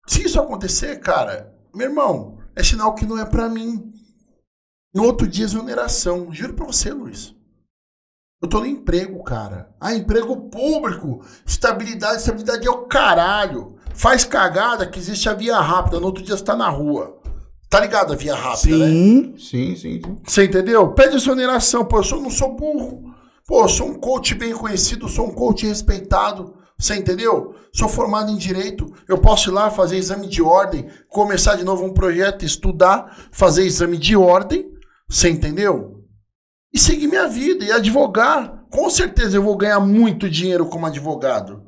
Se isso acontecer, cara, meu irmão, é sinal que não é pra mim. No outro dia, exoneração. Juro pra você, Luiz. Eu tô no emprego, cara. Ah, emprego público. Estabilidade, estabilidade é o caralho. Faz cagada que existe a via rápida. No outro dia você tá na rua. Tá ligado a via rápida, né? Sim, sim, sim, sim. Você entendeu? Pede exoneração, pô. Eu sou- não sou burro. Pô, eu sou um coach bem conhecido, sou um coach respeitado. Você entendeu? Sou formado em direito. Eu posso ir lá fazer exame de ordem, começar de novo um projeto, estudar, fazer exame de ordem. Você entendeu? E seguir minha vida e advogar. Com certeza eu vou ganhar muito dinheiro como advogado.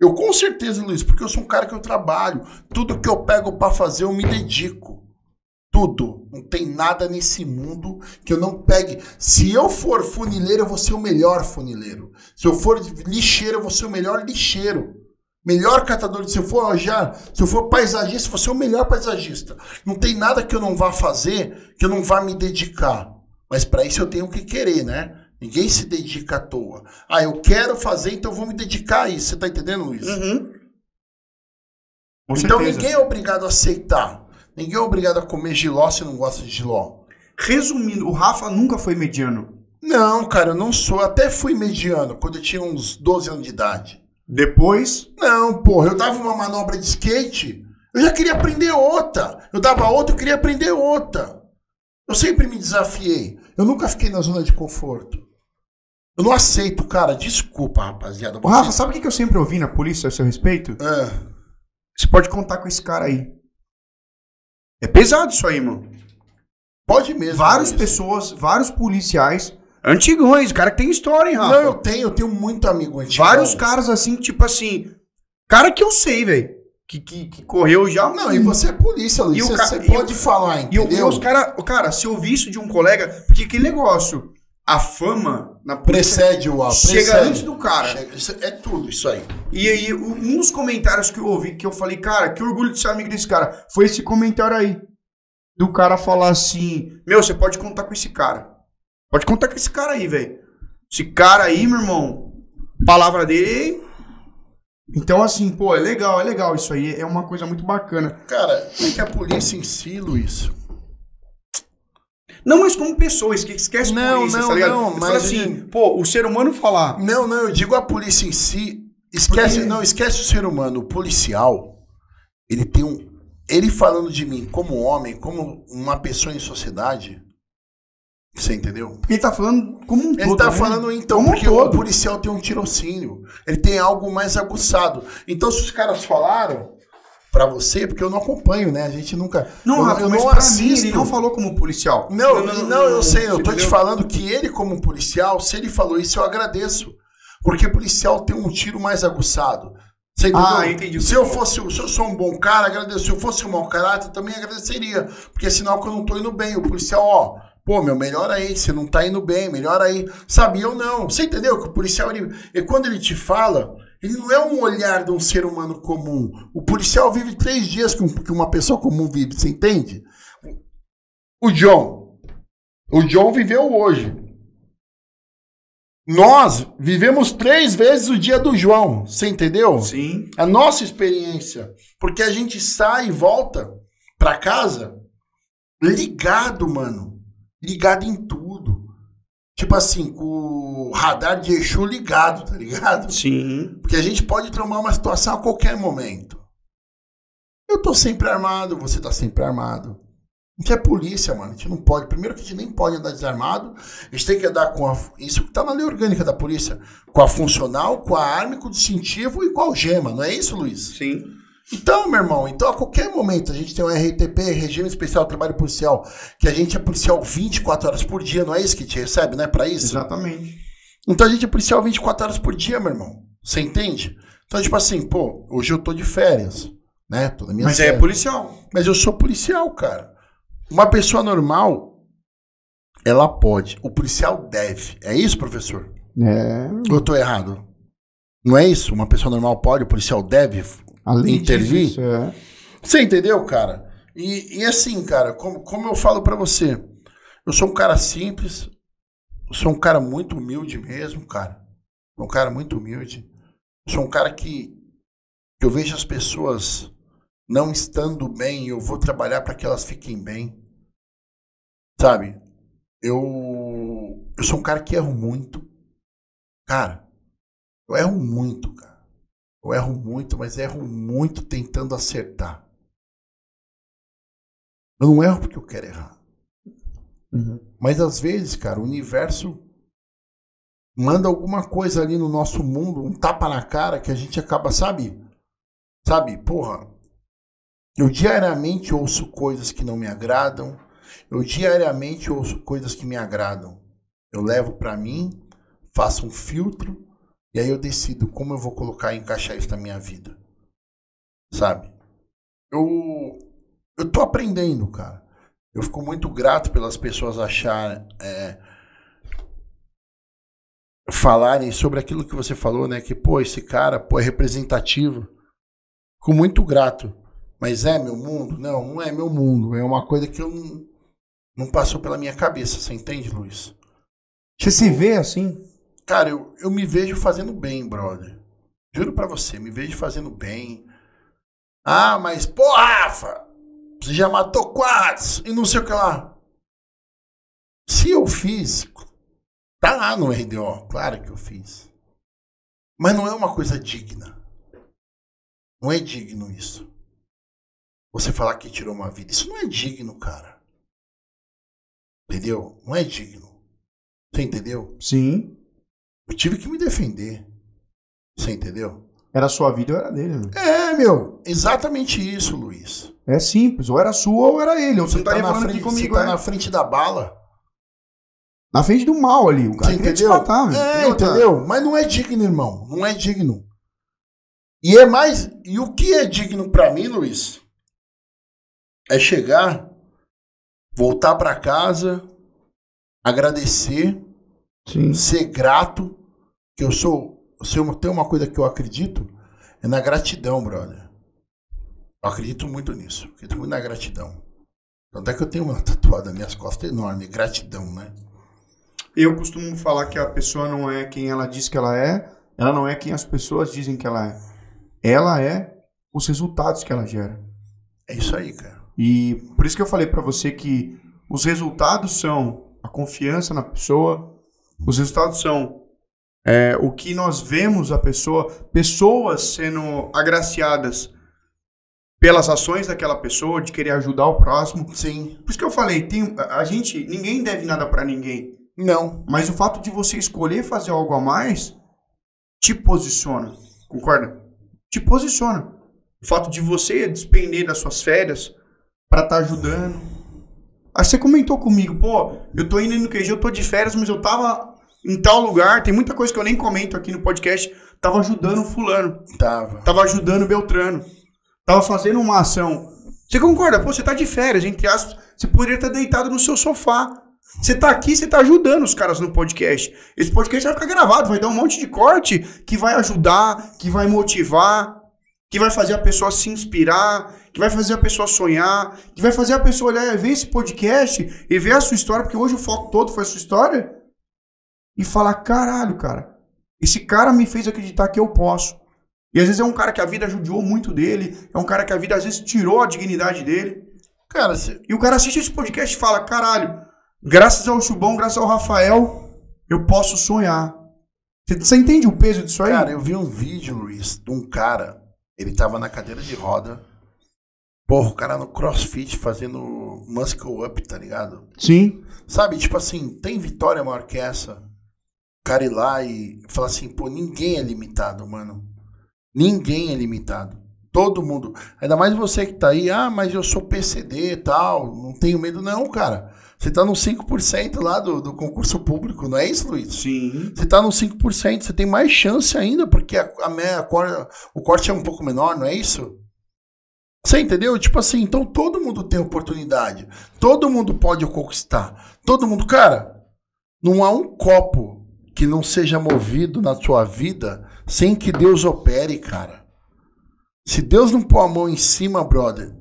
Eu com certeza, Luiz, porque eu sou um cara que eu trabalho. Tudo que eu pego pra fazer, eu me dedico. Tudo. Não tem nada nesse mundo que eu não pegue. Se eu for funileiro, eu vou ser o melhor funileiro. Se eu for lixeiro, eu vou ser o melhor lixeiro. Melhor catador de. Se eu for já, se eu for paisagista, eu vou ser o melhor paisagista. Não tem nada que eu não vá fazer que eu não vá me dedicar. Mas para isso eu tenho que querer, né? Ninguém se dedica à toa. Ah, eu quero fazer, então eu vou me dedicar a isso. Você tá entendendo, Luiz? Uhum. Então certeza. ninguém é obrigado a aceitar. Ninguém é obrigado a comer giló se não gosta de giló. Resumindo, o Rafa nunca foi mediano. Não, cara, eu não sou. Eu até fui mediano quando eu tinha uns 12 anos de idade. Depois, Não, porra, eu dava uma manobra de skate, eu já queria aprender outra. Eu dava outra, eu queria aprender outra. Eu sempre me desafiei. Eu nunca fiquei na zona de conforto. Eu não aceito, cara. Desculpa, rapaziada. Ô, Rafa, sabe o que eu sempre ouvi na polícia a seu respeito? Ah, Você pode contar com esse cara aí. É pesado isso aí, mano. pode mesmo. Várias pessoas, vários policiais, antigões, cara que tem história, hein, Rafa? Não, eu tenho, eu tenho muito amigo antigo. Vários caras assim, tipo assim. Cara que eu sei, velho. Que, que, que correu já. Não, e você é polícia, Luiz. E Você, ca- você e pode falar, E entendeu? os cara, o cara, se eu ouvir isso de um colega, porque aquele negócio, a fama na polícia Precede o álbum. chega antes do cara. Chega- é tudo isso aí. E aí, um dos comentários que eu ouvi, que eu falei, cara, que orgulho de ser amigo desse cara, foi esse comentário aí. Do cara falar assim: Meu, você pode contar com esse cara. Pode contar com esse cara aí, velho. Esse cara aí, meu irmão, palavra dele. Então, assim, pô, é legal, é legal isso aí. É uma coisa muito bacana. Cara, é que a polícia em si, Luiz. Não, mas como pessoa, esque- esquece Não, polícia, não, tá ligado? não, mas assim, pô, o ser humano falar. Não, não, eu digo a polícia em si. Esquece, Porque- não, esquece o ser humano. O policial, ele tem um. Ele falando de mim como homem, como uma pessoa em sociedade. Você entendeu? Porque ele tá falando como um todo. Ele tá né? falando então, Como um porque o todo. policial tem um tirocínio. Ele tem algo mais aguçado. Então, se os caras falaram pra você, porque eu não acompanho, né? A gente nunca. Não, eu, Rafa, eu mas não pra assisto. mim ele não falou como policial. Não, não, eu sei, eu tô te falando que ele, como policial, se ele falou isso, eu agradeço. Porque policial tem um tiro mais aguçado. Você entendeu? Ah, entendi Se eu fosse, se eu sou um bom cara, agradeço. Se eu fosse um mau caráter, também agradeceria. Porque é sinal que eu não tô indo bem. O policial, ó, pô, meu, melhora aí, você não tá indo bem, melhora aí. Sabia ou não? Você entendeu que o policial, ele, e quando ele te fala, ele não é um olhar de um ser humano comum. O policial vive três dias que, um- uma pessoa comum vive, você entende? O John. O John viveu hoje. Nós vivemos três vezes o dia do João, você entendeu? Sim. A nossa experiência. Porque a gente sai e volta pra casa ligado, mano. ligado em tudo. Tipo assim, com o radar de Exu ligado, tá ligado? Sim. Porque a gente pode tomar uma situação a qualquer momento. Eu tô sempre armado, você tá sempre armado. A gente é polícia, mano. A gente não pode. Primeiro que a gente nem pode andar desarmado. A gente tem que andar com a. Isso que tá na lei orgânica da polícia. Com a funcional, com a arma, com o distintivo e com a algema. Não é isso, Luiz? Sim. Então, meu irmão, então a qualquer momento a gente tem um RTP, Regime Especial Trabalho Policial, que a gente é policial 24 horas por dia, não é isso que te recebe, né? Pra isso? Exatamente. Então a gente é policial 24 horas por dia, meu irmão. Você entende? Então, tipo assim, pô, hoje eu tô de férias, né? Tô na minha Mas é férias. policial. Mas eu sou policial, cara. Uma pessoa normal, ela pode. O policial deve. É isso, professor? É, Ou eu tô errado? Não é isso? Uma pessoa normal pode, o policial deve além Intervir? disso, é. Você entendeu, cara? E, e assim, cara, como, como eu falo pra você, eu sou um cara simples, eu sou um cara muito humilde mesmo, cara. Sou um cara muito humilde. Eu sou um cara que, que eu vejo as pessoas não estando bem, eu vou trabalhar para que elas fiquem bem. Sabe? Eu eu sou um cara que erro muito. Cara, eu erro muito, cara. Eu erro muito, mas erro muito tentando acertar. Eu não erro porque eu quero errar. Uhum. Mas às vezes, cara, o universo manda alguma coisa ali no nosso mundo, um tapa na cara que a gente acaba, sabe? Sabe, porra. Eu diariamente ouço coisas que não me agradam. Eu diariamente ouço coisas que me agradam. Eu levo pra mim, faço um filtro e aí eu decido como eu vou colocar e encaixar isso na minha vida. Sabe? Eu eu tô aprendendo, cara. Eu fico muito grato pelas pessoas acharem é, falarem sobre aquilo que você falou, né? Que pô, esse cara, pô, é representativo. Fico muito grato. Mas é meu mundo? Não, não é meu mundo. É uma coisa que eu não, não passou pela minha cabeça. Você entende, Luiz? Você se vê assim? Cara, eu, eu me vejo fazendo bem, brother. Juro pra você, me vejo fazendo bem. Ah, mas, pô, Rafa, você já matou quatro e não sei o que lá. Se eu fiz, tá lá no RDO, claro que eu fiz. Mas não é uma coisa digna. Não é digno isso. Você falar que tirou uma vida, isso não é digno, cara. Entendeu? Não é digno. Você entendeu? Sim. Eu tive que me defender. Você entendeu? Era sua vida ou era dele, né? É, meu. Exatamente isso, Luiz. É simples, ou era sua ou era ele. Ou você, Você tá tá, na falando frente, aqui comigo, você tá é. na frente da bala. Na frente do mal ali. O cara Você entendeu? matar, é, E outra, entendeu? Mas não é digno, irmão. Não é digno. E é mais. E o que é digno pra mim, Luiz? É chegar, voltar pra casa, agradecer, Sim. ser grato. Que eu sou. Se eu tenho uma coisa que eu acredito, é na gratidão, brother. Eu acredito muito nisso. Acredito muito na gratidão. Tanto é que eu tenho uma tatuada nas minhas costas enorme, gratidão, né? Eu costumo falar que a pessoa não é quem ela diz que ela é, ela não é quem as pessoas dizem que ela é. Ela é os resultados que ela gera. É isso aí, cara. E por isso que eu falei pra você que os resultados são a confiança na pessoa, os resultados são é, o que nós vemos a pessoa, pessoas sendo agraciadas pelas ações daquela pessoa, de querer ajudar o próximo. Sim. Por isso que eu falei, tem, a gente, ninguém deve nada pra ninguém. Não. Mas o fato de você escolher fazer algo a mais te posiciona. Concorda? Te posiciona. O fato de você despender das suas férias pra estar ajudando. Aí você comentou comigo, pô, eu tô indo no QG, eu tô de férias, mas eu tava em tal lugar, tem muita coisa que eu nem comento aqui no podcast, tava ajudando o fulano, Tava. tava ajudando o Beltrano, tava fazendo uma ação. Você concorda? Pô, você tá de férias, entre aspas, você poderia estar deitado no seu sofá. Você tá aqui, você tá ajudando os caras no podcast. Esse podcast vai ficar gravado, vai dar um monte de corte que vai ajudar, que vai motivar, que vai fazer a pessoa se inspirar, que vai fazer a pessoa sonhar, que vai fazer a pessoa olhar e ver esse podcast e ver a sua história, porque hoje o foco todo foi a sua história, e falar: caralho, cara, esse cara me fez acreditar que eu posso. E às vezes é um cara que a vida judiou muito dele, é um cara que a vida às vezes tirou a dignidade dele. Cara, cê- E o cara assiste esse podcast e fala: caralho, Graças ao Chubão, graças ao Rafael, eu posso sonhar. Você, você entende o peso disso aí? Cara, eu vi um vídeo, Luiz, de um cara. Ele tava na cadeira de roda. Porra, o cara no crossfit fazendo muscle up, tá ligado? Sim. Sabe, tipo assim, tem vitória maior que essa? O cara ir lá e falar assim, pô, ninguém é limitado, mano. Ninguém é limitado. Todo mundo. Ainda mais você que tá aí, ah, mas eu sou PCD e tal, não tenho medo, não, cara. Você tá no 5% lá do, do concurso público, não é isso, Luiz? Sim. Você tá no 5%, você tem mais chance ainda, porque a, a, a, o corte é um pouco menor, não é isso? Você entendeu? Tipo assim, então todo mundo tem oportunidade. Todo mundo pode conquistar. Todo mundo, cara, não há um copo que não seja movido na sua vida sem que Deus opere, cara. Se Deus não pôr a mão em cima, brother,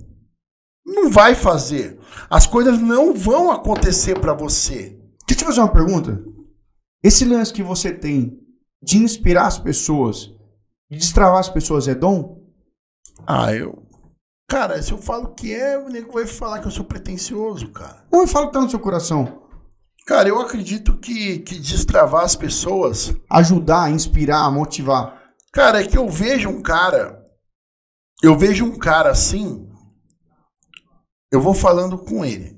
não vai fazer. As coisas não vão acontecer para você. Deixa eu te fazer uma pergunta. Esse lance que você tem de inspirar as pessoas, de destravar as pessoas, é dom? Ah, eu Cara, se eu falo que é, o nego vai falar que eu sou pretencioso, cara. Não, eu falo que tá no seu coração. Cara, eu acredito que, que destravar as pessoas. Ajudar, inspirar, motivar. Cara, é que eu vejo um cara. Eu vejo um cara assim. Eu vou falando com ele.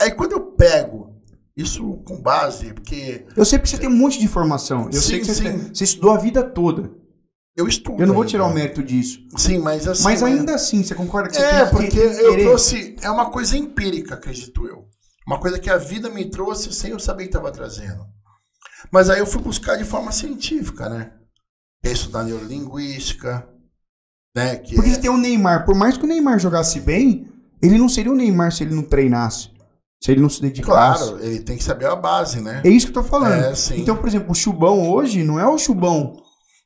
Aí quando eu pego isso com base, porque. Eu sei que você tem um monte de informação. Eu sim, sei que você, tem, você estudou a vida toda. Eu estudo. Eu não vou tirar o mérito disso. Sim, mas assim. Mas ainda assim, você concorda que você É, tem porque eu trouxe. É uma coisa empírica, acredito eu. Uma coisa que a vida me trouxe sem eu saber que estava trazendo. Mas aí eu fui buscar de forma científica, né? É estudar neurolinguística. Né? Que porque é... tem o Neymar. Por mais que o Neymar jogasse bem, ele não seria o Neymar se ele não treinasse. Se ele não se dedicasse. Claro, ele tem que saber a base, né? É isso que eu tô falando. É, então, por exemplo, o Chubão hoje não é o Chubão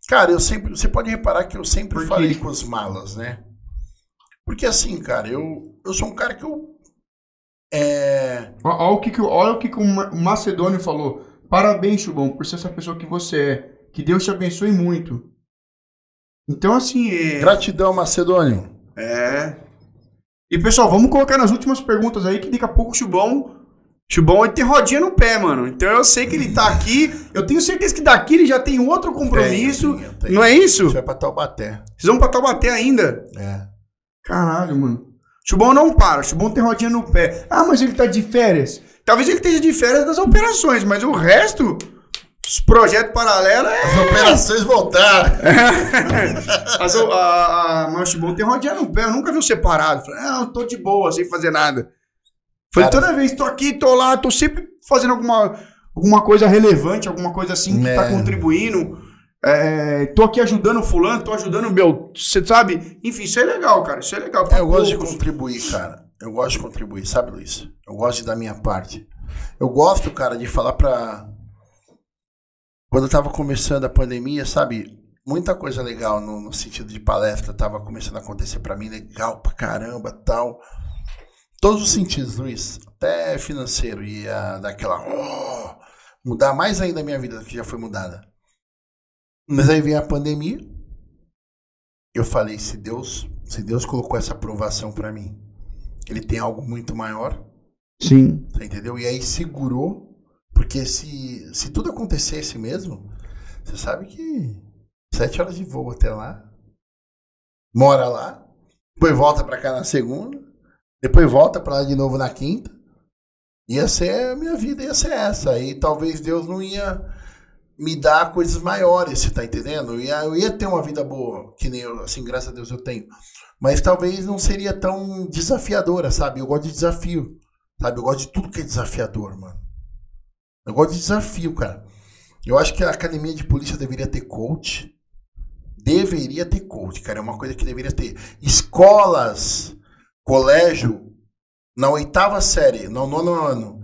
Cara, eu sempre. Você pode reparar que eu sempre falei com os malas, né? Porque assim, cara, eu, eu sou um cara que eu. É... Olha o que, que, olha o, que, que o Macedônio falou. Parabéns, Chubão, por ser essa pessoa que você é. Que Deus te abençoe muito. Então, assim. É... Gratidão, Macedônio. É. E pessoal, vamos colocar nas últimas perguntas aí que daqui a pouco o Chubão Chubão ele tem rodinha no pé, mano. Então eu sei que ele tá aqui. Eu tenho certeza que daqui ele já tem outro compromisso. Não é isso? Você vai pra Taubaté. Vocês vão pra Taubaté ainda? É. Caralho, mano. Chubão não para. Chubão tem rodinha no pé. Ah, mas ele tá de férias. Talvez ele esteja de férias das operações, mas o resto, os projetos paralelos é... As operações voltaram. As, a, a, mas o Chubão tem rodinha no pé. Eu nunca vi separado. Falei, ah, eu tô de boa, sem fazer nada. Falei, toda vez, tô aqui, tô lá, tô sempre fazendo alguma, alguma coisa relevante, alguma coisa assim que tá é. tá contribuindo. É, tô aqui ajudando o fulano, tô ajudando o meu. Você sabe? Enfim, isso é legal, cara. Isso é legal. É, eu gosto de contribuir, cara. Eu gosto de contribuir, sabe, Luiz? Eu gosto de dar minha parte. Eu gosto, cara, de falar pra. Quando eu tava começando a pandemia, sabe? Muita coisa legal no, no sentido de palestra tava começando a acontecer para mim, legal pra caramba tal todos os sentidos, Luiz. Até financeiro. Ia dar aquela. Oh, mudar mais ainda a minha vida que já foi mudada. Mas aí vem a pandemia. Eu falei, se Deus, se Deus colocou essa aprovação para mim, ele tem algo muito maior. Sim. Você entendeu? E aí segurou, porque se, se tudo acontecesse mesmo, você sabe que sete horas de voo até lá, mora lá, depois volta para cá na segunda, depois volta para lá de novo na quinta. Ia ser a minha vida, ia ser essa. E talvez Deus não ia me dar coisas maiores, você tá entendendo? Eu ia, eu ia ter uma vida boa, que nem eu, assim, graças a Deus eu tenho. Mas talvez não seria tão desafiadora, sabe? Eu gosto de desafio, sabe? Eu gosto de tudo que é desafiador, mano. Eu gosto de desafio, cara. Eu acho que a academia de polícia deveria ter coach. Deveria ter coach, cara. É uma coisa que deveria ter. Escolas colégio, na oitava série, no nono ano,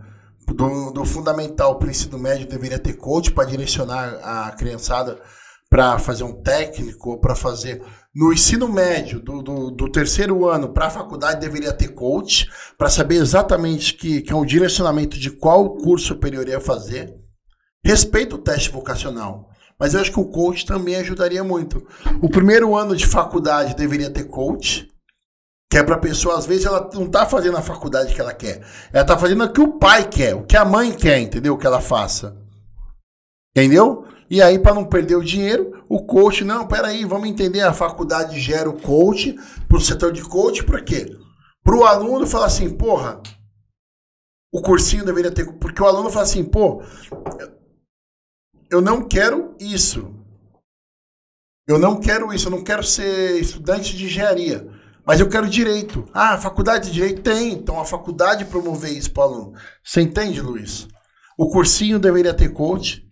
do, do fundamental para o ensino médio, deveria ter coach para direcionar a criançada para fazer um técnico, para fazer. No ensino médio, do, do, do terceiro ano para a faculdade, deveria ter coach para saber exatamente que, que é o direcionamento de qual curso superior ia fazer. Respeito o teste vocacional. Mas eu acho que o coach também ajudaria muito. O primeiro ano de faculdade deveria ter coach Que é pra pessoa, às vezes, ela não tá fazendo a faculdade que ela quer. Ela tá fazendo o que o pai quer, o que a mãe quer, entendeu? Que ela faça. Entendeu? E aí, para não perder o dinheiro, o coach, não, peraí, vamos entender, a faculdade gera o coach pro setor de coach, por quê? Pro aluno falar assim, porra, o cursinho deveria ter. Porque o aluno fala assim, pô, eu não quero isso. Eu não quero isso, eu não quero ser estudante de engenharia. Mas eu quero direito. Ah, a faculdade de direito tem, então a faculdade promover isso para o aluno. Você entende, Luiz? O cursinho deveria ter coach.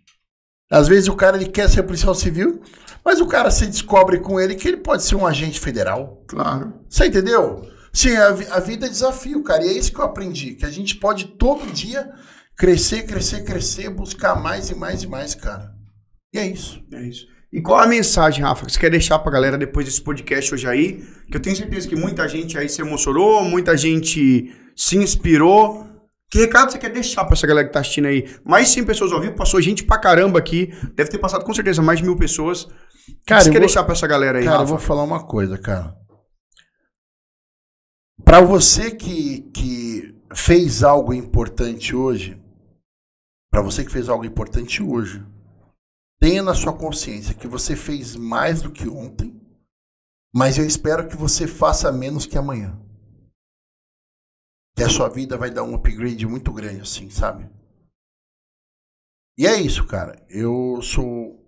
Às vezes o cara ele quer ser policial civil, mas o cara se descobre com ele que ele pode ser um agente federal. Claro. Você entendeu? Sim, a, a, vida é desafio, cara. E é isso que eu aprendi. Que a gente pode todo dia crescer, crescer, crescer, buscar mais e mais e mais, cara. E é isso. É isso. E qual a mensagem, Rafa, que você quer deixar pra galera depois desse podcast hoje aí? Que eu tenho certeza que muita gente aí se emocionou, muita gente se inspirou. Que recado você quer deixar pra essa galera que tá assistindo aí? Mais 100 pessoas ao vivo, passou gente pra caramba aqui. Deve ter passado com certeza mais de mil pessoas. O cara, que você quer vou, deixar pra essa galera aí, Cara, Rafa? eu vou falar uma coisa, cara. Pra você que, que fez algo importante hoje, pra você que fez algo importante hoje, tenha na sua consciência que você fez mais do que ontem, mas eu espero que você faça menos que amanhã. Que a sua vida vai dar um upgrade muito grande, assim, sabe? E é isso, cara. Eu sou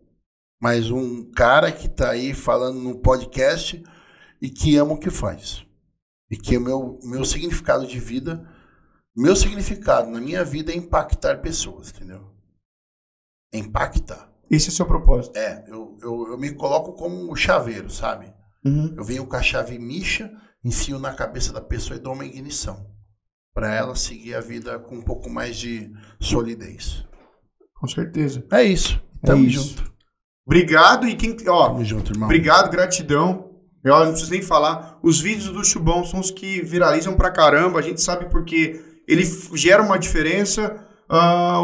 mais um cara que tá aí falando no podcast e que ama o que faz. E que o meu, meu significado de vida, meu significado na minha vida é impactar pessoas, entendeu? Impactar. Esse é o seu propósito. É, eu, eu, eu me coloco como um chaveiro, sabe? Uhum. Eu venho com a chave micha, enfio na cabeça da pessoa e dou uma ignição. Pra ela seguir a vida com um pouco mais de solidez. Com certeza. É isso. É Tamo isso. junto. Obrigado e quem, ó, Tamo junto, irmão. Obrigado, gratidão. Eu não preciso nem falar. Os vídeos do Chubão são os que viralizam pra caramba. A gente sabe porque ele gera uma diferença.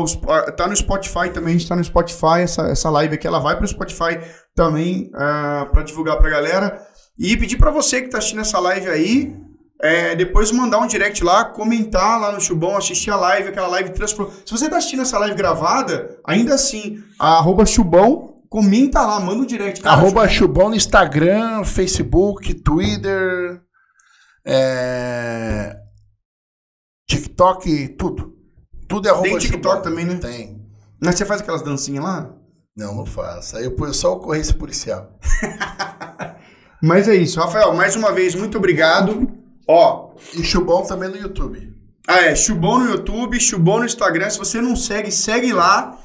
Os- ah, tá no Spotify também, a gente tá no Spotify. Essa, essa live aqui ela vai pro Spotify também ah, pra divulgar pra galera. E pedir pra você que tá assistindo essa live aí, é, depois mandar um direct lá, comentar lá no Chubão, assistir a live, aquela live transformou. Se você tá assistindo essa live gravada, ainda assim, arroba Chubão, comenta lá, manda um direct. Cara, Arroba Chubão no Instagram, Facebook, Twitter, é, TikTok, tudo. Tudo é arroba Tem TikTok também, né? Tem. Mas você faz aquelas dancinhas lá? Não, não faço. Aí eu ponho só ocorrência policial. Mas é isso, Rafael, mais uma vez, muito obrigado. Ó, E Chubão também no YouTube. ah, é, Chubão no YouTube, Chubão no Instagram. Se você não segue, segue lá.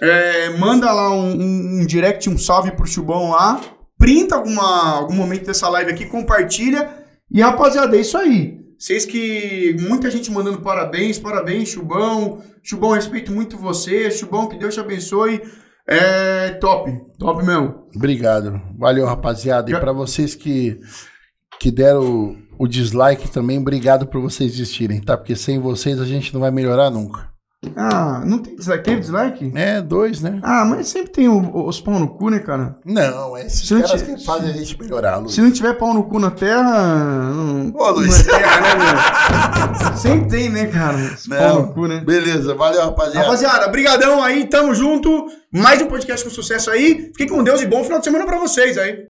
É, manda lá um, um- um direct, um salve pro Chubão lá. Printa alguma, algum momento dessa live aqui, compartilha. E rapaziada, é isso aí. Vocês que. Muita gente mandando parabéns, parabéns, Chubão. Chubão, respeito muito você. Chubão, que Deus te abençoe. É top, top mesmo. Obrigado. Valeu, rapaziada. E pra vocês que, que deram o, o dislike também, obrigado por vocês existirem, tá? Porque sem vocês a gente não vai melhorar nunca. Ah, não tem dislike? Teve dislike? É, dois, né? Ah, mas sempre tem o- os pau no cu, né, cara? Não, é esses Se não caras ti- que fazem a gente melhorar, Luiz. Se não tiver pau no cu na terra. Não, Ô, Luiz. não é terra, né, meu? Sempre tem, né, cara? Esse pau no cu, né? Beleza, valeu, rapaziada. Rapaziada, brigadão aí, tamo junto. Mais um podcast com sucesso aí. Fiquem com Deus e bom final de semana pra vocês aí.